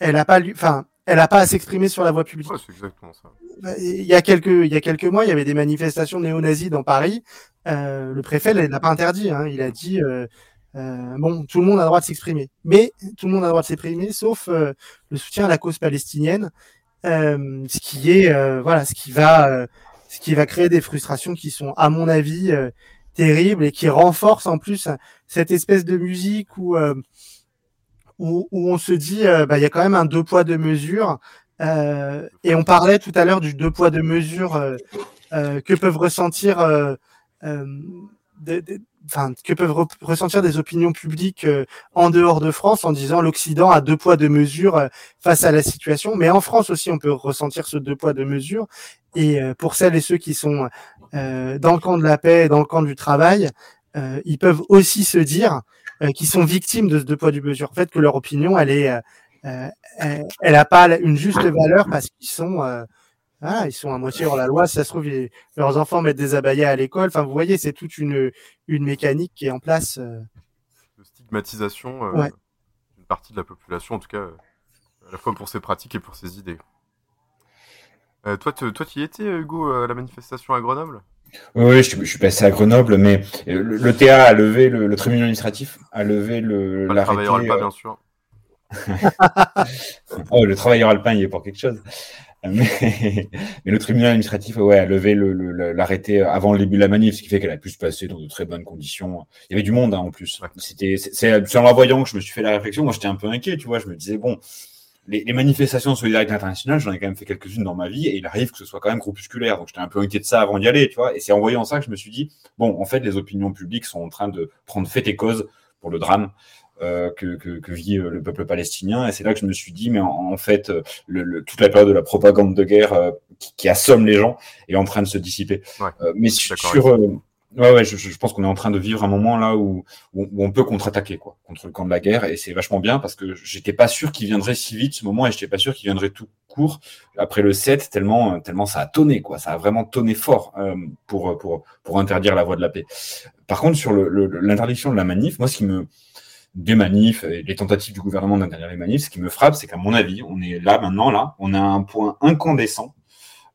elle a pas, enfin, elle a pas à s'exprimer sur la voie publique. Ouais, c'est exactement ça. Il y a quelques il y a quelques mois, il y avait des manifestations néo-nazis dans Paris. Euh, le préfet l'a pas interdit. Hein. Il a dit euh, euh, bon, tout le monde a le droit de s'exprimer, mais tout le monde a le droit de s'exprimer, sauf euh, le soutien à la cause palestinienne, euh, ce qui est voilà, ce qui va ce qui va créer des frustrations qui sont, à mon avis, terribles et qui renforcent en plus cette espèce de musique où, où, où, on se dit, bah, il y a quand même un deux poids, deux mesures. et on parlait tout à l'heure du deux poids, deux mesures que peuvent ressentir enfin, que peuvent ressentir des opinions publiques euh, en dehors de France en disant l'Occident a deux poids deux mesures euh, face à la situation. Mais en France aussi, on peut ressentir ce deux poids deux mesures. Et euh, pour celles et ceux qui sont dans le camp de la paix, dans le camp du travail, ils peuvent aussi se dire qu'ils sont victimes de ce deux poids deux mesures. En fait, que leur opinion, elle est, elle n'a pas une juste valeur parce qu'ils sont ah, ils sont à moitié hors la loi. Si ça se trouve, leurs enfants mettent des abayas à l'école. Enfin, vous voyez, c'est toute une, une mécanique qui est en place. Euh. De stigmatisation euh, d'une partie de la population, en tout cas, euh, à la fois pour ses pratiques et pour ses idées. toi, toi, tu y étais, Hugo, à la manifestation à Grenoble? Oui, je, suis passé à Grenoble, mais le, TA a levé, le, tribunal administratif a levé le. le travailleur alpin, bien sûr. oh, le travailleur alpin, il est pour quelque chose. Mais, le tribunal administratif ouais, a levé l'arrêté avant le début de la manif, ce qui fait qu'elle a pu se passer dans de très bonnes conditions. Il y avait du monde hein, en plus. C'était, c'est en la voyant que je me suis fait la réflexion. Moi, j'étais un peu inquiet, tu vois. Je me disais bon, les, manifestations de solidarité internationale, j'en ai quand même fait quelques-unes dans ma vie, et il arrive que ce soit quand même groupusculaire. Donc j'étais un peu inquiet de ça avant d'y aller, tu vois. Et c'est en voyant ça que je me suis dit bon, en fait, les opinions publiques sont en train de prendre fait et cause pour le drame. Euh, que, que, que, vit euh, le peuple palestinien. Et c'est là que je me suis dit, mais en, fait, euh, le, toute la période de la propagande de guerre qui, qui, assomme les gens est en train de se dissiper. mais sur, ouais, ouais, je, je pense qu'on est en train de vivre un moment là où, où, on peut contre-attaquer quoi, contre le camp de la guerre, et c'est vachement bien parce que j'étais pas sûr qu'il viendrait si vite ce moment, et j'étais pas sûr qu'il viendrait tout court après le 7, tellement, tellement ça a tonné quoi, ça a vraiment tonné fort pour, pour, pour interdire la voie de la paix. Par contre, sur l'interdiction de la manif, moi, ce qui me des manifs et les tentatives du gouvernement d'interdire les manifs, ce qui me frappe, c'est qu'à mon avis, on est là maintenant, là, on a un point incandescent euh,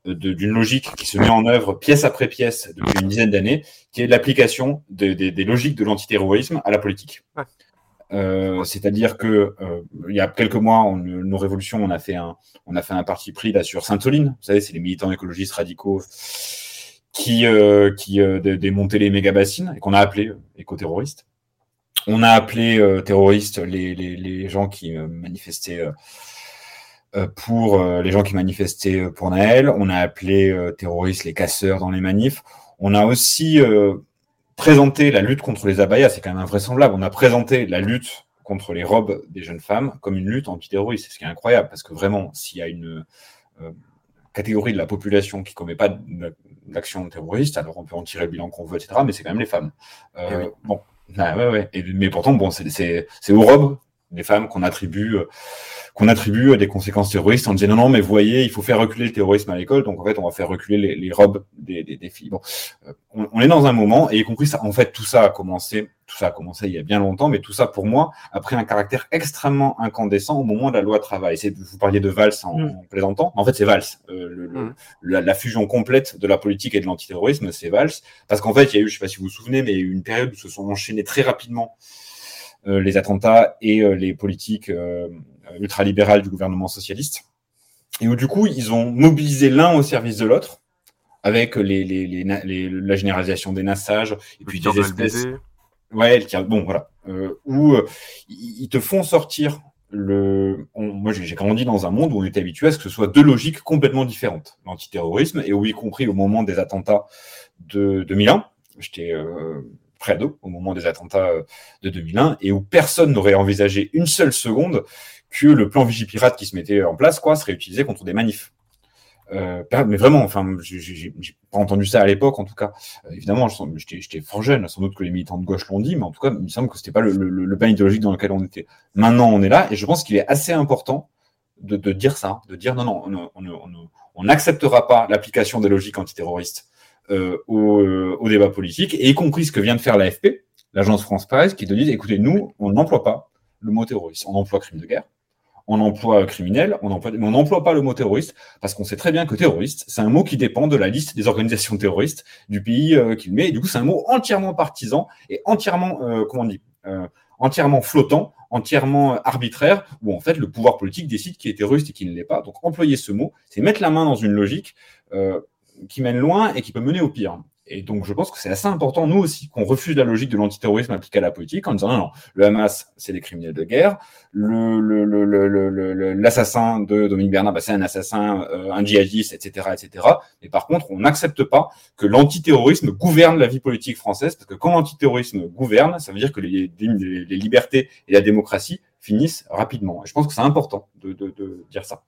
d'une logique qui se met en œuvre pièce après pièce depuis une dizaine d'années, qui est l'application des logiques de l'antiterrorisme à la politique. Euh, c'est-à-dire que euh, il y a quelques mois, on, nos révolutions, on a fait un, on a fait un parti pris là sur Sainte-Soline. Vous savez, c'est les militants écologistes radicaux qui, qui démontaient les méga bassines et qu'on a appelé éco-terroristes on a appelé euh, terroristes les, les, les, gens qui euh, manifestaient euh, pour les gens qui manifestaient pour Naël. On a appelé terroristes les casseurs dans les manifs. On a aussi présenté la lutte contre les abayas. C'est quand même invraisemblable. On a présenté la lutte contre les robes des jeunes femmes comme une lutte antiterroriste. C'est ce qui est incroyable parce que vraiment, s'il y a une catégorie de la population qui commet pas d'action terroriste, alors on peut en tirer le bilan qu'on veut, etc. Mais c'est quand même les femmes. Euh, Bon, ah ouais, ouais. Et, mais pourtant, bon, c'est aux robes des femmes qu'on attribue, euh, qu'on attribue des conséquences terroristes en disant non, non, mais voyez, il faut faire reculer le terrorisme à l'école, donc en fait, on va faire reculer les, les robes des, des, des, filles. Bon, euh, on, on, est dans un moment, et y compris ça, en fait, tout ça a commencé, tout ça a commencé il y a bien longtemps, mais tout ça, pour moi, a pris un caractère extrêmement incandescent au moment de la loi travail. Vous parliez de Valls en, mm. en plaisantant, en fait, c'est Valls. Euh, le, mm. la, la, fusion complète de la politique et de l'antiterrorisme, c'est Valls, parce qu'en fait, il y a eu, je sais pas si vous vous souvenez, mais il y a eu une période où se sont enchaînés très rapidement euh, les attentats et euh, les politiques euh, ultralibérales du gouvernement socialiste. Et où du coup, ils ont mobilisé l'un au service de l'autre, avec les, les, les, la généralisation des nassages, et puis des espèces... Ouais, bon, voilà. Euh, où ils te font sortir le. moi, j'ai grandi dans un monde où on était habitué à ce que ce soit deux logiques complètement différentes. L'antiterrorisme, et où, y compris au moment des attentats de 2001, j'étais euh, près d'eux au moment des attentats euh, de 2001 et où personne n'aurait envisagé une seule seconde que le plan Vigipirate qui se mettait en place quoi serait utilisé contre des manifs. Euh, mais vraiment, enfin, j'ai pas entendu ça à l'époque, en tout cas. Euh, évidemment, j'étais fort jeune, sans doute que les militants de gauche l'ont dit, mais en tout cas, il me semble que c'était pas le, le, idéologique dans lequel on était. Maintenant, on est là, et je pense qu'il est assez important de, de, dire ça, de dire non, non, on n'acceptera pas l'application des logiques antiterroristes euh, euh, au, débat politique, y compris ce que vient de faire l'AFP, l'agence France Presse, qui te dit écoutez, nous, on n'emploie pas le mot terroriste, on emploie crime de guerre, on emploie criminel, on emploie, mais on n'emploie pas le mot terroriste parce qu'on sait très bien que terroriste, c'est un mot qui dépend de la liste des organisations terroristes du pays euh, qu'il met. Et du coup, c'est un mot entièrement partisan et entièrement, comment on dit, entièrement flottant, entièrement arbitraire, où en fait le pouvoir politique décide qui est terroriste et qui ne l'est pas. Donc employer ce mot, c'est mettre la main dans une logique qui mène loin et qui peut mener au pire. Et donc, je pense que c'est assez important, nous aussi, qu'on refuse la logique de l'antiterrorisme appliquée à la politique en disant non, non, le Hamas, c'est des criminels de guerre, l'assassin le, le, le, de Dominique Bernard, bah, c'est un assassin, euh, un djihadiste, etc., etc. Mais par contre, on n'accepte pas que l'antiterrorisme gouverne la vie politique française, parce que quand l'antiterrorisme gouverne, ça veut dire que les, les, les libertés et la démocratie finissent rapidement. Et je pense que c'est important de, de, de, dire ça.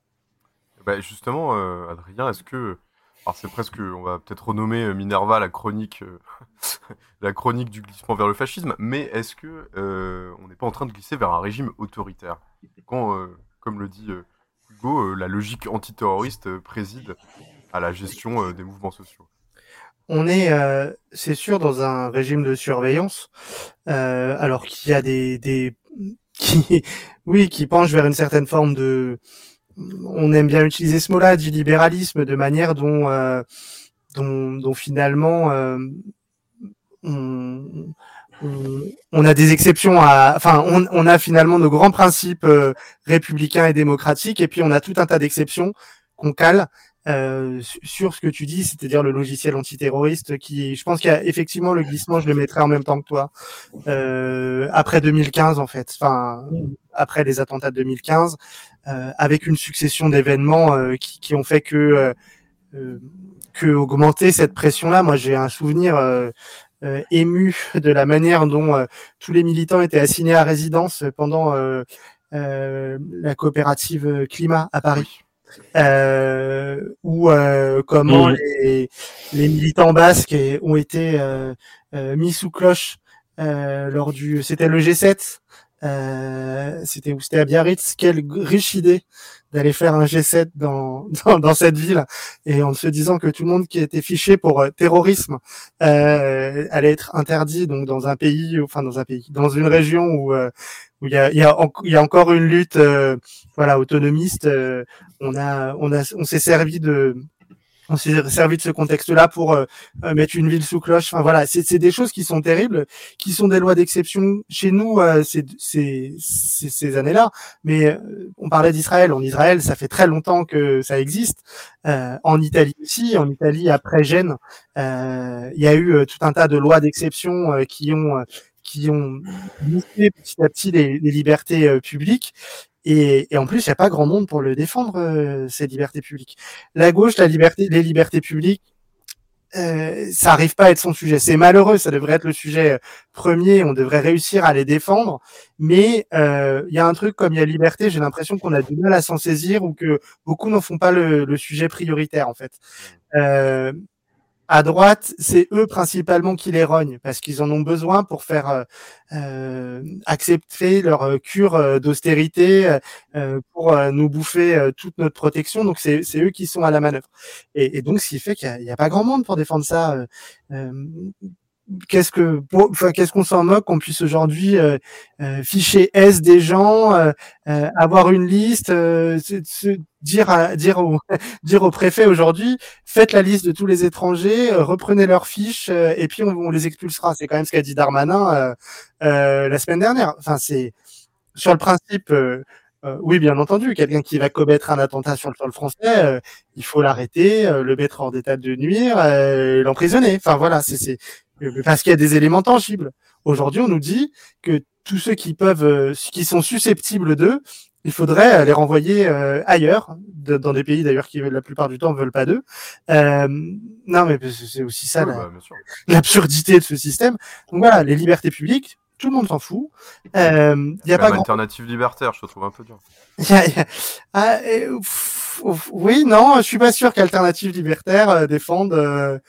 Bah justement, euh, Adrien, est-ce que alors c'est presque, on va peut-être renommer euh, Minerva la chronique, euh, la chronique du glissement vers le fascisme, mais est-ce que euh, on n'est pas en train de glisser vers un régime autoritaire? Quand, comme le dit Hugo, la logique antiterroriste préside à la gestion des mouvements sociaux? On est, c'est sûr, dans un régime de surveillance, alors qu'il y a des, des qui, oui, qui penchent vers une certaine forme de, on aime bien utiliser ce mot-là, du libéralisme, de manière dont, euh, dont, finalement euh, on, a des exceptions à, enfin, on, a finalement nos grands principes euh, républicains et démocratiques, et puis on a tout un tas d'exceptions qu'on cale euh, sur ce que tu dis, c'est-à-dire le logiciel antiterroriste qui, je pense qu'il y a effectivement le glissement, je le mettrai en même temps que toi, euh, après 2015 en fait, enfin après les attentats de 2015, euh, avec une succession d'événements euh, qui, qui, ont fait que euh, que augmenter cette pression-là. Moi, j'ai un souvenir ému de la manière dont tous les militants étaient assignés à résidence pendant la coopérative climat à Paris euh, ou euh, comment mmh. les, les, militants basques ont été euh, euh mis sous cloche euh, lors du, c'était le G7, c'était où c'était à Biarritz. Quelle riche idée d'aller faire un G7 dans, dans, dans, cette ville et en se disant que tout le monde qui était fiché pour terrorisme euh, allait être interdit donc dans un pays, enfin dans un pays, dans une région où il y a, y a, y a encore une lutte euh, voilà autonomiste. Euh, on a on a on s'est servi de on s'est servi de ce contexte-là pour euh, mettre une ville sous cloche. Enfin voilà, c'est des choses qui sont terribles, qui sont des lois d'exception chez nous ces, ces, ces, années-là. Mais on parlait d'Israël. En Israël, ça fait très longtemps que ça existe. en Italie aussi, en Italie après Gênes, il y a eu tout un tas de lois d'exception qui ont qui ont limité petit à petit les, libertés euh, publiques. Et, en plus, il n'y a pas grand monde pour le défendre, euh, ces libertés publiques. La gauche, la liberté, les libertés publiques, euh, ça arrive pas à être son sujet. C'est malheureux, ça devrait être le sujet premier, on devrait réussir à les défendre. Mais il y a un truc comme il y a liberté, j'ai l'impression qu'on a du mal à s'en saisir ou que beaucoup n'en font pas le, sujet prioritaire en fait. À droite, c'est eux principalement qui les rognent parce qu'ils en ont besoin pour faire euh, euh accepter leur euh, cure euh, d'austérité euh, pour nous bouffer toute notre protection. Donc c'est eux qui sont à la manœuvre. Et, donc ce qui fait qu'il n'y a, a, pas grand monde pour défendre ça qu'est-ce que enfin, qu'est-ce qu'on s'en moque qu'on puisse aujourd'hui euh, euh, ficher S des gens, euh, avoir une liste, se, dire à, dire au dire au préfet aujourd'hui, faites la liste de tous les étrangers, reprenez leurs fiches et puis on, on les expulsera. C'est quand même ce qu'a dit Darmanin la semaine dernière. Enfin c'est sur le principe. oui, bien entendu, quelqu'un qui va commettre un attentat sur le sol français, il faut l'arrêter, le mettre hors d'état de nuire, l'emprisonner. Enfin voilà, c'est parce qu'il y a des éléments tangibles. Aujourd'hui, on nous dit que tous ceux qui peuvent, euh, qui sont susceptibles d'eux, il faudrait euh, les renvoyer euh, ailleurs, dans des pays d'ailleurs qui la plupart du temps veulent pas d'eux. non, mais c'est aussi ça bah, l'absurdité de ce système. Donc voilà, les libertés publiques, tout le monde s'en fout. Il y a pas alternative libertaire, je te trouve un peu dur. Ah, oui, non, je suis pas sûr qu'alternative libertaire défende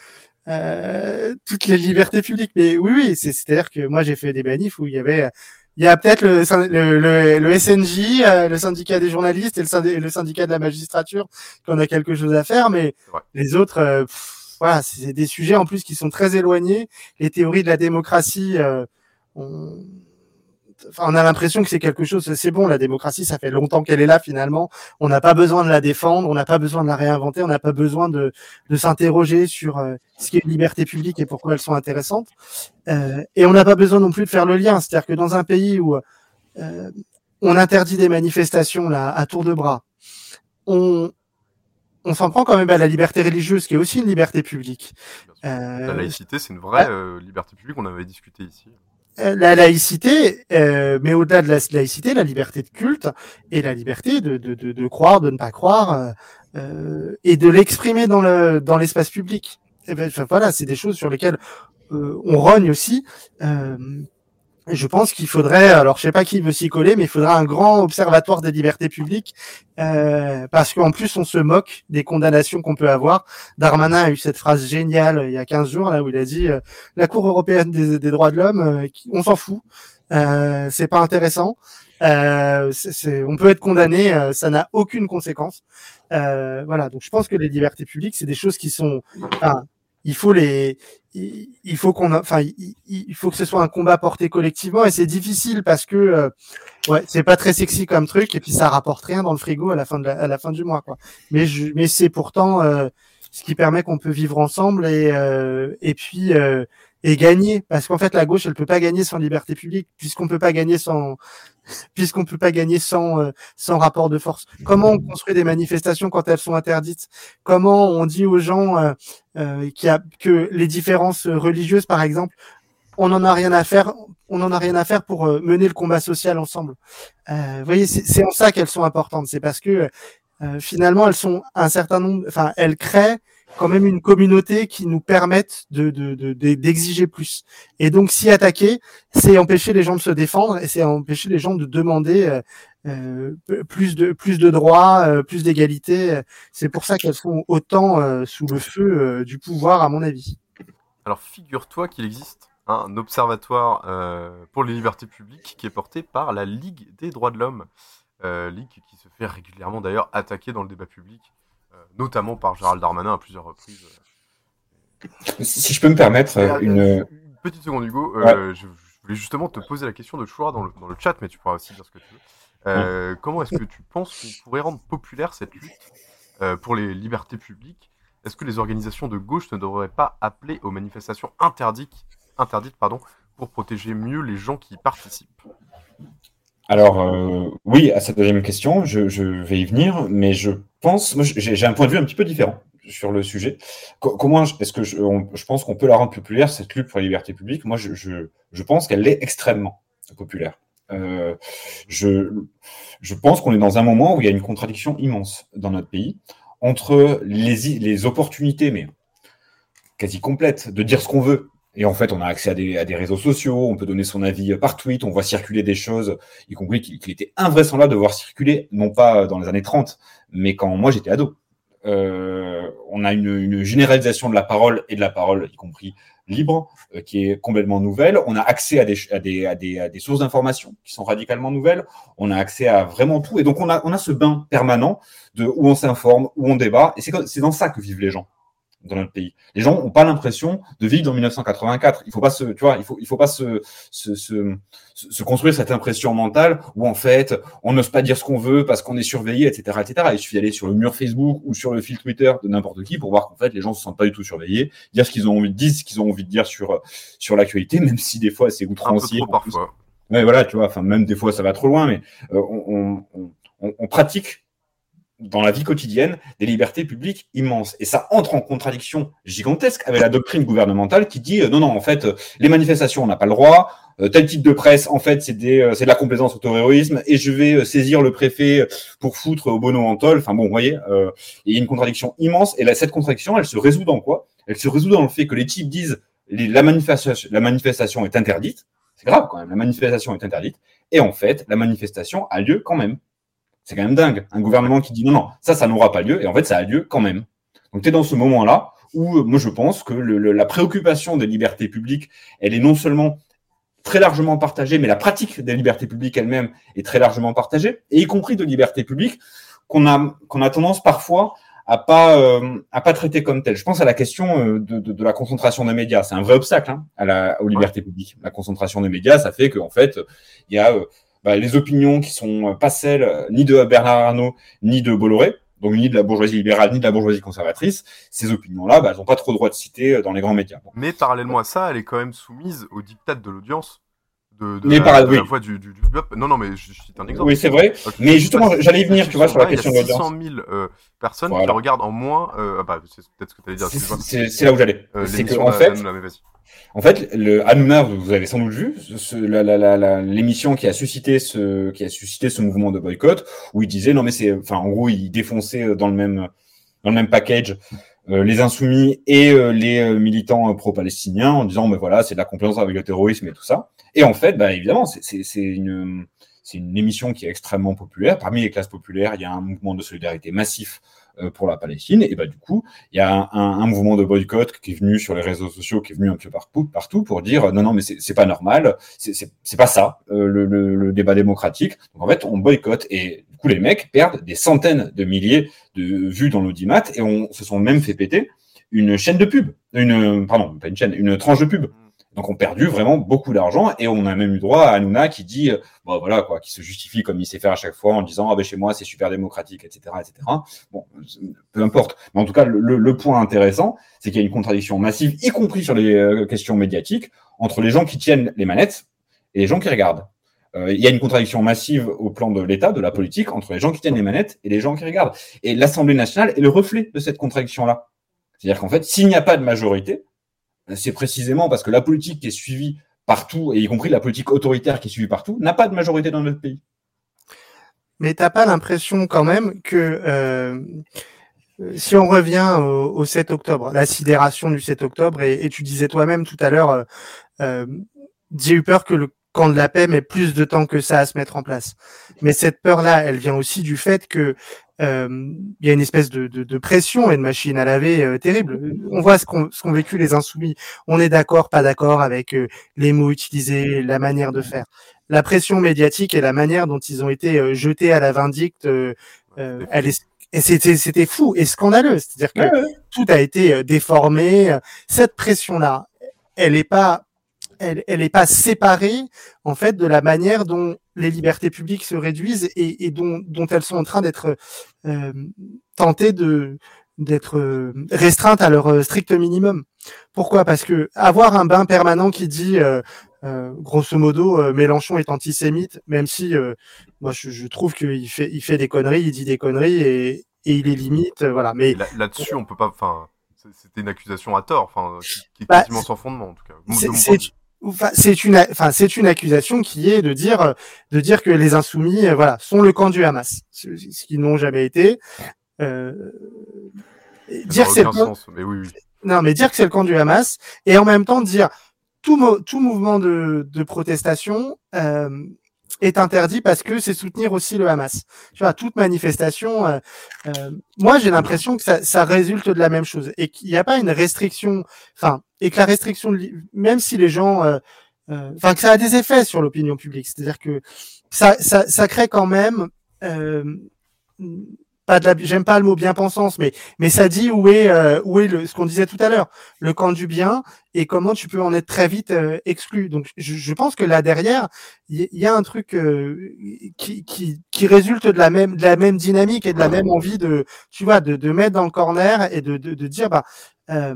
euh, toutes les libertés publiques. Mais oui, oui, c'est-à-dire que moi j'ai fait des manifs où il y avait, il y a peut-être le, le, le, SNJ, euh, le syndicat des journalistes et le, le, syndicat de la magistrature qu'on a quelque chose à faire, mais les autres, euh, voilà, c'est des sujets en plus qui sont très éloignés. Les théories de la démocratie, on enfin, on a l'impression que c'est quelque chose, c'est bon, la démocratie, ça fait longtemps qu'elle est là finalement. On n'a pas besoin de la défendre, on n'a pas besoin de la réinventer, on n'a pas besoin de, de s'interroger sur euh, ce qui est liberté publique et pourquoi elles sont intéressantes. Euh, et on n'a pas besoin non plus de faire le lien. C'est-à-dire que dans un pays où euh, on interdit des manifestations là à tour de bras, on, on s'en prend quand même à la liberté religieuse, qui est aussi une liberté publique. La laïcité, c'est une vraie euh, liberté publique, on avait discuté ici. Euh, la laïcité, euh, mais au-delà de la laïcité, la liberté de culte et la liberté de, de, de, croire, de ne pas croire, euh, et de l'exprimer dans le dans l'espace public. Et ben, enfin, voilà, c'est des choses sur lesquelles on rogne aussi. Je pense qu'il faudrait, alors je sais pas qui veut s'y coller, mais il faudra un grand observatoire des libertés publiques, euh, parce qu'en plus on se moque des condamnations qu'on peut avoir. Darmanin a eu cette phrase géniale il y a 15 jours là où il a dit euh, la Cour européenne des, des droits de l'homme, euh, on s'en fout, euh, c'est pas intéressant. Euh, on peut être condamné, euh, ça n'a aucune conséquence. voilà, donc je pense que les libertés publiques, c'est des choses qui sont, enfin, il faut les, il faut qu'on, enfin, il, faut que ce soit un combat porté collectivement et c'est difficile parce que, euh, ouais, c'est pas très sexy comme truc et puis ça rapporte rien dans le frigo à la fin de la, à la fin du mois, quoi. Mais je, mais c'est pourtant euh, ce qui permet qu'on peut vivre ensemble et euh, et puis et gagner parce qu'en fait la gauche elle peut pas gagner sans liberté publique puisqu'on peut pas gagner sans puisqu'on peut pas gagner sans euh, sans rapport de force. Comment on construit des manifestations quand elles sont interdites? Comment on dit aux gens euh, euh, a que les différences religieuses par exemple on n'en a rien à faire, on en a rien à faire pour mener le combat social ensemble? vous voyez, c'est en ça qu'elles sont importantes. C'est parce que finalement, elles sont un certain nombre, enfin, elles créent quand même une communauté qui nous permette de, d'exiger plus. Et donc s'y attaquer, c'est empêcher les gens de se défendre et c'est empêcher les gens de demander euh, euh, plus de plus de droits, euh, plus d'égalité. C'est pour ça qu'elles sont autant sous le feu du pouvoir, à mon avis. Alors figure-toi qu'il existe un observatoire pour les libertés publiques qui est porté par la Ligue des droits de l'homme, ligue qui se fait régulièrement d'ailleurs attaquer dans le débat public notamment par Gérald Darmanin à plusieurs reprises. Si je peux me permettre euh, une... petite seconde, Hugo. Euh, je, voulais justement te poser la question de choix dans le, dans le chat, mais tu pourras aussi dire ce que tu veux. Euh, comment est-ce que tu penses qu'on pourrait rendre populaire cette lutte pour les libertés publiques? Est-ce que les organisations de gauche ne devraient pas appeler aux manifestations interdites, interdites pardon, pour protéger mieux les gens qui y participent? Alors, oui, à cette deuxième question, je, je, vais y venir, mais je pense, j'ai un point de vue un petit peu différent sur le sujet. comment est-ce que je, pense qu'on peut la rendre populaire, cette lutte pour la liberté publique? Moi, je, pense qu'elle est extrêmement populaire. Euh, je, je pense qu'on est dans un moment où il y a une contradiction immense dans notre pays entre les, les opportunités, mais quasi complètes, de dire ce qu'on veut. Et en fait, on a accès à des, réseaux sociaux, on peut donner son avis par tweet, on voit circuler des choses, y compris qu'il était invraisemblable de voir circuler, non pas dans les années 30, mais quand moi j'étais ado. Euh, on a une, généralisation de la parole et de la parole, y compris libre, euh, qui est complètement nouvelle. On a accès à des sources d'information qui sont radicalement nouvelles. On a accès à vraiment tout. Et donc, on a, on a ce bain permanent de où on s'informe, où on débat. Et c'est dans ça que vivent les gens dans notre pays. Les gens n'ont pas l'impression de vivre dans 1984. Il faut pas se, tu vois, il faut, il faut pas se, se, se, se construire cette impression mentale où en fait, on n'ose pas dire ce qu'on veut parce qu'on est surveillé, etc., etc. Il suffit d'aller sur le mur Facebook ou sur le fil Twitter de n'importe qui pour voir qu'en fait, les gens se sentent pas du tout surveillés, dire ce qu'ils ont envie de dire, ce qu'ils ont envie de dire sur, sur l'actualité, même si des fois c'est outrancier. parfois. Mais voilà, tu vois, enfin, même des fois ça va trop loin, mais euh, on, on, on, on pratique dans la vie quotidienne des libertés publiques immenses. Et ça entre en contradiction gigantesque avec la doctrine gouvernementale qui dit euh, non, non, en fait, euh, les manifestations, on n'a pas le droit, euh, tel type de presse, en fait, c'est de la complaisance au terrorisme, et je vais saisir le préfet pour foutre au bono en tol. Enfin bon, vous voyez, il y a une contradiction immense, et là, cette contradiction, elle se résout dans quoi? Elle se résout dans le fait que les types disent la, manifestation, la manifestation est interdite, c'est grave quand même, la manifestation est interdite, et en fait, la manifestation a lieu quand même. C'est quand même dingue. Un gouvernement qui dit non, non, ça, ça n'aura pas lieu. Et en fait, ça a lieu quand même. Donc, tu es dans ce moment-là où, euh, moi, je pense que le, la préoccupation des libertés publiques, elle est non seulement très largement partagée, mais la pratique des libertés publiques elle-même est très largement partagée, et y compris de libertés publiques qu'on a, qu'on a tendance parfois à pas euh, à pas traiter comme telle. Je pense à la question euh, de, de, de la concentration des médias. C'est un vrai obstacle hein, à la, aux libertés publiques. La concentration des médias, ça fait qu'en fait, il y a bah, les opinions qui sont euh, pas celles euh, ni de Bernard Arnault ni de Bolloré, donc ni de la bourgeoisie libérale ni de la bourgeoisie conservatrice, ces opinions-là, bah, elles n'ont pas trop le droit de citer euh, dans les grands médias. Mais parallèlement à ça, elle est quand même soumise au diktat de l'audience de, de Mais la, de oui. la voix du, du, du. Non, non, mais je, je cite un exemple. Oui, c'est vrai. Euh, Mais justement, j'allais y venir, tu vois, sur la il y a question de l'audience. 600 000 euh, personnes qui la regardent en moins. Euh, ah bah, c'est peut-être ce que tu allais dire. C'est- là où j'allais. C'est qu'en fait. En fait, le Hanouna, vous avez sans doute vu, l'émission qui a suscité ce qui a suscité ce mouvement de boycott, où il disait non mais c'est, enfin en gros il défonçait dans le même dans le même package euh, les insoumis et euh, les euh, militants euh, pro-palestiniens en disant mais voilà c'est de la complaisance avec le terrorisme et tout ça. Et en fait, bah évidemment c'est une c'est une émission qui est extrêmement populaire. Parmi les classes populaires, il y a un mouvement de solidarité massif euh, pour la Palestine. Et bah du coup, il y a un, mouvement de boycott qui est venu sur les réseaux sociaux, qui est venu un peu partout, partout pour dire euh, non, non, mais c'est pas normal, c'est- pas ça euh, le débat démocratique. Donc en fait, on boycotte et du coup les mecs perdent des centaines de milliers de vues dans l'audimat et on se sont même fait péter une chaîne de pub, une pardon, pas une chaîne, une tranche de pub. Donc on a perdu vraiment beaucoup d'argent et on a même eu droit à Hanouna qui dit, euh, bon voilà quoi, qui se justifie comme il sait faire à chaque fois en disant ah ben chez moi c'est super démocratique, etc., etc. Bon, peu importe. Mais en tout cas, le point intéressant, c'est qu'il y a une contradiction massive, y compris sur les euh, questions médiatiques, entre les gens qui tiennent les manettes et les gens qui regardent. Euh, il y a une contradiction massive au plan de l'État, de la politique, entre les gens qui tiennent les manettes et les gens qui regardent. Et l'Assemblée nationale est le reflet de cette contradiction-là. C'est-à-dire qu'en fait, s'il n'y a pas de majorité, c'est précisément parce que la politique qui est suivie partout, et y compris la politique autoritaire qui est suivie partout, n'a pas de majorité dans notre pays. Mais t'as pas l'impression quand même que euh, si on revient au, au 7 octobre, la sidération du 7 octobre, et, tu disais toi-même tout à l'heure, euh, euh, j'ai eu peur que le camp de la paix met plus de temps que ça à se mettre en place. Mais cette peur-là, elle vient aussi du fait que euh, il y a une espèce de, de, de pression et de machine à laver euh, terrible. On voit ce qu'ont vécu les insoumis. On est d'accord, pas d'accord avec euh, les mots utilisés, la manière de faire. La pression médiatique et la manière dont ils ont été euh, jetés à la vindicte, euh, euh, elle est et c'était c'était fou et scandaleux. C'est-à-dire que Ouais, ouais. tout a été euh, déformé. Cette pression-là, elle est pas elle, elle est pas séparée en fait de la manière dont les libertés publiques se réduisent et, et dont, dont elles sont en train d'être euh, tentées de d'être euh, restreintes à leur euh, strict minimum. Pourquoi? Parce que avoir un bain permanent qui dit euh, euh, grosso modo Mélenchon est antisémite, même si moi je, je trouve qu'il fait il fait des conneries, il dit des conneries et, et il est limite, voilà. Mais Là- Là-dessus, on peut pas. Enfin, c'était une accusation à tort, enfin, qui, qui est Bah, quasiment sans fondement en tout cas. C'est- enfin, une enfin c'est une accusation qui est de dire de dire que les insoumis euh, voilà sont le camp du Hamas ce, ce qu'ils n'ont jamais été euh, dire c'est mais oui, oui. non mais dire que c'est le camp du Hamas et en même temps dire tout mo- tout mouvement de, de protestation euh, est interdit parce que c'est soutenir aussi le Hamas. Tu vois, toute manifestation, euh, euh, moi j'ai l'impression que ça, ça résulte de la même chose et qu'il n'y a pas une restriction, enfin, et que la restriction, même si les gens, euh, euh, enfin, que ça a des effets sur l'opinion publique, c'est-à-dire que ça, ça, ça crée quand même, euh, pas de la, j'aime pas le mot bien-pensance, mais, mais ça dit où est, euh, où est le, ce qu'on disait tout à l'heure, le camp du bien et comment tu peux en être très vite euh, exclu. Donc, je, je pense que là derrière, il y, y a un truc euh, qui, qui, qui résulte de la même, de la même dynamique et de la même envie de, tu vois, de, de mettre dans le corner et de, de, de dire, bah, euh,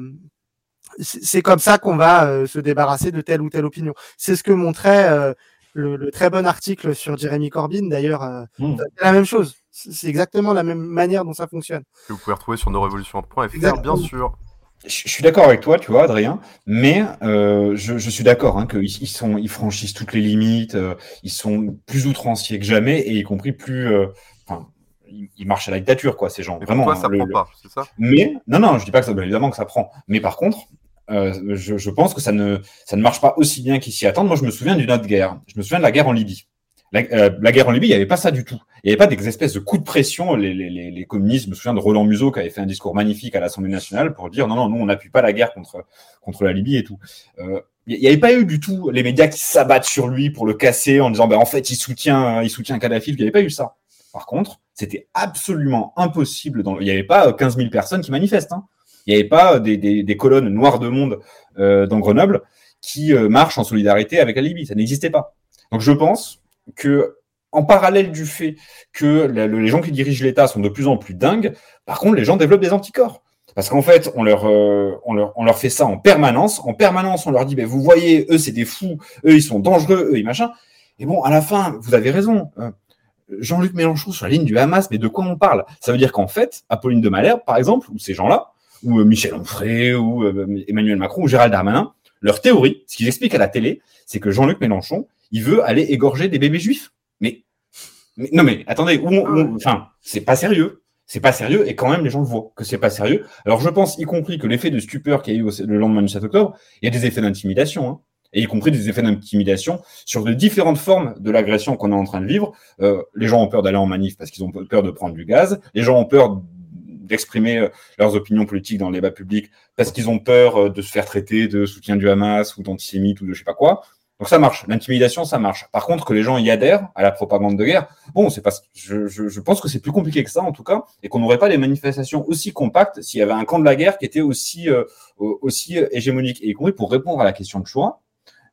c'est c'est comme ça qu'on va euh, se débarrasser de telle ou telle opinion. C'est ce que montrait euh, le, le très bon article sur Jeremy Corbyn, d'ailleurs. euh, C'est la même chose. C'est exactement la même manière dont ça fonctionne. Que vous pouvez retrouver sur nosrévolutions.fr, bien sûr. Je je suis d'accord avec toi, tu vois, Adrien, mais euh, je, je suis d'accord hein, qu'ils ils sont, ils franchissent toutes les limites, euh, ils sont plus outranciers que jamais, et y compris plus, euh, enfin, ils, marchent à la dictature, quoi, ces gens. Vraiment. pourquoi ça hein, le- prend le- pas, c'est ça? Mais non, non, je dis pas que ça, bien évidemment que ça prend. Mais par contre, euh, je, je pense que ça ne, ça ne marche pas aussi bien qu'ils s'y attendent. Moi, je me souviens d'une autre guerre. Je me souviens de la guerre en Libye. La, euh, la guerre en Libye, il n'y avait pas ça du tout. Il n'y avait pas des espèces de coups de pression. Les, les, les, les communistes, je me souviens de Roland Museau qui avait fait un discours magnifique à l'Assemblée nationale pour dire non, non, nous, on n'appuie pas la guerre contre, contre la Libye et tout. Euh, il n'y avait pas eu du tout les médias qui s'abattent sur lui pour le casser en disant ben, en fait, il soutient, il soutient Kadhafi. Il n'y avait pas eu ça. Par contre, c'était absolument impossible. Dans... Il n'y avait pas 15 000 personnes qui manifestent. Hein. Il n'y avait pas des, des, colonnes noires de monde euh, dans Grenoble qui euh, marchent en solidarité avec la Libye. Ça n'existait pas. Donc je pense que en parallèle du fait que les gens qui dirigent l'État sont de plus en plus dingues, par contre, les gens développent des anticorps. Parce qu'en fait, on leur, euh, fait ça en permanence. En permanence, on leur dit, ben, vous voyez, eux, c'est des fous, eux, ils sont dangereux, eux, ils machin. Et bon, à la fin, vous avez raison. euh, Jean-Luc Mélenchon sur la ligne du Hamas, mais de quoi on parle? Ça veut dire qu'en fait, Apolline de Malherbe, par exemple, ou ces gens-là, ou euh, Michel Onfray, ou euh, Emmanuel Macron, ou Gérald Darmanin, leur théorie, ce qu'ils expliquent à la télé, c'est que Jean-Luc Mélenchon, il veut aller égorger des bébés juifs. Mais, non, mais attendez, enfin, c'est pas sérieux. C'est pas sérieux et quand même les gens le voient que c'est pas sérieux. Alors je pense y compris que l'effet de stupeur qu'il y a eu le lendemain du 7 octobre, il y a des effets d'intimidation, hein, et y compris des effets d'intimidation sur de différentes formes de l'agression qu'on est en train de vivre. Euh, les gens ont peur d'aller en manif parce qu'ils ont peur de prendre du gaz. Les gens ont peur d'exprimer euh, leurs opinions politiques dans le débat public parce qu'ils ont peur euh, de se faire traiter de soutien du Hamas ou d'antisémite ou de je sais pas quoi. Donc ça marche, l'intimidation ça marche. Par contre que les gens y adhèrent à la propagande de guerre, bon c'est pas, je, je, je pense que c'est plus compliqué que ça en tout cas, et qu'on n'aurait pas des manifestations aussi compactes s'il y avait un camp de la guerre qui était aussi euh, aussi hégémonique. Et y compris pour répondre à la question de choix,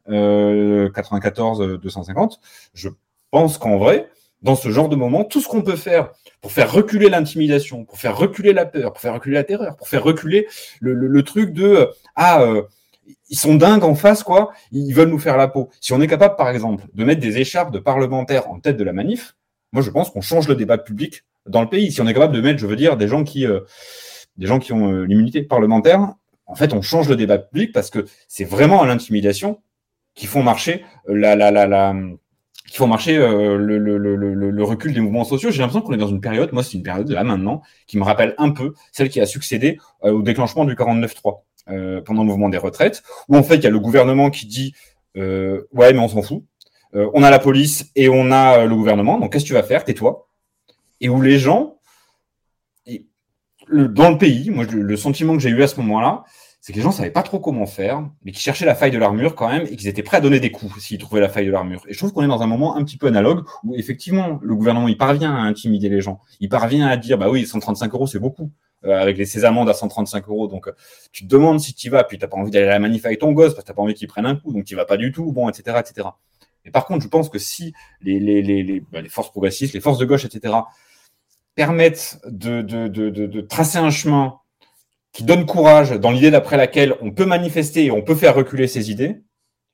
euh, 94 250, je pense qu'en vrai, dans ce genre de moment, tout ce qu'on peut faire pour faire reculer l'intimidation, pour faire reculer la peur, pour faire reculer la terreur, pour faire reculer le, le, le truc de euh, ah euh, ils sont dingues en face quoi, ils veulent nous faire la peau. Si on est capable par exemple de mettre des écharpes de parlementaires en tête de la manif, moi je pense qu'on change le débat public dans le pays. Si on est capable de mettre, je veux dire, des gens qui euh, des gens qui ont euh, l'immunité parlementaire, en fait on change le débat public parce que c'est vraiment à l'intimidation qui font marcher la la la, la qui font marcher euh, le, recul des mouvements sociaux. J'ai l'impression qu'on est dans une période, moi c'est une période là maintenant, qui me rappelle un peu celle qui a succédé euh, au déclenchement du 49-3 euh, pendant le mouvement des retraites, où en fait il y a le gouvernement qui dit ouais mais on s'en fout, on a la police et on a le gouvernement, donc qu'est-ce que tu vas faire, tais-toi. Et où les gens, dans le pays, moi le sentiment que j'ai eu à ce moment-là, c'est que les gens savaient pas trop comment faire, mais qui cherchaient la faille de l'armure quand même, et qu'ils étaient prêts à donner des coups s'ils trouvaient la faille de l'armure. Et je trouve qu'on est dans un moment un petit peu analogue où effectivement le gouvernement il parvient à intimider les gens, il parvient à dire bah oui 135 euros c'est beaucoup euh, avec les, ces amendes à 135 euros, donc euh, tu te demandes si tu vas, puis t'as pas envie d'aller à la manif avec ton gosse parce que t'as pas envie qu'il prenne un coup, donc tu vas pas du tout, bon etc etc. Et par contre je pense que si les bah, forces progressistes, les forces de gauche etc permettent de tracer un chemin qui donne courage dans l'idée d'après laquelle on peut manifester et on peut faire reculer ses idées,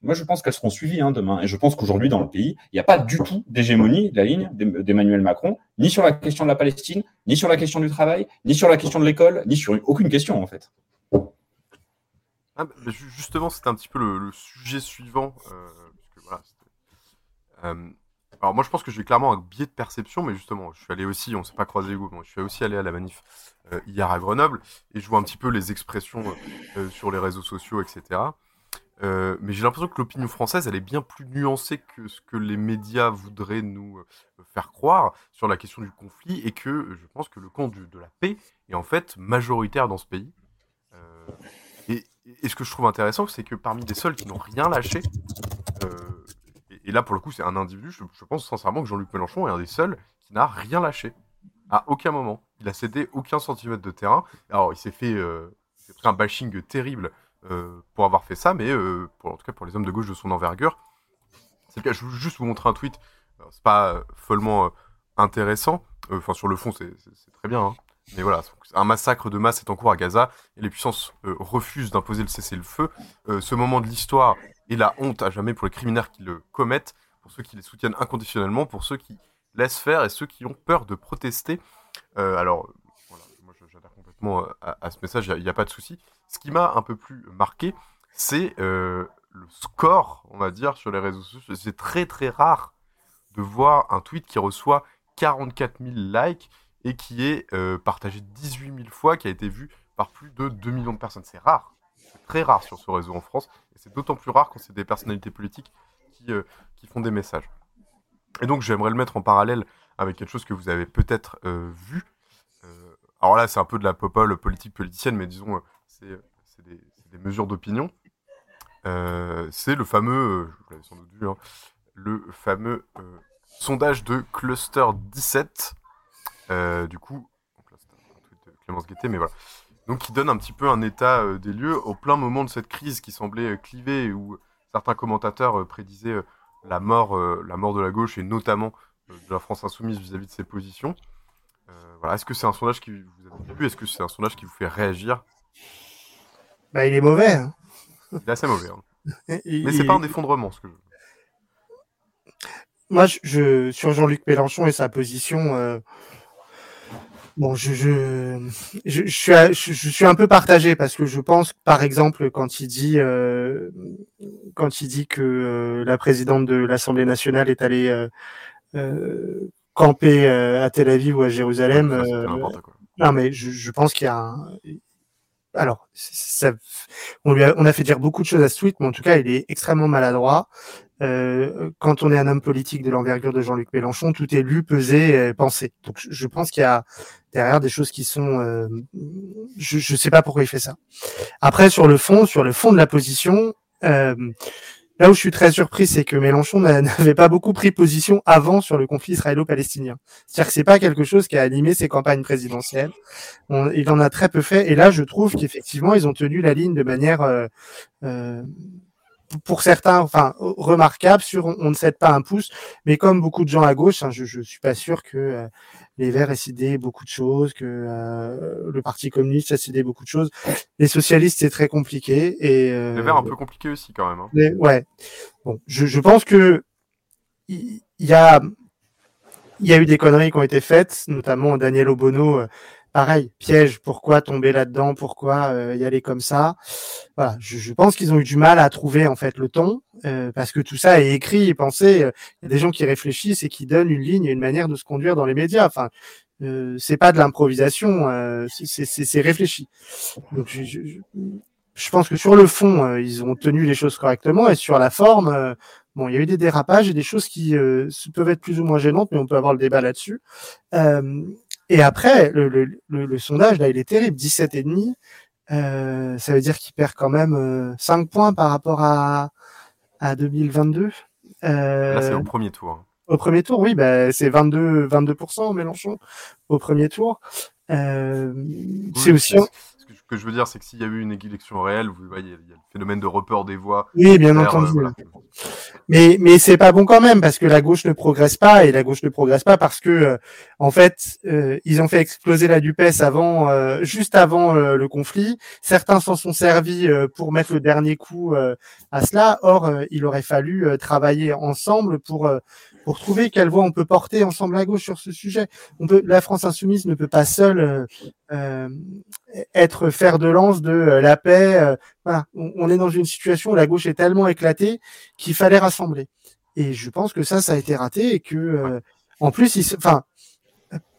moi je pense qu'elles seront suivies hein, demain. Et je pense qu'aujourd'hui dans le pays, il n'y a pas du tout d'hégémonie de la ligne d'Emmanuel Macron, ni sur la question de la Palestine, ni sur la question du travail, ni sur la question de l'école, ni sur aucune question en fait. Ah, justement, c'était un petit peu le, sujet suivant. Euh, alors moi je pense que j'ai clairement un biais de perception, mais justement, je suis allé aussi, on s'est pas croisé Hugo, bon, je suis aussi allé à la manif euh, hier à Grenoble, et je vois un petit peu les expressions euh, sur les réseaux sociaux, etc. Euh, mais j'ai l'impression que l'opinion française, elle est bien plus nuancée que ce que les médias voudraient nous euh, faire croire sur la question du conflit, et que euh, je pense que le camp de la paix est en fait majoritaire dans ce pays. Euh, et, et, ce que je trouve intéressant, c'est que parmi les seuls qui n'ont rien lâché, euh, et, là pour le coup c'est un individu, je, pense sincèrement que Jean-Luc Mélenchon est un des seuls qui n'a rien lâché. À aucun moment. Il a cédé aucun centimètre de terrain. Alors il s'est fait, euh, un bashing terrible euh, pour avoir fait ça, mais euh, pour, en tout cas pour les hommes de gauche de son envergure, c'est le cas. Je veux juste vous montrer un tweet. C'est pas follement intéressant. Enfin sur le fond c'est très bien. Hein. Mais voilà, un massacre de masse est en cours à Gaza et les puissances refusent d'imposer le cessez-le-feu. Ce moment de l'histoire est la honte à jamais pour les criminels qui le commettent, pour ceux qui les soutiennent inconditionnellement, pour ceux qui laissent faire et ceux qui ont peur de protester. Euh, alors, moi j'adhère complètement à, à, ce message, il n'y a, pas de souci. Ce qui m'a un peu plus marqué, c'est le score, on va dire, sur les réseaux sociaux. C'est très très rare de voir un tweet qui reçoit 44 000 likes et qui est euh, partagé 18 000 fois, qui a été vu par plus de 2 millions de personnes. C'est rare, c'est très rare sur ce réseau en France, et c'est d'autant plus rare quand c'est des personnalités politiques qui, euh, qui, font des messages. Et donc j'aimerais le mettre en parallèle avec quelque chose que vous avez peut-être euh, vu. alors là, c'est un peu de la popole politique politicienne, mais disons, c'est des, mesures d'opinion. c'est le fameux, sans doute vu, hein, le fameux sondage de Cluster 17, euh, du coup, Clémence Guettet, mais voilà. Donc qui donne un petit peu un état euh, des lieux au plein moment de cette crise qui semblait euh, cliver, où certains commentateurs euh, prédisaient la, mort, la mort de la gauche et notamment de la France insoumise vis-à-vis -vis de ses positions. voilà. Est-ce que c'est un sondage qui vous avez vu Est-ce que c'est un sondage qui vous fait réagir? Bah, il est mauvais. Hein. Il est assez mauvais. hein. Il- Mais c'est pas un effondrement, ce que je. Moi, je, je- sur Jean-Luc Mélenchon et sa position, euh, bon, je, je, je, je suis, je, je suis un peu partagé parce que je pense, par exemple, quand il dit, euh, quand il dit que euh, la présidente de l'Assemblée nationale est allée euh, euh, camper euh, à Tel Aviv ou à Jérusalem, Ouais, euh, quoi. non, mais je, je pense qu'il y a un. Alors, ça, on lui a, on a fait dire beaucoup de choses à ce tweet, mais en tout cas, il est extrêmement maladroit. Euh, quand on est un homme politique de l'envergure de Jean-Luc Mélenchon, tout est lu, pesé, euh, pensé. Donc, je, pense qu'il y a derrière des choses qui sont. euh, je ne sais pas pourquoi il fait ça. Après, sur le fond, sur le fond de la position, euh, là où je suis très surpris, c'est que Mélenchon n'a- n'avait pas beaucoup pris position avant sur le conflit israélo-palestinien. C'est-à-dire que c'est pas quelque chose qui a animé ses campagnes présidentielles. Il en a très peu fait. Et là, je trouve qu'effectivement, ils ont tenu la ligne de manière, euh, pour certains, enfin, remarquable sur on, on ne cède pas un pouce. Mais comme beaucoup de gens à gauche, hein, je, je suis pas sûr que euh, les Verts aient cédé beaucoup de choses, que euh, le Parti communiste a cédé beaucoup de choses. Les socialistes, c'est très compliqué. Et euh, Le verre un peu compliqué aussi, quand même. hein. mais, ouais. Bon, je, je pense que il il y a, il y a eu des conneries qui ont été faites, notamment Daniel Obono. Pareil, piège. Pourquoi tomber là-dedans Pourquoi euh, y aller comme ça? Voilà. Je, je pense qu'ils ont eu du mal à trouver en fait le ton, euh, parce que tout ça est écrit et pensé. euh, Il y a des gens qui réfléchissent et qui donnent une ligne et une manière de se conduire dans les médias. Enfin, euh, c'est pas de l'improvisation, euh, c'est- réfléchi. Donc, je, je- je- pense que sur le fond, ils ont tenu les choses correctement et sur la forme, bon, il y a eu des dérapages et des choses qui euh, peuvent être plus ou moins gênantes, mais on peut avoir le débat là-dessus. Euh, et après, le, le, le, le sondage, là, il est terrible, 17,5. Euh, ça veut dire qu'il perd quand même euh, 5 points par rapport à, à 2022. Euh, Là, c'est au premier tour. hein. au premier tour, oui, bah, c'est 22, 22% Mélenchon au premier tour. Euh, c'est aussi. Ce que, je veux dire, c'est que s'il y a eu une élection réelle, vous voyez, il y a le phénomène de report des voix. Oui, bien euh, entendu. voilà. Mais, mais c'est pas bon quand même parce que la gauche ne progresse pas et la gauche ne progresse pas parce que euh, en fait euh, ils ont fait exploser la Dupes avant, euh, juste avant euh, le conflit. Certains s'en sont servis euh, pour mettre le dernier coup euh, à cela. Or, euh, il aurait fallu euh, travailler ensemble pour euh, pour trouver quelle voie on peut porter ensemble à gauche sur ce sujet. La France insoumise ne peut pas seule euh, euh, être fer de lance de euh, la paix. on, est dans une situation où la gauche est tellement éclatée qu'il fallait rassembler. Et je pense que ça, ça a été raté et que, en plus, enfin,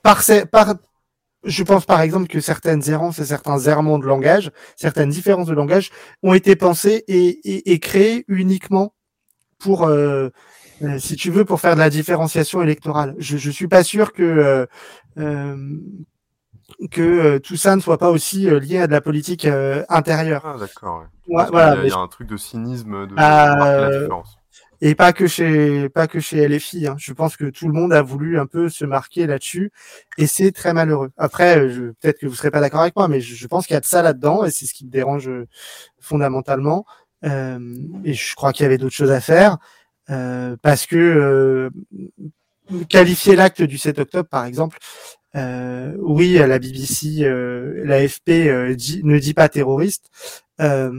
par, par, je pense par exemple que certaines errances et certains errements de langage, certaines différences de langage ont été pensées et, créées uniquement pour, si tu veux, pour faire de la différenciation électorale. Je, je suis pas sûr que euh, euh, que euh, tout ça ne soit pas aussi euh, lié à de la politique euh, intérieure. Ah, d'accord. ouais. Voilà, y a, mais il y a un truc de cynisme de Ah, marquer la euh, différence. et pas que chez pas que chez LFI. Hein. Je pense que tout le monde a voulu un peu se marquer là-dessus et c'est très malheureux. Après, euh, je- peut-être que vous serez pas d'accord avec moi, mais je, je pense qu'il y a de ça là-dedans et c'est ce qui me dérange euh, fondamentalement. Euh, et je crois qu'il y avait d'autres choses à faire euh, parce que euh, qualifier l'acte du 7 octobre, par exemple. Euh, oui, la BBC, euh, l'AFP euh, ne dit pas terroriste. Euh,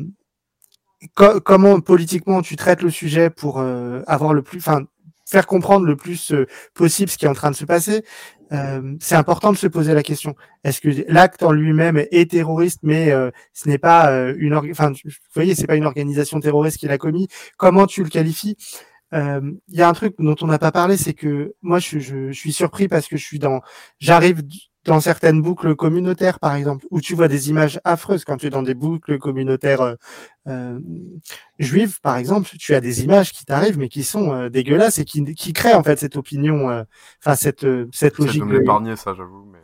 co- comment politiquement tu traites le sujet pour euh, avoir le plus, enfin, faire comprendre le plus euh, possible ce qui est en train de se passer? Euh, c'est important de se poser la question. Est-ce que l'acte en lui-même est terroriste, mais euh, ce n'est pas euh, une, enfin, vous voyez, c'est pas une organisation terroriste qui l'a commis. Comment tu le qualifies? Euh, Il y a un truc dont on n'a pas parlé, c'est que moi, je, je, je suis surpris parce que je suis dans, j'arrive dans certaines boucles communautaires, par exemple, où tu vois des images affreuses quand tu es dans des boucles communautaires euh, euh, juives, par exemple, tu as des images qui t'arrivent, mais qui sont euh, dégueulasses et qui, qui créent en fait cette opinion, euh, enfin cette euh, cette logique. de- l'épargner, ça, j'avoue. Mais...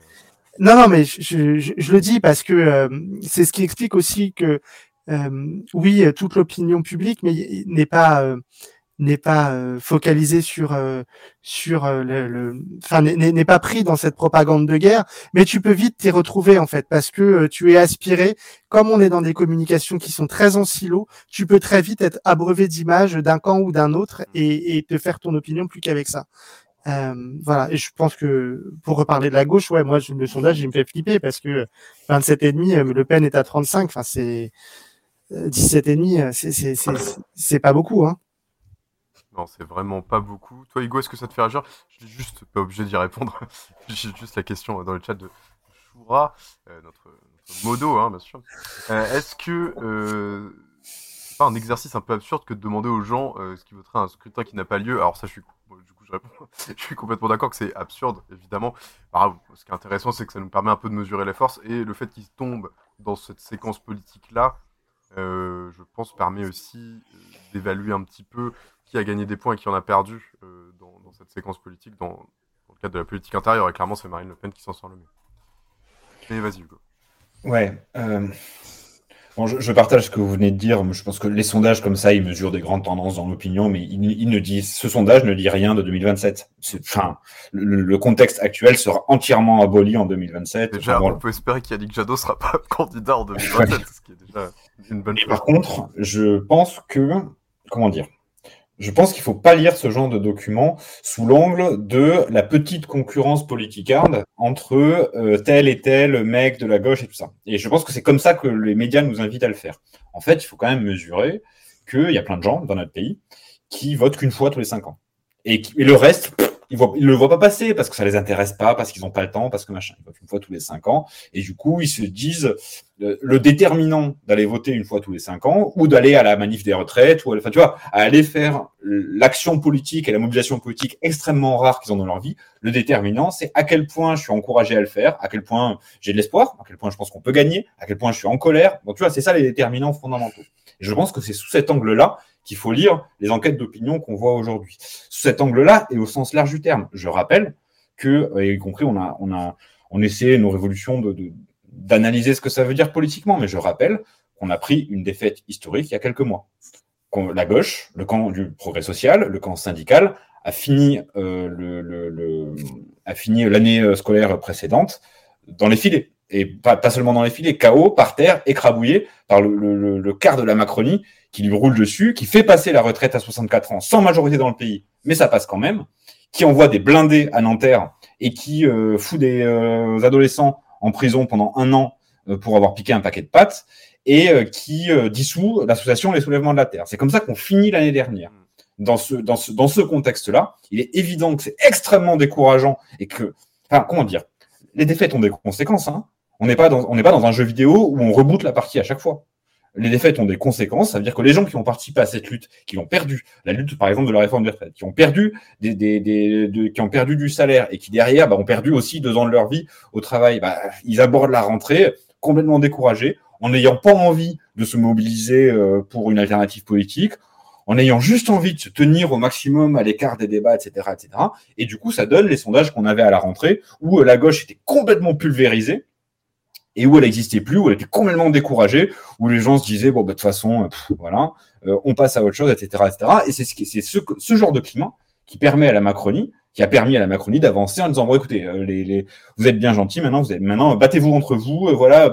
non, non, mais je, je, je- le dis parce que euh, c'est ce qui explique aussi que euh, oui, euh, toute l'opinion publique mais n'est pas euh, n'est pas euh, focalisée sur euh, sur euh, le, le- enfin n'est- pas pris dans cette propagande de guerre, mais tu peux vite t'y retrouver en fait parce que euh, tu es aspiré. Comme on est dans des communications qui sont très en silo, tu peux très vite être abreuvé d'images d'un camp ou d'un autre et, et te faire ton opinion plus qu'avec ça. Euh, voilà, et je pense que pour reparler de la gauche, ouais, moi le sondage il me fait flipper parce que 27 et demi, Le Pen est à 35, enfin c'est 17 et demi, c'est c'est c'est pas beaucoup, hein. C'est vraiment pas beaucoup. Toi, Hugo, est-ce que ça te fait réagir? Je suis juste pas obligé d'y répondre. J'ai juste la question dans le chat de Choura, euh, notre, notre, modo, hein, bien sûr. Euh, est-ce que euh, c'est pas un exercice un peu absurde que de demander aux gens ce qui voteraient un scrutin qui n'a pas lieu? Alors ça, je suis, du coup, je suis complètement d'accord que c'est absurde, évidemment. ce qui est intéressant, c'est que ça nous permet un peu de mesurer les forces et le fait qu'ils tombent dans cette séquence politique-là, je pense, permet aussi d'évaluer un petit peu qui a gagné des points et qui en a perdu euh, dans, cette séquence politique, dans, le cadre de la politique intérieure. Et clairement, c'est Marine Le Pen qui s'en sort le mieux. Mais vas-y, Hugo. Ouais. Euh, bon, je, partage ce que vous venez de dire. Je pense que les sondages comme ça, ils mesurent des grandes tendances dans l'opinion, mais ils, ne disent, ce sondage ne dit rien de 2027. Enfin, le, contexte actuel sera entièrement aboli en 2027. Déjà, on peut espérer qu'Yannick Jadot sera pas candidat en 2027, ce qui est déjà une bonne chose. Par contre, je pense que, comment dire, je pense qu'il ne faut pas lire ce genre de document sous l'angle de la petite concurrence politicarde entre euh, tel et tel mec de la gauche et tout ça. Et je pense que c'est comme ça que les médias nous invitent à le faire. En fait, il faut quand même mesurer qu'il y a plein de gens dans notre pays qui votent qu'une fois tous les cinq ans. Et, et le reste, ils ne le voient pas passer parce que ça les intéresse pas, parce qu'ils n'ont pas le temps, parce que machin. Ils votent une fois tous les cinq ans. Et du coup, ils se disent euh, le déterminant d'aller voter une fois tous les cinq ans ou d'aller à la manif des retraites ou enfin, tu vois, à aller faire l'action politique et la mobilisation politique extrêmement rare qu'ils ont dans leur vie. Le déterminant, c'est à quel point je suis encouragé à le faire, à quel point j'ai de l'espoir, à quel point je pense qu'on peut gagner, à quel point je suis en colère. Bon, tu vois, c'est ça les déterminants fondamentaux. Et je pense que c'est sous cet angle-là qu'il faut lire les enquêtes d'opinion qu'on voit aujourd'hui. Sous cet angle-là et au sens large du terme, je rappelle que, y compris, on a, on nos révolutions d'analyser ce que ça veut dire politiquement, mais je rappelle qu'on a pris une défaite historique il y a quelques mois. La gauche, le camp du progrès social, le camp syndical, a fini euh, l'année euh, scolaire précédente dans les filets et pas, seulement dans les filets, KO, par terre, écrabouillé par le, quart de la Macronie qui lui roule dessus, qui fait passer la retraite à 64 ans sans majorité dans le pays, mais ça passe quand même, qui envoie des blindés à Nanterre et qui euh, fout des euh, adolescents en prison pendant un an euh, pour avoir piqué un paquet de pâtes et qui dissout l'association Les Soulèvements de la Terre. C'est comme ça qu'on finit l'année dernière. Dans ce, contexte-là, il est évident que c'est extrêmement décourageant et que, enfin, comment dire, les défaites ont des conséquences. Hein. On n'est pas, dans, pas dans un jeu vidéo où on reboot la partie à chaque fois. Les défaites ont des conséquences, ça veut dire que les gens qui ont participé à cette lutte, qui ont perdu la lutte, par exemple, de la réforme des retraites, qui ont perdu des, qui ont perdu du salaire et qui derrière bah, ont perdu aussi deux ans de leur vie au travail, bah, ils abordent la rentrée complètement découragés, en n'ayant pas envie de se mobiliser euh, pour une alternative politique, en ayant juste envie de se tenir au maximum à l'écart des débats, etc., etc. Et du coup, ça donne les sondages qu'on avait à la rentrée, où euh, la gauche était complètement pulvérisée, et où elle n'existait plus, où elle était complètement découragée, où les gens se disaient bon bah, de toute façon euh, voilà, euh, on passe à autre chose, etc., etc. Et c'est ce, ce, ce genre de climat qui permet à la Macronie, qui a permis à la Macronie d'avancer en disant bon écoutez, euh, les, les, vous êtes bien gentils maintenant, vous êtes maintenant battez-vous entre vous, voilà,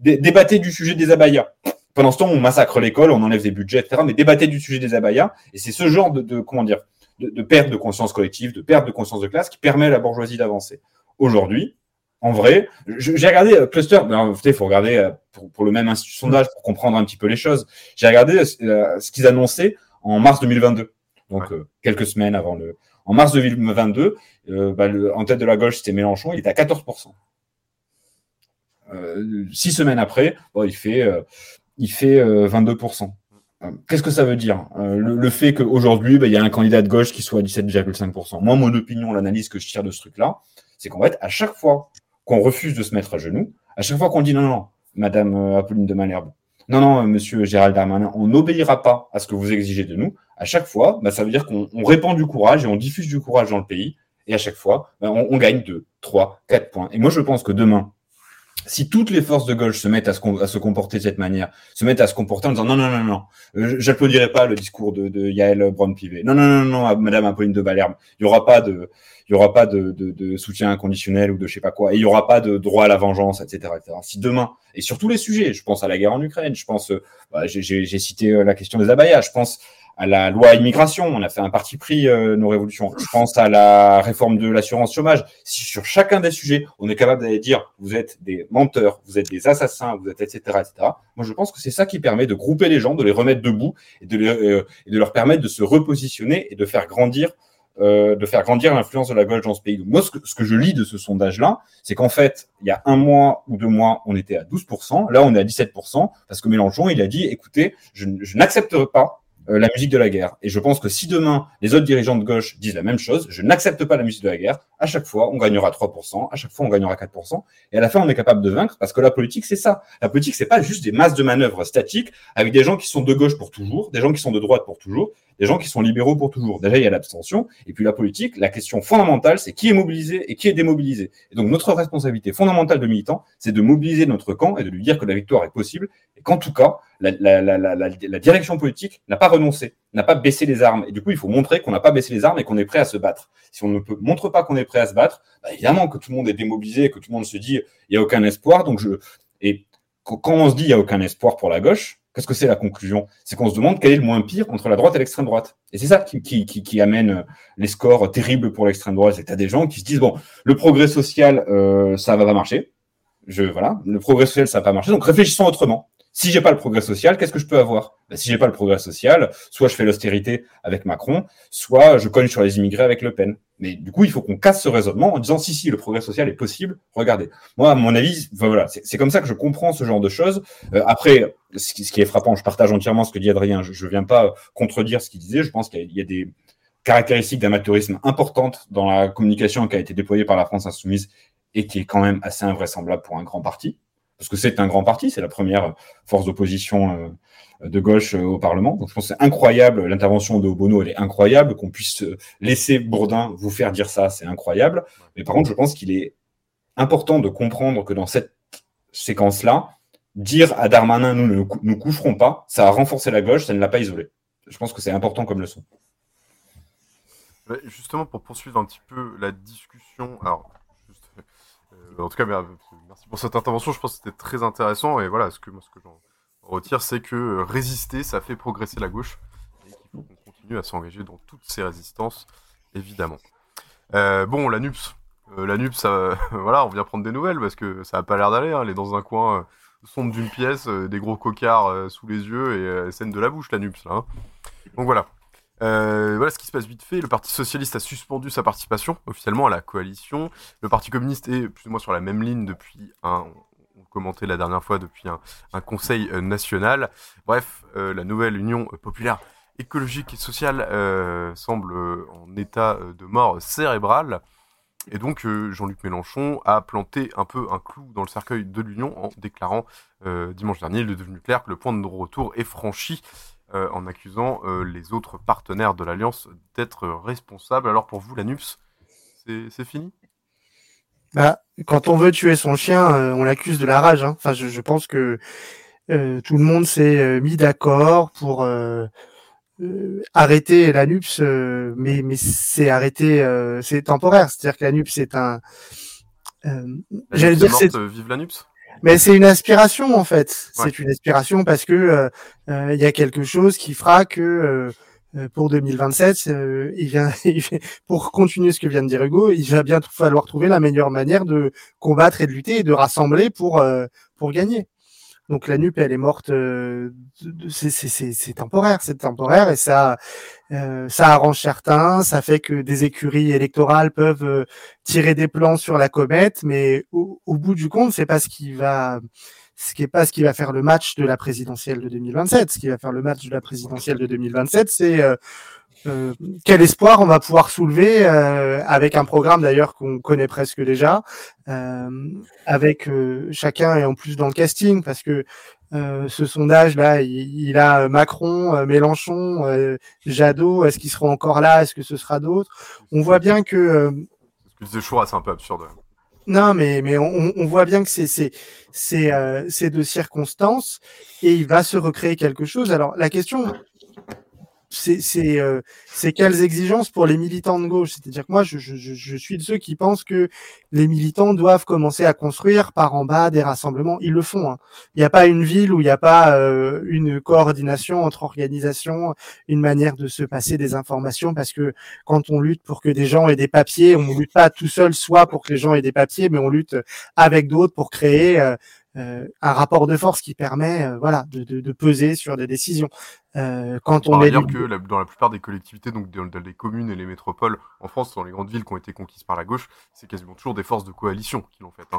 débattez du sujet des abayas. Pendant ce temps, on massacre l'école, on enlève des budgets, etc. Mais débattez du sujet des abayas, et c'est ce genre de, de comment dire, de, de perte de conscience collective, de perte de conscience de classe qui permet à la bourgeoisie d'avancer. Aujourd'hui, en vrai. J'ai regardé euh, Cluster, il faut regarder euh, pour, le même sondage pour comprendre un petit peu les choses. J'ai regardé euh, ce qu'ils annonçaient en mars 2022, donc quelques semaines avant le. En mars 2022, bah, en tête de la gauche, c'était Mélenchon, il était à 14%. six semaines après, il fait, il fait 22%. Qu'est-ce que ça veut dire? Le, fait qu'aujourd'hui, bah, il y a un candidat de gauche qui soit à 17,5%. Moi, mon opinion, l'analyse que je tire de ce truc-là, c'est qu'en fait, à chaque fois qu'on refuse de se mettre à genoux, à chaque fois qu'on dit non, non, Madame euh, Apolline de Malherbe, non, non, Monsieur Gérald Darmanin, on n'obéira pas à ce que vous exigez de nous. À chaque fois, bah, ça veut dire qu'on répand du courage et on diffuse du courage dans le pays. Et à chaque fois, bah, on, on, gagne 2, 3, 4 points. Et moi, je pense que demain, si toutes les forces de gauche se mettent à se, à comporter de cette manière, se mettent à se comporter en disant non, non, non, non, euh, j'applaudirai pas le discours de, de Yael Braun-Pivet. Non, non, non, non, Madame Apolline de Balherbe. Il y aura pas de, il y aura pas de, de, de, soutien inconditionnel ou de je sais pas quoi. Et il y aura pas de droit à la vengeance, etc., etc. Si demain, et sur tous les sujets, je pense à la guerre en Ukraine, je pense, euh, bah, j'ai cité euh, la question des abayas, je pense à la loi immigration, on a fait un parti pris euh, nos révolutions. Je pense à la réforme de l'assurance chômage. Si sur chacun des sujets, on est capable d'aller dire vous êtes des menteurs, vous êtes des assassins, vous êtes etc. etc. Moi, je pense que c'est ça qui permet de grouper les gens, de les remettre debout et de, euh, et de leur permettre de se repositionner et de faire grandir euh, de faire grandir l'influence de la gauche dans ce pays. Donc moi, ce que, ce que je lis de ce sondage-là, c'est qu'en fait, il y a un mois ou deux mois, on était à 12%, là on est à 17%, parce que Mélenchon, il a dit, écoutez, je, je n'accepterai pas euh, la musique de la guerre. Et je pense que si demain, les autres dirigeants de gauche disent la même chose, je n'accepte pas la musique de la guerre, à chaque fois, on gagnera 3%, à chaque fois, on gagnera 4%, et à la fin, on est capable de vaincre, parce que la politique, c'est ça. La politique, c'est pas juste des masses de manœuvres statiques, avec des gens qui sont de gauche pour toujours, des gens qui sont de droite pour toujours, des gens qui sont libéraux pour toujours. Déjà, il y a l'abstention. Et puis la politique, la question fondamentale, c'est qui est mobilisé et qui est démobilisé. Et donc notre responsabilité fondamentale de militant, c'est de mobiliser notre camp et de lui dire que la victoire est possible et qu'en tout cas, la, direction politique n'a pas renoncé, n'a pas baissé les armes. Et du coup, il faut montrer qu'on n'a pas baissé les armes et qu'on est prêt à se battre. Si on ne peut, montre pas qu'on est prêt à se battre, bah, évidemment que tout le monde est démobilisé, que tout le monde se dit il n'y a aucun espoir. Donc je et quand on se dit il n'y a aucun espoir pour la gauche, Qu'est-ce que c'est la conclusion? C'est qu'on se demande quel est le moins pire entre la droite et l'extrême droite. Et c'est ça qui, amène euh, les scores terribles pour l'extrême droite. C'est que tu as des gens qui se disent, bon, le progrès social, euh, ça va pas marcher. Voilà, le progrès social, ça va pas marcher. Donc réfléchissons autrement. Si j'ai pas le progrès social, qu'est-ce que je peux avoir? Ben, Si j'ai pas le progrès social, soit je fais l'austérité avec Macron, soit je cogne sur les immigrés avec Le Pen. Mais du coup, il faut qu'on casse ce raisonnement en disant si si le progrès social est possible. Regardez, moi à mon avis, voilà, c'est comme ça que je comprends ce genre de choses. Euh, après, ce qui, est frappant, je partage entièrement ce que dit Adrien. Je ne viens pas contredire ce qu'il disait. Je pense qu'il y, a des caractéristiques d'amateurisme importantes dans la communication qui a été déployée par la France insoumise et qui est quand même assez invraisemblable pour un grand parti parce que c'est un grand parti, c'est la première force d'opposition euh, de gauche euh, au Parlement. Donc je pense que c'est incroyable, l'intervention de Obono, elle est incroyable, qu'on puisse euh, laisser Bourdin vous faire dire ça, c'est incroyable. Mais par contre, je pense qu'il est important de comprendre que dans cette séquence-là, dire à Darmanin, nous ne nous coucherons pas, ça a renforcé la gauche, ça ne l'a pas isolé. Je pense que c'est important comme leçon. Justement, pour poursuivre un petit peu la discussion, alors, en tout cas, merci pour cette intervention. Je pense que c'était très intéressant. Et voilà, ce que, moi, ce que j'en retire, c'est que euh, résister, ça fait progresser la gauche. Et qu'il faut qu'on continue à s'engager dans toutes ces résistances, évidemment. Euh, bon, la NUPS. Euh, la NUPS, ça, voilà, on vient prendre des nouvelles parce que ça a pas l'air d'aller. Hein. Elle est dans un coin sombre d'une pièce, des gros cocards sous les yeux et scène de la bouche, la NUPS, là. Hein. Donc voilà. Euh, voilà ce qui se passe vite fait. Le Parti Socialiste a suspendu sa participation officiellement à la coalition. Le Parti Communiste est plus ou moins sur la même ligne depuis un, on commentait la dernière fois, depuis un, conseil euh, national. Bref, euh, la nouvelle Union populaire écologique et sociale semble en état de mort cérébrale. Et donc Jean-Luc Mélenchon a planté un peu un clou dans le cercueil de l'Union en déclarant dimanche dernier, il est devenu clair que le point de retour est franchi euh, en accusant euh, les autres partenaires de l'Alliance d'être responsables. Alors pour vous, la NUPS, c'est fini? Bah, Quand on veut tuer son chien, euh, on l'accuse de la rage. Hein. Enfin, je, je, pense que tout le monde s'est mis d'accord pour arrêter la NUPS, mais, mais c'est arrêté, c'est temporaire. C'est-à-dire que la NUPS est un... J'allais dire, c'est... Vive la NUPS mais c'est une aspiration en fait. Ouais. C'est une aspiration parce que euh, euh, il y a quelque chose qui fera que euh, pour 2027, il vient, pour continuer ce que vient de dire Hugo, il va bien falloir trouver la meilleure manière de combattre et de lutter et de rassembler pour pour gagner. Donc la NUP, elle est morte, euh, c'est temporaire, c'est temporaire et ça, euh, ça arrange certains, ça fait que des écuries électorales peuvent euh, tirer des plans sur la comète, mais au, au bout du compte, c'est pas ce qui va, ce qui est pas ce qui va faire le match de la présidentielle de 2027. Ce qui va faire le match de la présidentielle de 2027, c'est euh, euh, quel espoir on va pouvoir soulever euh, avec un programme d'ailleurs qu'on connaît presque déjà, euh, avec euh, chacun et en plus dans le casting parce que euh, ce sondage là, il, il a Macron, Mélenchon, Jadot. Est-ce qu'ils seront encore là? Est-ce que ce sera d'autres? On voit bien que. Que disait Choura, c'est un peu absurde. Non, mais mais on, voit bien que c'est c'est c'est c'est de circonstances et il va se recréer quelque chose. Alors la question c'est euh, quelles exigences pour les militants de gauche? C'est-à-dire que moi, je, suis de ceux qui pensent que les militants doivent commencer à construire par en bas des rassemblements. Ils le font. Hein. Il n'y a pas une ville où il n'y a pas euh, une coordination entre organisations, une manière de se passer des informations, parce que quand on lutte pour que des gens aient des papiers, on lutte pas tout seul, soit pour que les gens aient des papiers, mais on lutte avec d'autres pour créer euh, un rapport de force qui permet euh, voilà, de, de, de, peser sur des décisions. Euh, quand on est dire que la, dans la plupart des collectivités, donc dans, dans, les communes et les métropoles en France, dans les grandes villes qui ont été conquises par la gauche, c'est quasiment toujours des forces de coalition qui l'ont fait. Hein.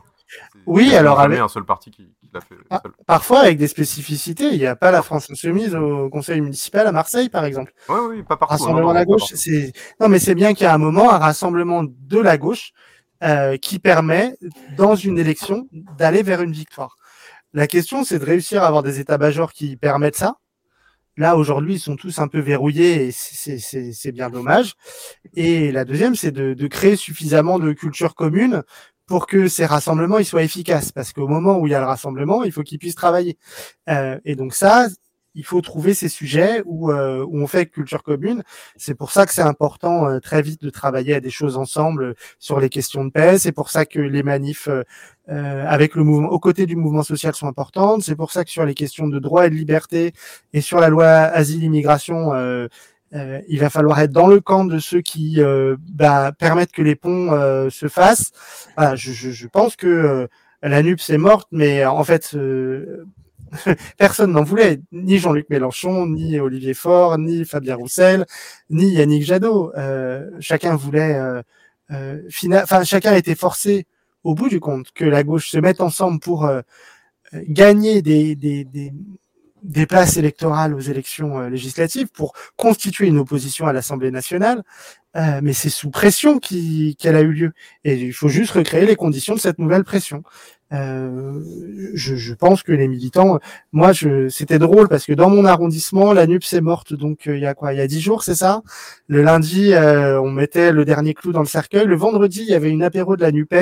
Oui, alors avec un seul parti qui, qui l'a fait. Ah, parfois avec des spécificités. Il n'y a pas la France insoumise au conseil municipal à Marseille, par exemple. Oui, oui, pas partout. Rassemblement de la gauche, c'est non, mais c'est bien qu'il y a un moment un rassemblement de la gauche euh, qui permet, dans une élection, d'aller vers une victoire. La question, c'est de réussir à avoir des états-majors qui permettent ça. Là, aujourd'hui, ils sont tous un peu verrouillés et c'est bien dommage. Et la deuxième, c'est de, de, créer suffisamment de culture commune pour que ces rassemblements ils soient efficaces. Parce qu'au moment où il y a le rassemblement, il faut qu'ils puissent travailler. Euh, et donc ça, il faut trouver ces sujets où, euh, où on fait culture commune. C'est pour ça que c'est important euh, très vite de travailler à des choses ensemble sur les questions de paix. C'est pour ça que les manifs euh, avec le mouvement, aux côtés du mouvement social sont importantes. C'est pour ça que sur les questions de droit et de liberté et sur la loi asile-immigration, il va falloir être dans le camp de ceux qui bah, permettent que les ponts se fassent. Voilà, je, je, je, pense que la NUPS est morte, mais en fait, personne n'en voulait, ni Jean-Luc Mélenchon, ni Olivier Faure, ni Fabien Roussel, ni Yannick Jadot. Euh, chacun voulait, euh, euh, chacun était forcé au bout du compte que la gauche se mette ensemble pour euh, gagner des, places électorales aux élections législatives, pour constituer une opposition à l'Assemblée nationale. mais c'est sous pression qu'elle a eu lieu. Et il faut juste recréer les conditions de cette nouvelle pression. Euh, je, je, pense que les militants, moi, je, c'était drôle parce que dans mon arrondissement, la NUPS est morte. Donc euh, il y a quoi? Il y a dix jours, c'est ça? Le lundi, euh, on mettait le dernier clou dans le cercueil. Le vendredi, il y avait une apéro de la Nupes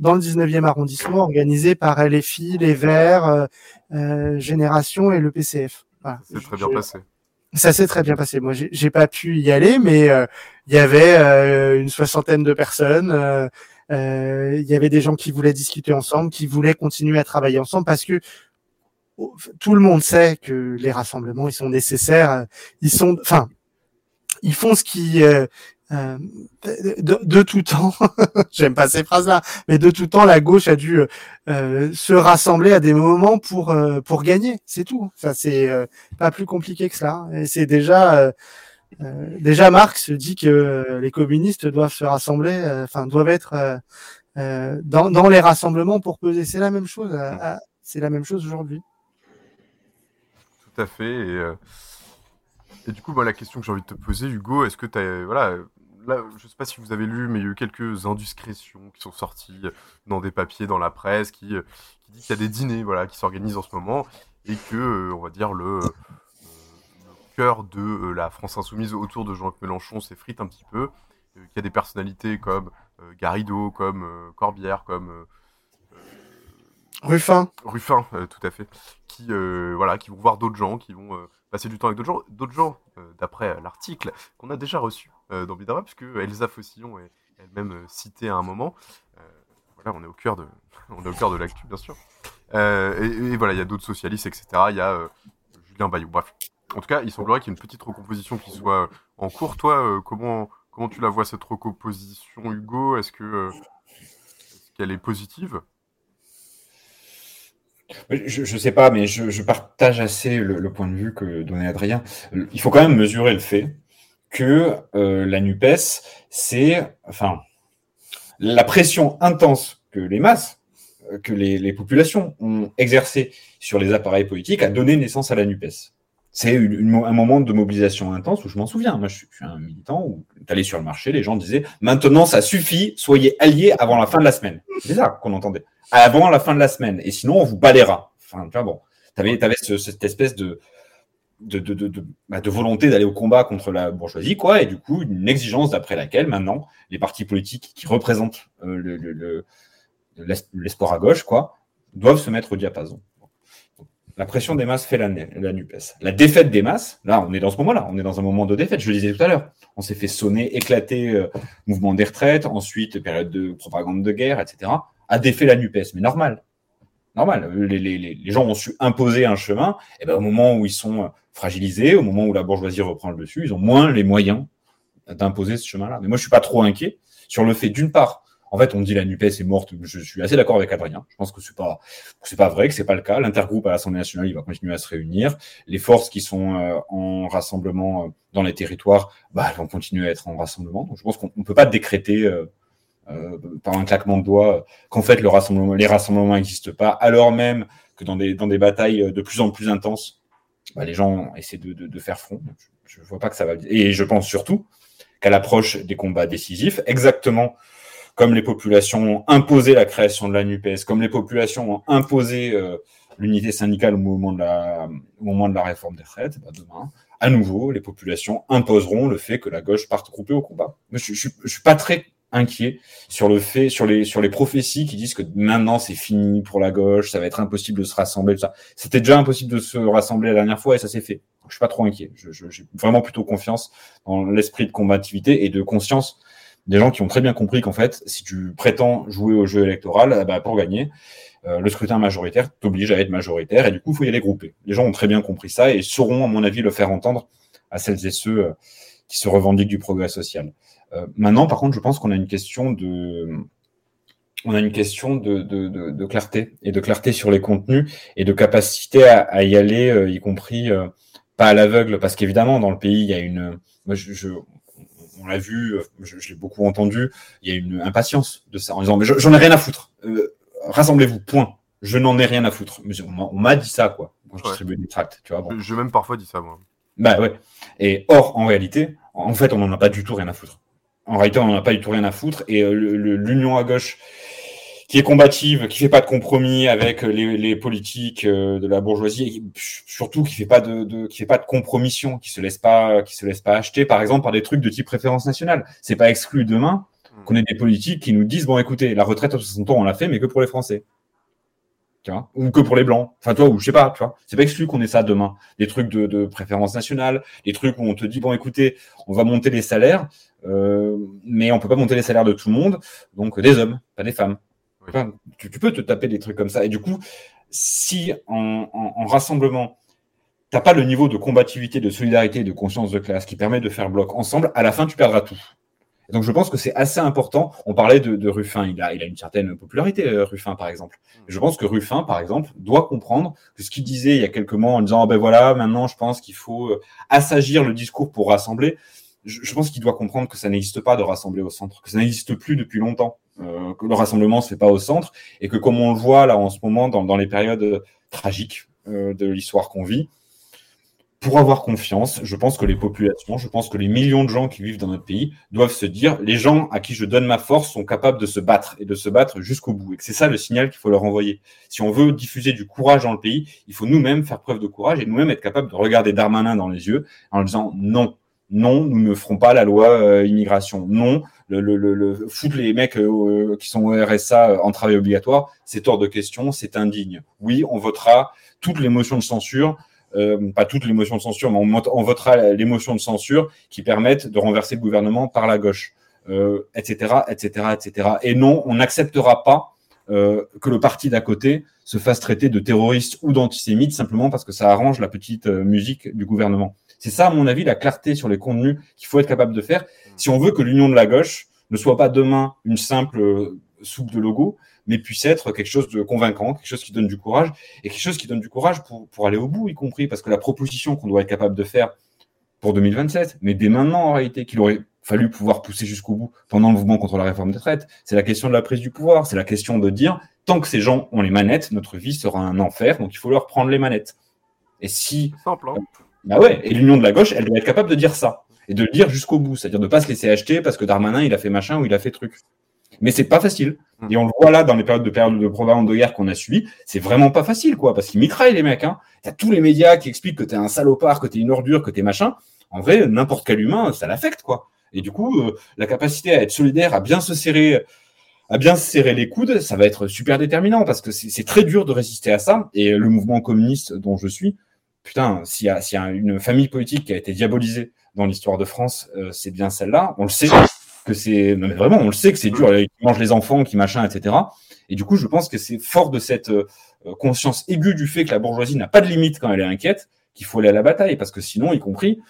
dans le 19e arrondissement, organisée par LFI, les Verts, euh, Génération et le PCF. Voilà. C'est très bien passé. Ça s'est très bien passé. Moi, j'ai pas pu y aller, mais il y avait une soixantaine de personnes. Euh, il y avait des gens qui voulaient discuter ensemble, qui voulaient continuer à travailler ensemble parce que tout le monde sait que les rassemblements ils sont nécessaires. Ils sont, enfin, ils font ce qui euh, euh, de, tout temps, j'aime pas ces phrases-là, mais de tout temps, la gauche a dû euh, se rassembler à des moments pour euh, pour gagner, c'est tout. Ça c'est euh, pas plus compliqué que cela. C'est déjà euh, déjà, Marx dit que euh, les communistes doivent se rassembler, euh, enfin doivent être dans, dans, les rassemblements pour peser. C'est la même chose. c'est la même chose aujourd'hui. Tout à fait. Et, et, du coup, moi, la question que j'ai envie de te poser, Hugo, est-ce que tu as, voilà, là, je sais pas si vous avez lu, mais il y a eu quelques indiscrétions qui sont sorties dans des papiers dans la presse qui, qui dit qu'il y a des dîners, voilà, qui s'organisent en ce moment et que, on va dire le cœur de euh, la France insoumise autour de Jean-Luc Mélenchon s'effrite un petit peu. Euh, qu'il y a des personnalités comme euh, Garrido, comme Corbière, comme Ruffin. Ruffin, tout à fait. Qui, voilà, qui vont voir d'autres gens, qui vont passer du temps avec d'autres gens, d'autres gens, d'après l'article qu'on a déjà reçu dans Bidara, puisque Elsa Fossillon est elle-même citée à un moment. voilà, on est au cœur de, on est au cœur de l'actu, bien sûr. Et, et, voilà, il y a d'autres socialistes, etc. Il y a Julien Bayou. Bref, en tout cas, il semblerait qu'il y ait une petite recomposition qui soit en cours. Toi, euh, comment, comment tu la vois cette recomposition, Hugo? Est-ce euh, qu'elle est positive? Je ne sais pas, mais je, partage assez le, point de vue que donnait Adrien. Il faut quand même mesurer le fait que euh, la NUPES, c'est enfin, la pression intense que les masses, que les, les populations ont exercée sur les appareils politiques a donné naissance à la NUPES c'est un moment de mobilisation intense où je m'en souviens. Moi, je suis, un militant où tu allais sur le marché, les gens disaient maintenant, ça suffit, soyez alliés avant la fin de la semaine. C'est ça qu'on entendait. Avant la fin de la semaine. Et sinon, on vous balayera. Enfin, tu vois, bon. Avais, cette espèce bah, de volonté d'aller au combat contre la bourgeoisie, quoi. Et du coup, une exigence d'après laquelle, maintenant, les partis politiques qui représentent euh, le, le, l'espoir à gauche, quoi, doivent se mettre au diapason. La pression des masses fait la, la NUPES. La défaite des masses, là, on est dans ce moment-là, on est dans un moment de défaite, je le disais tout à l'heure. On s'est fait sonner, éclater euh, mouvement des retraites, ensuite période de propagande de guerre, etc. A défait la NUPES, mais normal. Normal. Les, gens ont su imposer un chemin, et ben, au moment où ils sont fragilisés, au moment où la bourgeoisie reprend le dessus, ils ont moins les moyens d'imposer ce chemin-là. Mais moi, je suis pas trop inquiet sur le fait, d'une part, en fait, on dit la NUPES est morte. Je suis assez d'accord avec Adrien. Je pense que c'est pas, c'est pas vrai, que c'est pas le cas. L'intergroupe à l'Assemblée nationale, il va continuer à se réunir. Les forces qui sont euh, en rassemblement euh, dans les territoires, bah, elles vont continuer à être en rassemblement. Donc, je pense qu'on ne peut pas décréter euh, par un claquement de doigts qu'en fait le rassemblement, les rassemblements n'existent pas, alors même que dans des, dans des batailles de plus en plus intenses, bah, les gens essaient de, de, de faire front. Je, ne vois pas que ça va. Et je pense surtout qu'à l'approche des combats décisifs, exactement comme les populations ont imposé la création de la NUPES, comme les populations ont imposé euh, l'unité syndicale au moment de la, au moment de la réforme des retraites, bah demain, à nouveau, les populations imposeront le fait que la gauche parte groupée au combat. Je, je suis pas très inquiet sur le fait, sur les, sur les prophéties qui disent que maintenant c'est fini pour la gauche, ça va être impossible de se rassembler, tout ça. C'était déjà impossible de se rassembler la dernière fois et ça s'est fait. Je suis pas trop inquiet. J'ai vraiment plutôt confiance dans l'esprit de combativité et de conscience des gens qui ont très bien compris qu'en fait, si tu prétends jouer au jeu électoral, bah, pour gagner, euh, le scrutin majoritaire t'oblige à être majoritaire et du coup, il faut y aller grouper. Les gens ont très bien compris ça et sauront, à mon avis, le faire entendre à celles et ceux euh, qui se revendiquent du progrès social. Euh, maintenant, par contre, je pense qu'on a une question de, on a une question de, clarté et de clarté sur les contenus et de capacité à, y aller, euh, y compris pas à l'aveugle, parce qu'évidemment dans le pays il y a une, moi, je, on l'a vu, je, je l'ai beaucoup entendu, il y a une impatience de ça en disant mais j'en ai rien à foutre, rassemblez-vous, point. Je n'en ai rien à foutre. On m'a dit ça quoi. Quand je distribue des tracts, tu vois. Bon. J'ai même parfois dit ça moi. Bah ouais. Et or en réalité, en fait, on n'en a pas du tout rien à foutre. En réalité, on n'en a pas du tout rien à foutre. Et euh, l'union à gauche, qui est combative, qui fait pas de compromis avec les, les politiques euh, de la bourgeoisie, et surtout qui fait pas de, de, qui fait pas de compromission, qui se laisse pas, qui se laisse pas acheter, par exemple, par des trucs de type préférence nationale. C'est pas exclu demain qu'on ait des politiques qui nous disent bon, écoutez, la retraite à 60 ans, on l'a fait, mais que pour les Français. Tu vois, ou que pour les blancs. Enfin, toi, ou je sais pas, tu vois. C'est pas exclu qu'on ait ça demain. Des trucs de, de préférence nationale, des trucs où on te dit, bon, écoutez, on va monter les salaires, euh, mais on peut pas monter les salaires de tout le monde, donc des hommes, pas des femmes. Oui. Enfin, tu, tu, peux te taper des trucs comme ça. Et du coup, si en, en, en rassemblement, t'as pas le niveau de combativité, de solidarité, de conscience de classe qui permet de faire bloc ensemble, à la fin, tu perdras tout. Et donc je pense que c'est assez important. On parlait de, de, Ruffin, il a, il a une certaine popularité, euh, Ruffin par exemple. Je pense que Ruffin, par exemple, doit comprendre que ce qu'il disait il y a quelques mois en disant oh, ben voilà, maintenant je pense qu'il faut euh, assagir le discours pour rassembler. Je, je pense qu'il doit comprendre que ça n'existe pas de rassembler au centre, que ça n'existe plus depuis longtemps, euh, que le rassemblement se fait pas au centre et que comme on le voit là en ce moment dans, les périodes tragiques euh, de l'histoire qu'on vit, pour avoir confiance, je pense que les populations, je pense que les millions de gens qui vivent dans notre pays doivent se dire, les gens à qui je donne ma force sont capables de se battre et de se battre jusqu'au bout. Et c'est ça le signal qu'il faut leur envoyer. Si on veut diffuser du courage dans le pays, il faut nous-mêmes faire preuve de courage et nous-mêmes être capables de regarder Darmanin dans les yeux en disant non. Non, nous ne ferons pas la loi euh, immigration. Non, le, le, le, le foutre les mecs euh, qui sont au RSA en travail obligatoire, c'est hors de question, c'est indigne. Oui, on votera toutes les motions de censure euh, pas toute l'émotion de censure, mais on, votera l'émotion de censure qui permettent de renverser le gouvernement par la gauche, euh, etc., etc., etc. Et non, on n'acceptera pas euh, que le parti d'à côté se fasse traiter de terroriste ou d'antisémite simplement parce que ça arrange la petite euh, musique du gouvernement. C'est ça, à mon avis, la clarté sur les contenus qu'il faut être capable de faire. Si on veut que l'union de la gauche ne soit pas demain une simple euh, soupe de logo, mais puisse être quelque chose de convaincant, quelque chose qui donne du courage, et quelque chose qui donne du courage pour, pour aller au bout, y compris, parce que la proposition qu'on doit être capable de faire pour 2027, mais dès maintenant en réalité, qu'il aurait fallu pouvoir pousser jusqu'au bout pendant le mouvement contre la réforme des retraites, c'est la question de la prise du pouvoir, c'est la question de dire, tant que ces gens ont les manettes, notre vie sera un enfer, donc il faut leur prendre les manettes. Et si... Simple, hein bah ouais, et l'union de la gauche, elle doit être capable de dire ça, et de le dire jusqu'au bout, c'est-à-dire de pas se laisser acheter parce que Darmanin, il a fait machin ou il a fait truc. Mais c'est pas facile. Et on le voit là dans les périodes de période de propagande de guerre qu'on a suivi, c'est vraiment pas facile, quoi, parce qu'ils mitraillent les mecs. Hein. T'as tous les médias qui expliquent que t'es un salopard, que t'es une ordure, que t'es machin. En vrai, n'importe quel humain, ça l'affecte, quoi. Et du coup, euh, la capacité à être solidaire, à bien se serrer à bien se serrer les coudes, ça va être super déterminant parce que c'est très dur de résister à ça. Et le mouvement communiste dont je suis, putain, s'il y, a, y a une famille politique qui a été diabolisée dans l'histoire de France, euh, c'est bien celle-là. On le sait que c'est, mais vraiment, on le sait que c'est dur, ils mangent les enfants, qui machin, etc. Et du coup, je pense que c'est fort de cette euh, conscience aiguë du fait que la bourgeoisie n'a pas de limite quand elle est inquiète, qu'il faut aller à la bataille, parce que sinon, y compris,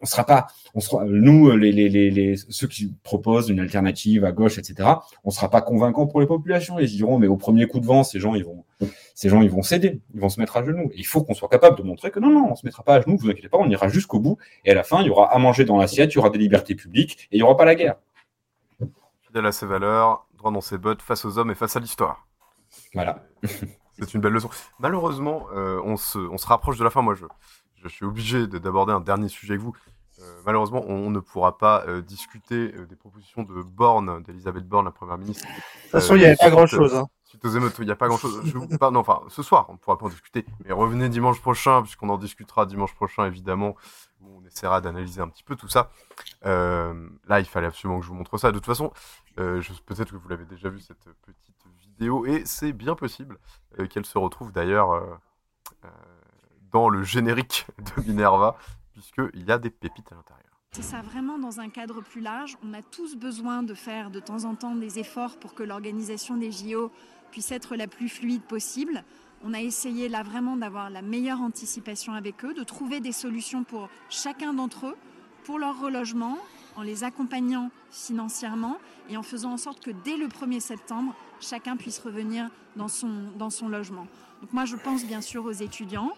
on sera pas, on sera, nous, les, les, les, ceux qui proposent une alternative à gauche, etc., on sera pas convaincants pour les populations. Ils diront, mais au premier coup de vent, ces gens, ils vont, ces gens, ils vont céder, ils vont se mettre à genoux. Et il faut qu'on soit capable de montrer que non, non, on se mettra pas à genoux, vous inquiétez pas, on ira jusqu'au bout. Et à la fin, il y aura à manger dans l'assiette, il y aura des libertés publiques et il y aura pas la guerre. Fidèle à ses valeurs, droit dans ses bottes, face aux hommes et face à l'histoire. Voilà. C'est une belle leçon. Malheureusement, euh, on, se, on se rapproche de la fin. Moi, je, je suis obligé d'aborder un dernier sujet avec vous. Euh, malheureusement, on, ne pourra pas euh, discuter euh, des propositions de Borne, d'Elisabeth Borne, la première ministre. De toute façon, il n'y avait pas grand-chose. Hein. Suite aux émeutes, il n'y a pas grand-chose. non, enfin, ce soir, on ne pourra pas en discuter. Mais revenez dimanche prochain, puisqu'on en discutera dimanche prochain, évidemment. Où on essaiera d'analyser un petit peu tout ça. là, il fallait absolument que je vous montre ça. De toute façon, peut-être que vous l'avez déjà vu, cette petite vidéo. Et c'est bien possible qu'elle se retrouve d'ailleurs dans le générique de Minerva, puisqu'il y a des pépites à l'intérieur. C'est ça, vraiment dans un cadre plus large. On a tous besoin de faire de temps en temps des efforts pour que l'organisation des JO puisse être la plus fluide possible. On a essayé là vraiment d'avoir la meilleure anticipation avec eux, de trouver des solutions pour chacun d'entre eux, pour leur relogement, en les accompagnant financièrement et en faisant en sorte que dès le 1er septembre, chacun puisse revenir dans son, dans son logement. Donc moi, je pense bien sûr aux étudiants.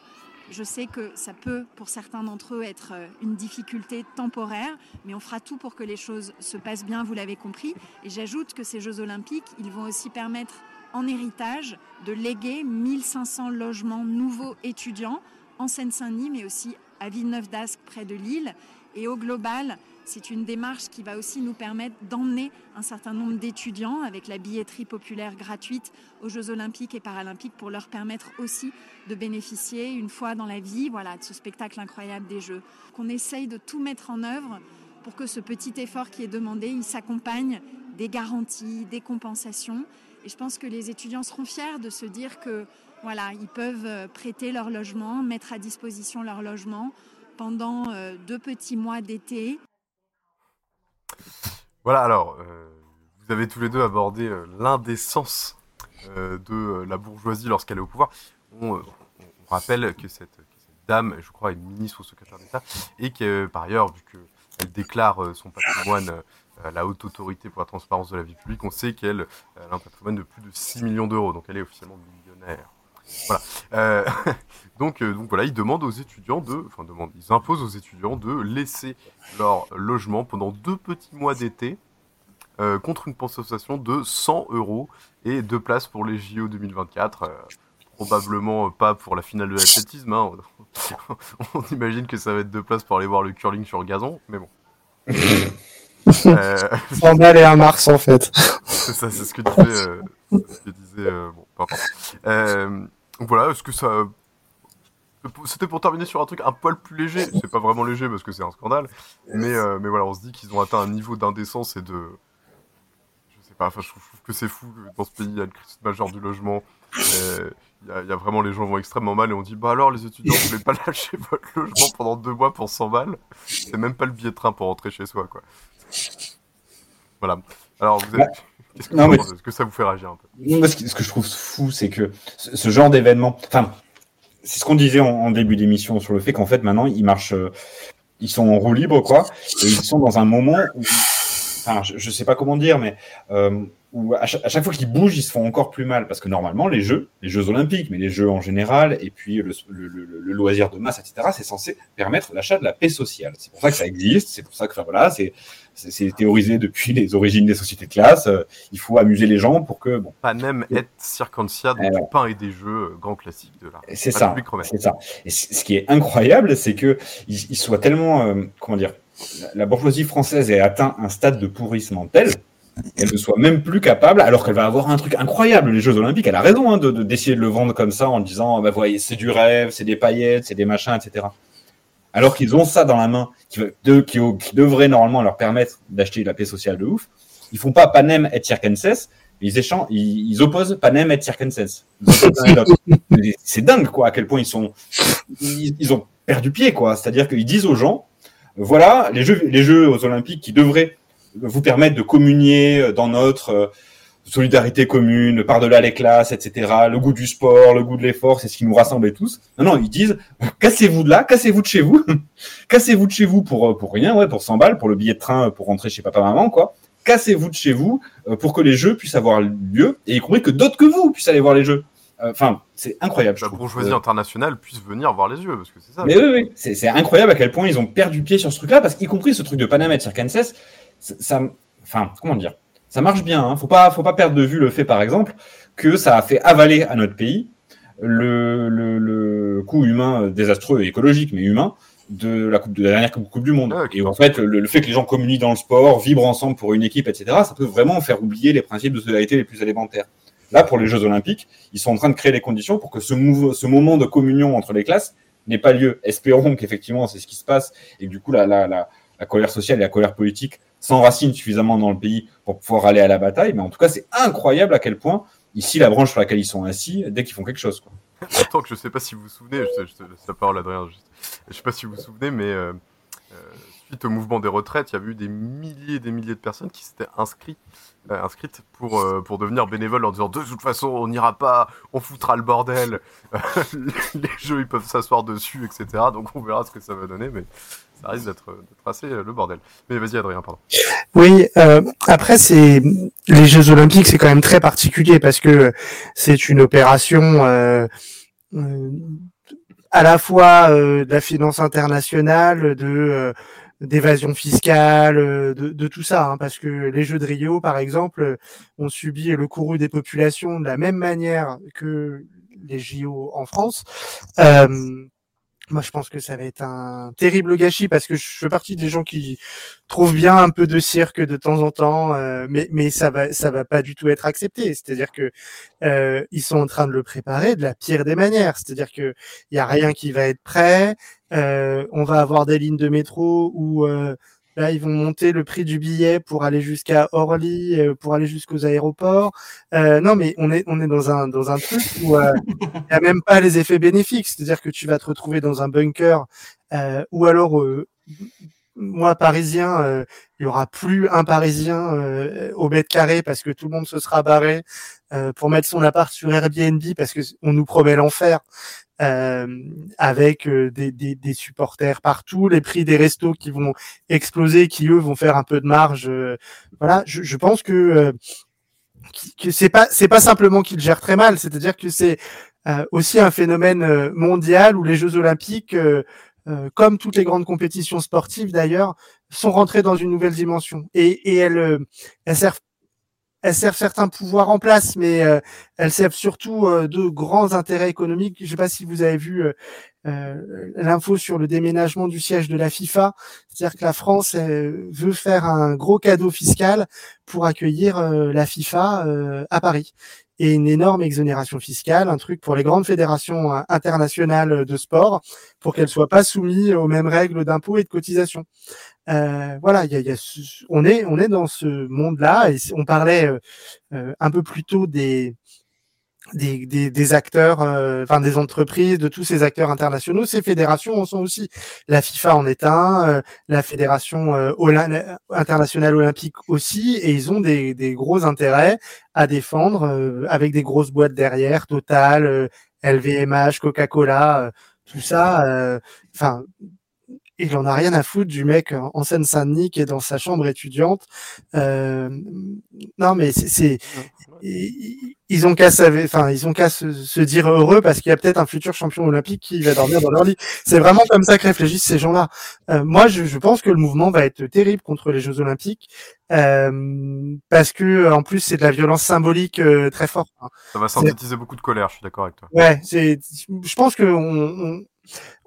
Je sais que ça peut, pour certains d'entre eux, être euh, une difficulté temporaire, mais on fera tout pour que les choses se passent bien, vous l'avez compris. Et j'ajoute que ces Jeux olympiques, ils vont aussi permettre en héritage de léguer 1500 logements nouveaux étudiants en Seine-Saint-Denis, mais aussi à Villeneuve-d'Ascq, près de Lille. Et au global, c'est une démarche qui va aussi nous permettre d'emmener un certain nombre d'étudiants avec la billetterie populaire gratuite aux Jeux olympiques et paralympiques pour leur permettre aussi de bénéficier une fois dans la vie voilà, de ce spectacle incroyable des Jeux. Qu'on essaye de tout mettre en œuvre pour que ce petit effort qui est demandé, il s'accompagne des garanties, des compensations. Et je pense que les étudiants seront fiers de se dire que voilà, ils peuvent prêter leur logement, mettre à disposition leur logement pendant euh, deux petits mois d'été voilà, alors, euh, vous avez tous les deux abordé euh, l'indécence euh, de la bourgeoisie lorsqu'elle est au pouvoir. On, rappelle que cette, dame, je crois, est ministre ou secrétaire d'État, et que par ailleurs, vu qu'elle déclare son patrimoine la haute autorité pour la transparence de la vie publique, on sait qu'elle a un patrimoine de plus de 6 millions d'euros, donc elle est officiellement millionnaire. Voilà. Euh, donc, euh, donc voilà, ils demandent aux étudiants de, enfin demandent, ils imposent aux étudiants de laisser leur logement pendant deux petits mois d'été euh, contre une compensation de 100 euros et deux places pour les JO 2024. probablement pas pour la finale de l'athlétisme. Hein. On imagine que ça va être deux places pour aller voir le curling sur gazon, mais bon. euh... et un Mars en fait. c'est ça, c'est ce que disait, ce que disait bon, importe. Donc voilà, est-ce que ça. C'était pour terminer sur un truc un poil plus léger. C'est pas vraiment léger parce que c'est un scandale. Mais, euh, mais voilà, on se dit qu'ils ont atteint un niveau d'indécence et de. Je sais pas, enfin, je trouve, que c'est fou dans ce pays, il y a une crise majeure du logement. Il y, a, vraiment les gens vont extrêmement mal et on dit bah alors les étudiants vous voulez pas lâcher votre logement pendant deux mois pour 100 balles? C'est même pas le billet de train pour rentrer chez soi quoi voilà alors vous êtes... Qu'est-ce que, que ça vous fait réagir un peu? Ce, que, je trouve fou, c'est que ce, genre d'événement, enfin, c'est ce qu'on disait en, début d'émission sur le fait qu'en fait maintenant ils marchent, euh, ils sont en roue libre quoi, et ils sont dans un moment où, enfin, je, ne sais pas comment dire, mais euh, où à chaque, fois qu'ils bougent, ils se font encore plus mal parce que normalement les jeux, les jeux olympiques, mais les jeux en général, et puis le, le loisir de masse, etc., c'est censé permettre l'achat de la paix sociale. C'est pour ça que ça existe, c'est pour ça que, enfin voilà, c'est c'est théorisé depuis les origines des sociétés de classe. Euh, il faut amuser les gens pour que. Bon. Pas même être circoncis du pain et des jeux, euh, grand classique de l'art. C'est ça. C'est ça. Et ce qui est incroyable, c'est que il, soit tellement, euh, comment dire, la bourgeoisie française ait atteint un stade de pourrissement tel qu'elle ne soit même plus capable, alors qu'elle va avoir un truc incroyable, les Jeux Olympiques. Elle a raison hein, de d'essayer de, le vendre comme ça en disant, bah voyez, c'est du rêve, c'est des paillettes, c'est des machins, etc alors qu'ils ont ça dans la main, qui, de, qui, devrait normalement leur permettre d'acheter la paix sociale de ouf, ils font pas Panem et Circenses, ils échangent, ils, opposent Panem et Circenses. C'est dingue, quoi, à quel point ils sont, ils, ils ont perdu pied, quoi. C'est-à-dire qu'ils disent aux gens, voilà, les jeux, les jeux aux Olympiques qui devraient vous permettre de communier dans notre euh, solidarité commune, par-delà les classes, etc., le goût du sport, le goût de l'effort, c'est ce qui nous rassemble tous. Non, non, ils disent, cassez-vous de là, cassez-vous de chez vous, cassez-vous de chez vous pour, euh, pour rien, ouais, pour 100 balles, pour le billet de train, pour rentrer chez papa-maman, quoi. Cassez-vous de chez vous euh, pour que les jeux puissent avoir lieu, et y compris que d'autres que vous puissent aller voir les jeux. Enfin, c'est incroyable. La bourgeoisie internationale puisse venir voir les yeux, parce que c'est ça. Mais oui, oui, c'est incroyable à quel point ils ont perdu pied sur ce truc-là, parce qu'y compris ce truc de Panama et de Circenses, ça, enfin, comment dire, ça marche bien. Hein. Faut pas, faut pas perdre de vue le fait, par exemple, que ça a fait avaler à notre pays le, le, le coût humain désastreux et écologique, mais humain, de la, coupe, de la dernière coupe, du Monde. et en fait, le, le, fait que les gens communient dans le sport, vibrent ensemble pour une équipe, etc., ça peut vraiment faire oublier les principes de solidarité les plus élémentaires. Là, pour les Jeux Olympiques, ils sont en train de créer les conditions pour que ce, ce moment de communion entre les classes n'ait pas lieu. Espérons qu'effectivement, c'est ce qui se passe et que du coup, la, la, la, la colère sociale et la colère politique s'enracinent suffisamment dans le pays pour pouvoir aller à la bataille. Mais en tout cas, c'est incroyable à quel point, ici, la branche sur laquelle ils sont assis, dès qu'ils font quelque chose. Quoi. Tant que je sais pas si vous vous souvenez, je, te laisse la parole, Adrien. Je, sais pas si vous vous souvenez, mais euh, euh, suite au mouvement des retraites, il y a eu des milliers et des milliers de personnes qui s'étaient inscrites euh, pour, pour devenir bénévole en disant de toute façon on n'ira pas, on foutra le bordel, les jeux ils peuvent s'asseoir dessus, etc. Donc on verra ce que ça va donner, mais ça risque d'être assez euh, le bordel. Mais vas-y Adrien, pardon. Oui, euh, après c'est les Jeux Olympiques, c'est quand même très particulier parce que c'est une opération euh, à la fois de la finance internationale, de d'évasion fiscale, de, de, tout ça, hein, parce que les Jeux de Rio, par exemple, ont subi le courroux des populations de la même manière que les JO en France. Euh, moi, je pense que ça va être un terrible gâchis parce que je fais partie des gens qui trouvent bien un peu de cirque de temps en temps, euh, mais mais ça va ça va pas du tout être accepté. C'est-à-dire que euh, ils sont en train de le préparer de la pire des manières. C'est-à-dire que il y a rien qui va être prêt. Euh, on va avoir des lignes de métro où Là, ils vont monter le prix du billet pour aller jusqu'à Orly, euh, pour aller jusqu'aux aéroports. Euh, non, mais on est dans un truc où euh, il n'y a même pas les effets bénéfiques. C'est-à-dire que tu vas te retrouver dans un bunker, ou alors moi parisien, euh, il y aura plus un Parisien au mètre carré parce que tout le monde se sera barré pour mettre son appart sur Airbnb parce que on nous promet l'enfer euh, avec euh, des, des, des, supporters partout, les prix des restos qui vont exploser, qui eux vont faire un peu de marge. Euh, voilà, je, je, pense que euh, que c'est pas c'est pas simplement qu'ils gèrent très mal, c'est-à-dire que c'est aussi un phénomène mondial où les Jeux Olympiques comme toutes les grandes compétitions sportives d'ailleurs, sont rentrées dans une nouvelle dimension. Et, et elles, elles servent elles servent certains pouvoirs en place, mais euh, elles servent surtout euh, de grands intérêts économiques. Je ne sais pas si vous avez vu euh, l'info sur le déménagement du siège de la FIFA. C'est-à-dire que la France veut faire un gros cadeau fiscal pour accueillir la FIFA à Paris et une énorme exonération fiscale, un truc pour les grandes fédérations internationales de sport, pour qu'elles soient pas soumises aux mêmes règles d'impôts et de cotisation. Euh, voilà, y a, y a, on est on est dans ce monde-là et on parlait euh, euh, un peu plus tôt des des, des, des acteurs, euh, enfin des entreprises, de tous ces acteurs internationaux. Ces fédérations en sont aussi. La FIFA en est un, euh, la fédération internationale olympique aussi, et ils ont des, des gros intérêts à défendre avec des grosses boîtes derrière, Total, LVMH, Coca-Cola, tout ça. Enfin, il en a rien à foutre du mec en Seine-Saint-Denis qui est dans sa chambre étudiante. Euh, non, mais c'est, ils ont qu'à enfin, ils ont qu'à se, se, dire heureux parce qu'il y a peut-être un futur champion olympique qui va dormir dans leur lit. C'est vraiment comme ça que réfléchissent ces gens-là. Euh, moi, je, je, pense que le mouvement va être terrible contre les Jeux Olympiques euh, parce que en plus c'est de la violence symbolique euh, très forte. Hein. Ça va synthétiser beaucoup de colère. Je suis d'accord avec toi. Ouais, c'est, je pense que on,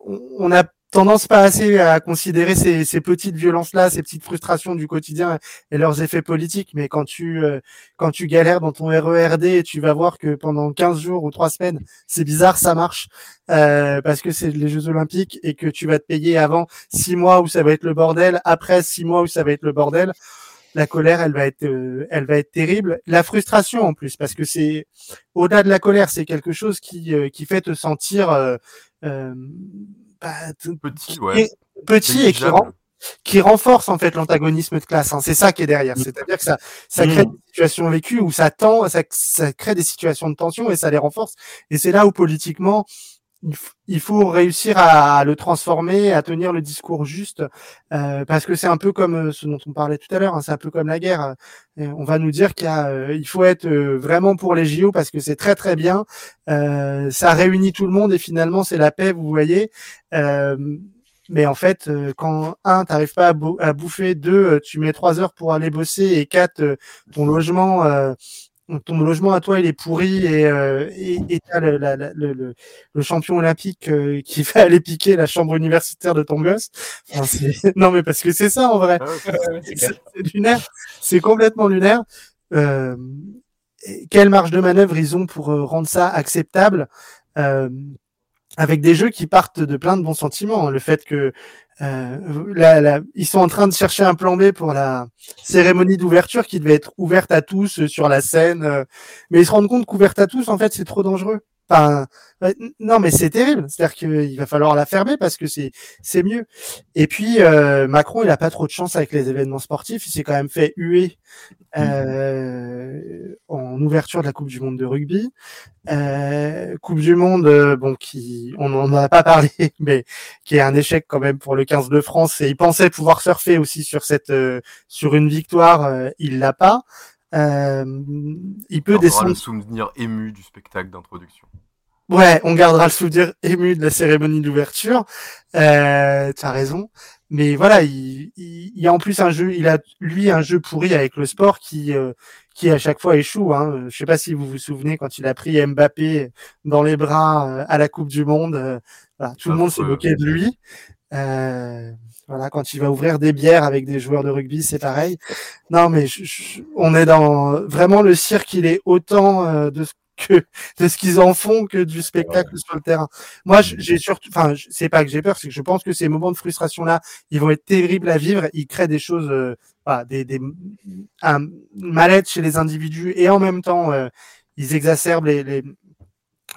on, on a tendance pas assez à considérer ces, petites violences-là, ces petites frustrations du quotidien et leurs effets politiques. Mais quand tu euh, quand tu galères dans ton RERD, tu vas voir que pendant 15 jours ou 3 semaines, c'est bizarre, ça marche euh, parce que c'est les Jeux Olympiques et que tu vas te payer avant 6 mois où ça va être le bordel, après 6 mois où ça va être le bordel. la colère, elle va être, euh, elle va être terrible. La frustration en plus, parce que c'est au-delà de la colère, c'est quelque chose qui qui fait te sentir bah, petit, ouais. petit et qui rend qui renforce en fait l'antagonisme de classe. Hein. C'est ça qui est derrière. Mm. C'est-à-dire que ça, ça crée mm. des situations vécues où ça tend, ça, ça crée des situations de tension et ça les renforce. Et c'est là où politiquement, il faut réussir à le transformer, à tenir le discours juste, euh, parce que c'est un peu comme euh, ce dont on parlait tout à l'heure, hein, c'est un peu comme la guerre. on va nous dire qu'il il faut être euh, vraiment pour les JO parce que c'est très très bien, ça réunit tout le monde et finalement c'est la paix, vous voyez. mais en fait, quand un, t'arrives pas à, bouffer, deux, tu mets trois heures pour aller bosser et quatre, ton logement ton logement à toi il est pourri et euh, et t'as le, le, le, champion olympique euh, qui va aller piquer la chambre universitaire de ton gosse. non mais parce que c'est ça en vrai. Ah c'est lunaire, c'est complètement lunaire. Euh, quelle marge de manœuvre ils ont pour euh, rendre ça acceptable? Euh, avec des jeux qui partent de plein de bons sentiments. Le fait que euh, ils sont en train de chercher un plan B pour la cérémonie d'ouverture qui devait être ouverte à tous euh, sur la scène, euh, mais ils se rendent compte qu'ouverte à tous, en fait, c'est trop dangereux. Enfin, non, mais c'est terrible. C'est-à-dire qu'il va falloir la fermer parce que c'est c'est mieux. Et puis euh, Macron, il a pas trop de chance avec les événements sportifs. Il s'est quand même fait huer euh, en ouverture de la Coupe du Monde de rugby. Euh, coupe du Monde, euh, bon, qui on n'en a pas parlé, mais qui est un échec quand même pour le 15 de France. Et il pensait pouvoir surfer aussi sur cette sur une victoire. il l'a pas. Il peut descendre. le souvenir ému du spectacle d'introduction. Ouais, on gardera le souvenir ému de la cérémonie d'ouverture. Euh, tu as raison. Mais voilà, il, il, y a en plus un jeu, il a lui un jeu pourri avec le sport qui euh, qui à chaque fois échoue. Hein. Je sais pas si vous vous souvenez quand il a pris Mbappé dans les bras euh, à la Coupe du Monde. Euh, voilà, tout le monde s'est moqué de lui. Euh, voilà, quand il va ouvrir des bières avec des joueurs de rugby, c'est pareil. Non, mais on est dans vraiment le cirque. Il est autant de ce que de ce qu'ils en font que du spectacle sur le terrain. Moi, j'ai surtout, enfin, c'est pas que j'ai peur, c'est que je pense que ces moments de frustration là, ils vont être terribles à vivre. Ils créent des choses, euh, des, des un mal-être chez les individus et en même temps, euh, ils exacerbent les, les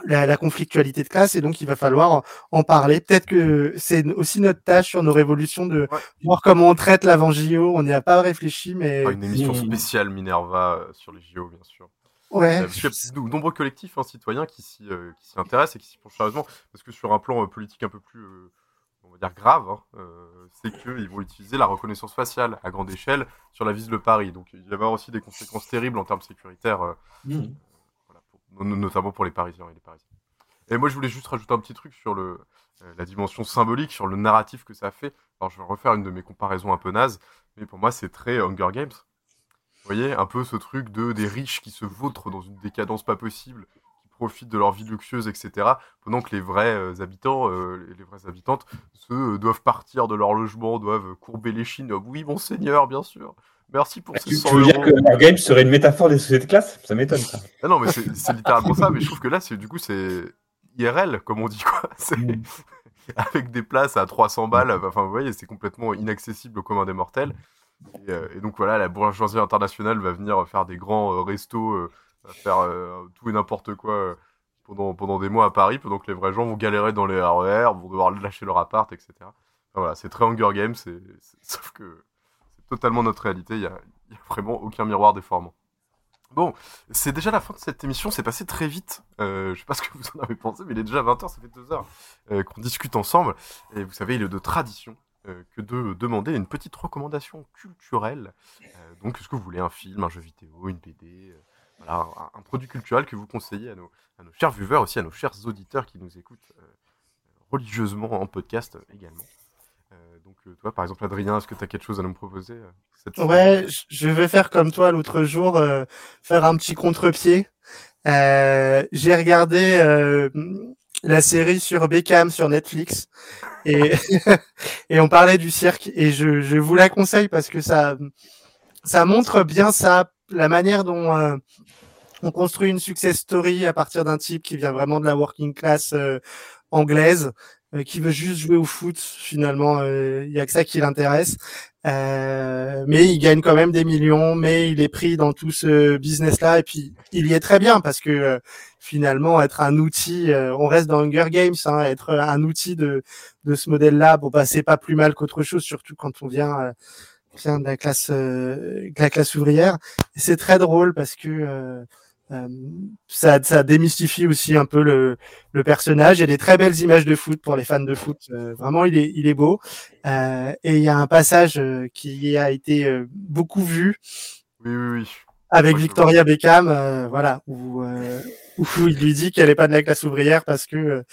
la, la, conflictualité de classe et donc il va falloir en parler. Peut-être que c'est aussi notre tâche sur nos révolutions de voir comment on traite l'avant JO. On n'y a pas réfléchi, mais une émission spéciale Minerva euh, sur les JO, bien sûr. Ouais. parce qu'il y a de nombreux collectifs hein, citoyens qui s'y euh, intéressent et qui s'y penchent sérieusement. Parce que sur un plan euh, politique un peu plus, euh, on va dire, grave, hein, c'est qu'ils vont utiliser la reconnaissance faciale à grande échelle sur la ville de Paris. Donc il va y avoir aussi des conséquences terribles en termes sécuritaires, mmh. Notamment pour les Parisiens et les Parisiens. Et moi, je voulais juste rajouter un petit truc sur le, la dimension symbolique, sur le narratif que ça fait. Alors, je vais refaire une de mes comparaisons un peu nazes, mais pour moi, c'est très Hunger Games. Vous voyez, un peu ce truc de des riches qui se vautrent dans une décadence pas possible, qui profitent de leur vie luxueuse, etc. Pendant que les vrais euh, habitants, euh, les, vraies habitantes, se euh, doivent partir de leur logement, doivent courber les chines. Oui, monseigneur, bien sûr. Merci pour ce 100 Tu veux dire que la game serait une métaphore des sociétés de classe? Ça m'étonne ça. Ah non, mais c'est littéralement ça. Mais je trouve que là, c'est du coup, c'est IRL, comme on dit quoi. Mm. avec des places à 300 balles. Enfin, vous voyez, c'est complètement inaccessible au commun des mortels. Euh, et, donc voilà, la bourgeoisie internationale va venir faire des grands euh, restos, euh, faire tout et n'importe quoi pendant, pendant des mois à Paris, pendant que les vrais gens vont galérer dans les RER, vont devoir lâcher leur appart, etc. voilà, c'est très Hunger Games, sauf que c'est totalement notre réalité, il n'y a, vraiment aucun miroir déformant. Bon, c'est déjà la fin de cette émission, c'est passé très vite. Euh, je sais pas ce que vous en avez pensé, mais il est déjà 20h, ça fait 2 heures qu'on discute ensemble. Et vous savez, il est de tradition euh, que de demander une petite recommandation culturelle. Euh, donc, est-ce que vous voulez un film, un jeu vidéo, une BD, euh, voilà, un, produit culturel que vous conseillez à nos, à nos chers viewers, aussi à nos chers auditeurs qui nous écoutent religieusement en podcast également. Donc, toi, par exemple, Adrien, est-ce que tu as quelque chose à nous proposer cette Ouais, je vais faire comme toi l'autre jour, faire un petit contre-pied. J'ai regardé la série sur Beckham sur Netflix et, et on parlait du cirque et je, je vous la conseille parce que ça, ça montre bien ça, la manière dont euh, on construit une success story à partir d'un type qui vient vraiment de la working class euh, anglaise. Qui veut juste jouer au foot. Finalement, il y a que ça qui l'intéresse. mais il gagne quand même des millions, mais il est pris dans tout ce business-là et puis il y est très bien parce que finalement être un outil, on reste dans Hunger Games, hein, être un outil de de ce modèle-là, bon bah c'est pas plus mal qu'autre chose, surtout quand on vient vient de la classe de la classe ouvrière. C'est très drôle parce que euh, ça, ça démystifie aussi un peu le, le personnage. Il y a des très belles images de foot pour les fans de foot. Euh, vraiment, il est, il est beau. Euh, et il y a un passage qui a été beaucoup vu. Oui, oui, oui. Avec Victoria Beckham, voilà, où, où il lui dit qu'elle est pas de la classe ouvrière parce que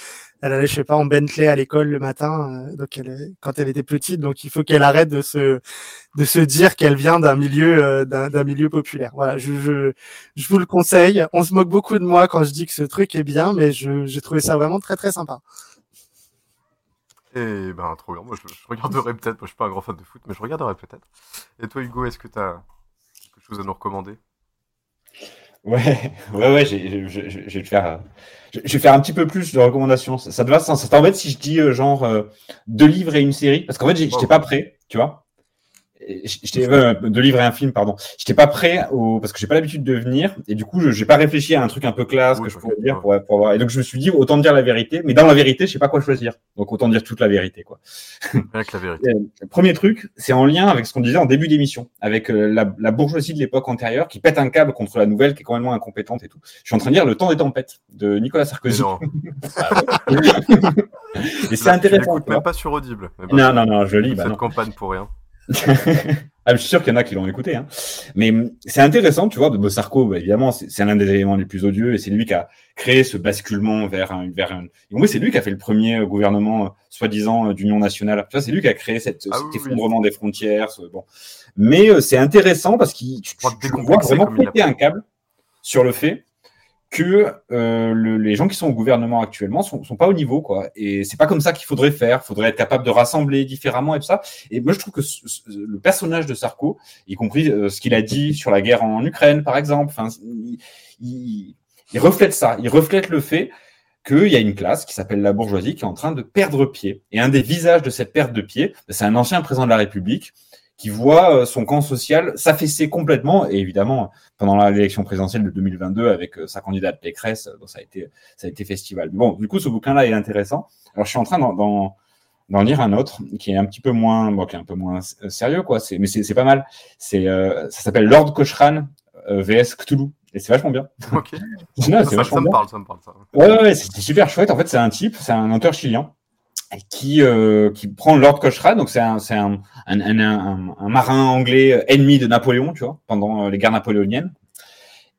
elle allait, je sais pas, en Bentley à l'école le matin, euh, donc quand elle était petite. Donc il faut qu'elle arrête de se dire qu'elle vient d'un milieu euh, d'un milieu populaire. Voilà, je, je, je vous le conseille. On se moque beaucoup de moi quand je dis que ce truc est bien, mais j'ai trouvé ça vraiment très très sympa. Et ben trop bien. Moi je, regarderai peut-être. Moi je suis pas un grand fan de foot, mais je regarderai peut-être. Et toi Hugo, est-ce que tu as quelque chose à nous recommander? Ouais, ouais, ouais, je, je, vais faire, je, vais faire un petit peu plus de recommandations. Ça, ça, ça t'embête si je dis euh, genre euh, deux livres et une série? Parce qu'en fait, j'étais pas prêt, tu vois? J'étais euh, de livrer un film, pardon. J'étais pas prêt au parce que j'ai pas l'habitude de venir et du coup, je j'ai pas réfléchi à un truc un peu classe que je pourrais dire pour, pour avoir. Et donc je me suis dit autant dire la vérité, mais dans la vérité, je sais pas quoi choisir. Donc autant dire toute la vérité, quoi. Avec la vérité. premier truc, c'est en lien avec ce qu'on disait en début d'émission, avec euh, la, la, bourgeoisie de l'époque antérieure qui pète un câble contre la nouvelle, qui est complètement incompétente et tout. Je suis en train de lire Le Temps des tempêtes de Nicolas Sarkozy. et c'est intéressant. même pas sur Audible. non, non, non, je lis. Bah Cette campagne pour rien. Ah, je suis sûr qu'il y en a qui l'ont écouté. Hein. Mais c'est intéressant, tu vois, de Sarko, bah, évidemment, c'est l'un des éléments les plus odieux et c'est lui qui a créé ce basculement vers un. Vers un... Et c'est lui qui a fait le premier euh, gouvernement, euh, soi-disant, euh, d'union nationale. Tu vois, c'est lui qui a créé cette, ah cet effondrement des frontières. Bon. Mais c'est intéressant parce qu'il tu, vois vraiment péter un câble sur le fait que euh, le, les gens qui sont au gouvernement actuellement sont, sont pas au niveau, quoi. Et c'est pas comme ça qu'il faudrait faire. Faudrait être capable de rassembler différemment et tout ça. Et moi, je trouve que le personnage de Sarko, y compris euh, ce qu'il a dit sur la guerre en Ukraine, par exemple, enfin, il, il, reflète ça. Il reflète le fait qu'il y a une classe qui s'appelle la bourgeoisie qui est en train de perdre pied. Et un des visages de cette perte de pied, c'est un ancien président de la République qui voit euh, son camp social s'affaisser complètement. Et évidemment, pendant l'élection présidentielle de 2022, avec euh, sa candidate Pécresse, euh, ça a été, ça a été festival. Bon, du coup, ce bouquin-là est intéressant. Alors, je suis en train d'en d'en lire un autre qui est un petit peu moins, bon, qui est un peu moins sérieux, quoi. C'est, mais c'est pas mal. C'est, ça s'appelle Lord Cochran vs Cthulhu. Et c'est vachement bien. Ok. ça, ça, me parle, ça me parle, ça. Ouais, ouais, c'est super chouette. En fait, c'est un type, c'est un auteur chilien qui, euh, qui prend Lord Cochrane, donc c'est un, un, un, un, marin anglais euh, ennemi de Napoléon, tu vois, pendant euh, les guerres napoléoniennes.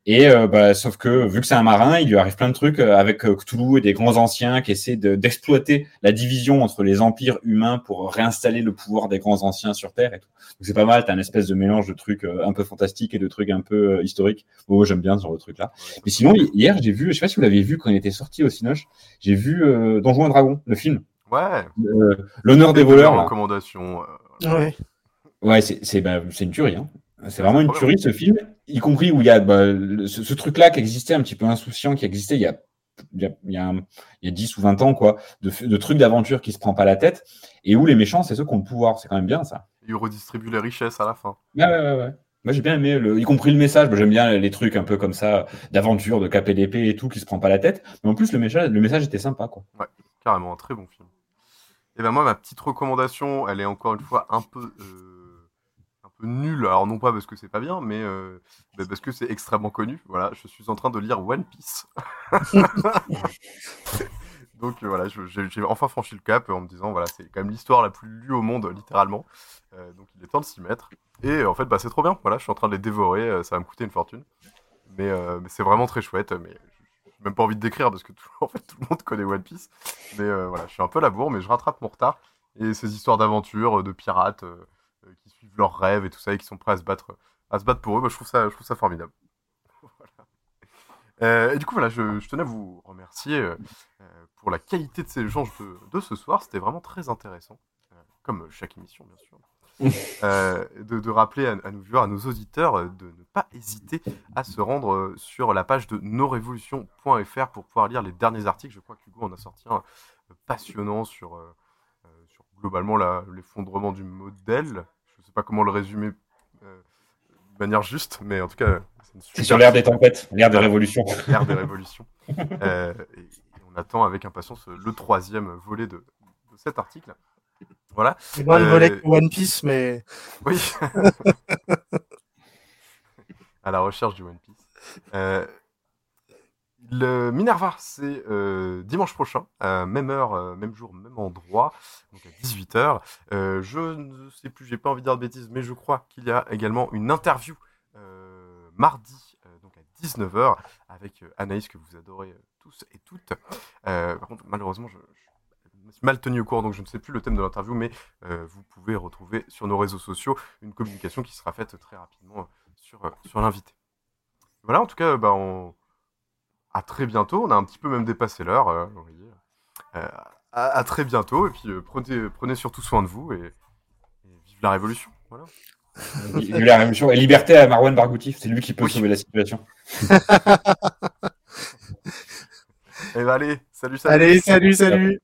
Et euh, bah, sauf que vu que c'est un marin, il lui arrive plein de trucs avec Cthulhu et des grands anciens qui essaient de, d'exploiter la division entre les empires humains pour réinstaller le pouvoir des grands anciens sur Terre. Et tout. Donc c'est pas mal, t'as un espèce de mélange de trucs un peu fantastiques et de trucs un peu historiques. Oh, j'aime bien ce genre de truc là. Mais sinon hier j'ai vu, je sais pas si vous l'avez vu quand il était sorti au Cinoche, j'ai vu euh, Donjons et le film. Ouais. L'honneur des voleurs. Recommandation. Euh, ouais. Ouais, c'est bah, une tuerie. Hein. C'est vraiment une tuerie ce film, y compris où il y a bah, ce, truc-là qui existait un petit peu insouciant, qui existait il y a, il y a, il y a, il y a 10 ou 20 ans, quoi, de, de trucs d'aventure qui se prend pas la tête, et où les méchants, c'est ceux qui ont le pouvoir. C'est quand même bien ça. Ils redistribuent les richesses à la fin. Ouais, ouais, ouais. ouais. Moi j'ai bien aimé, le, y compris le message. J'aime bien les trucs un peu comme ça, d'aventure, de KPDP et tout, qui se prend pas la tête. Mais en plus, le message, le message était sympa, quoi. Ouais, carrément, un très bon film. Et ben moi, ma petite recommandation, elle est encore une fois un peu, euh, nulle. Alors non pas parce que c'est pas bien, mais euh, parce que c'est extrêmement connu. Voilà, je suis en train de lire One Piece. Donc euh, voilà, j'ai enfin franchi le cap en me disant voilà, c'est quand même l'histoire la plus lue au monde littéralement. donc il est temps de s'y mettre. Et en fait, bah c'est trop bien. Voilà, je suis en train de les dévorer. ça va me coûter une fortune, mais, mais c'est vraiment très chouette. Mais même pas envie de décrire parce que tout, le monde connaît One Piece. Mais euh, voilà, je suis un peu labour, mais je rattrape mon retard. Et ces histoires d'aventure, euh, de pirates euh, qui suivent leurs rêves et tout ça et qui sont prêts à se battre, à se battre pour eux, bah, je, trouve ça, je trouve ça formidable. et du coup, voilà, je, tenais à vous remercier pour la qualité de ces échanges de ce soir. C'était vraiment très intéressant, comme chaque émission, bien sûr. Euh, de, rappeler à, nos viewers, à nos auditeurs, euh, de ne pas hésiter à se rendre euh, sur la page de nosrévolutions.fr pour pouvoir lire les derniers articles. Je crois qu'Hugo en a sorti un passionnant sur, euh, sur globalement l'effondrement du modèle. Je ne sais pas comment le résumer euh, de manière juste, mais en tout cas, une C'est sur l'ère des tempêtes, l'ère des révolutions. L'ère des révolutions. Et, et on attend avec impatience le troisième volet de, de cet article. Voilà. C'est moins le Euh, volet que One Piece, mais. Oui. à la recherche du One Piece. Euh, le Minerva, c'est euh, dimanche prochain, même heure, euh, même jour, même endroit, donc à 18h. je ne sais plus, j'ai pas envie de dire de bêtises, mais je crois qu'il y a également une interview euh, mardi, euh, donc à 19h, avec euh, Anaïs, que vous adorez euh, tous et toutes. Euh, par contre, malheureusement, je, je me suis mal tenu au courant, donc je ne sais plus le thème de l'interview, mais euh, vous pouvez retrouver sur nos réseaux sociaux une communication qui sera faite très rapidement euh, sur, euh, sur l'invité. Voilà, en tout cas, bah, on... à très bientôt. On a un petit peu même dépassé l'heure. euh, vous voyez. Euh, à, à très bientôt, et puis euh, prenez, prenez surtout soin de vous, et, et vive la révolution. Voilà. Vive la révolution et liberté à Marwan Barghouti, c'est lui qui peut sauver la situation. Et bah, allez, salut, salut. Allez, salut, salut.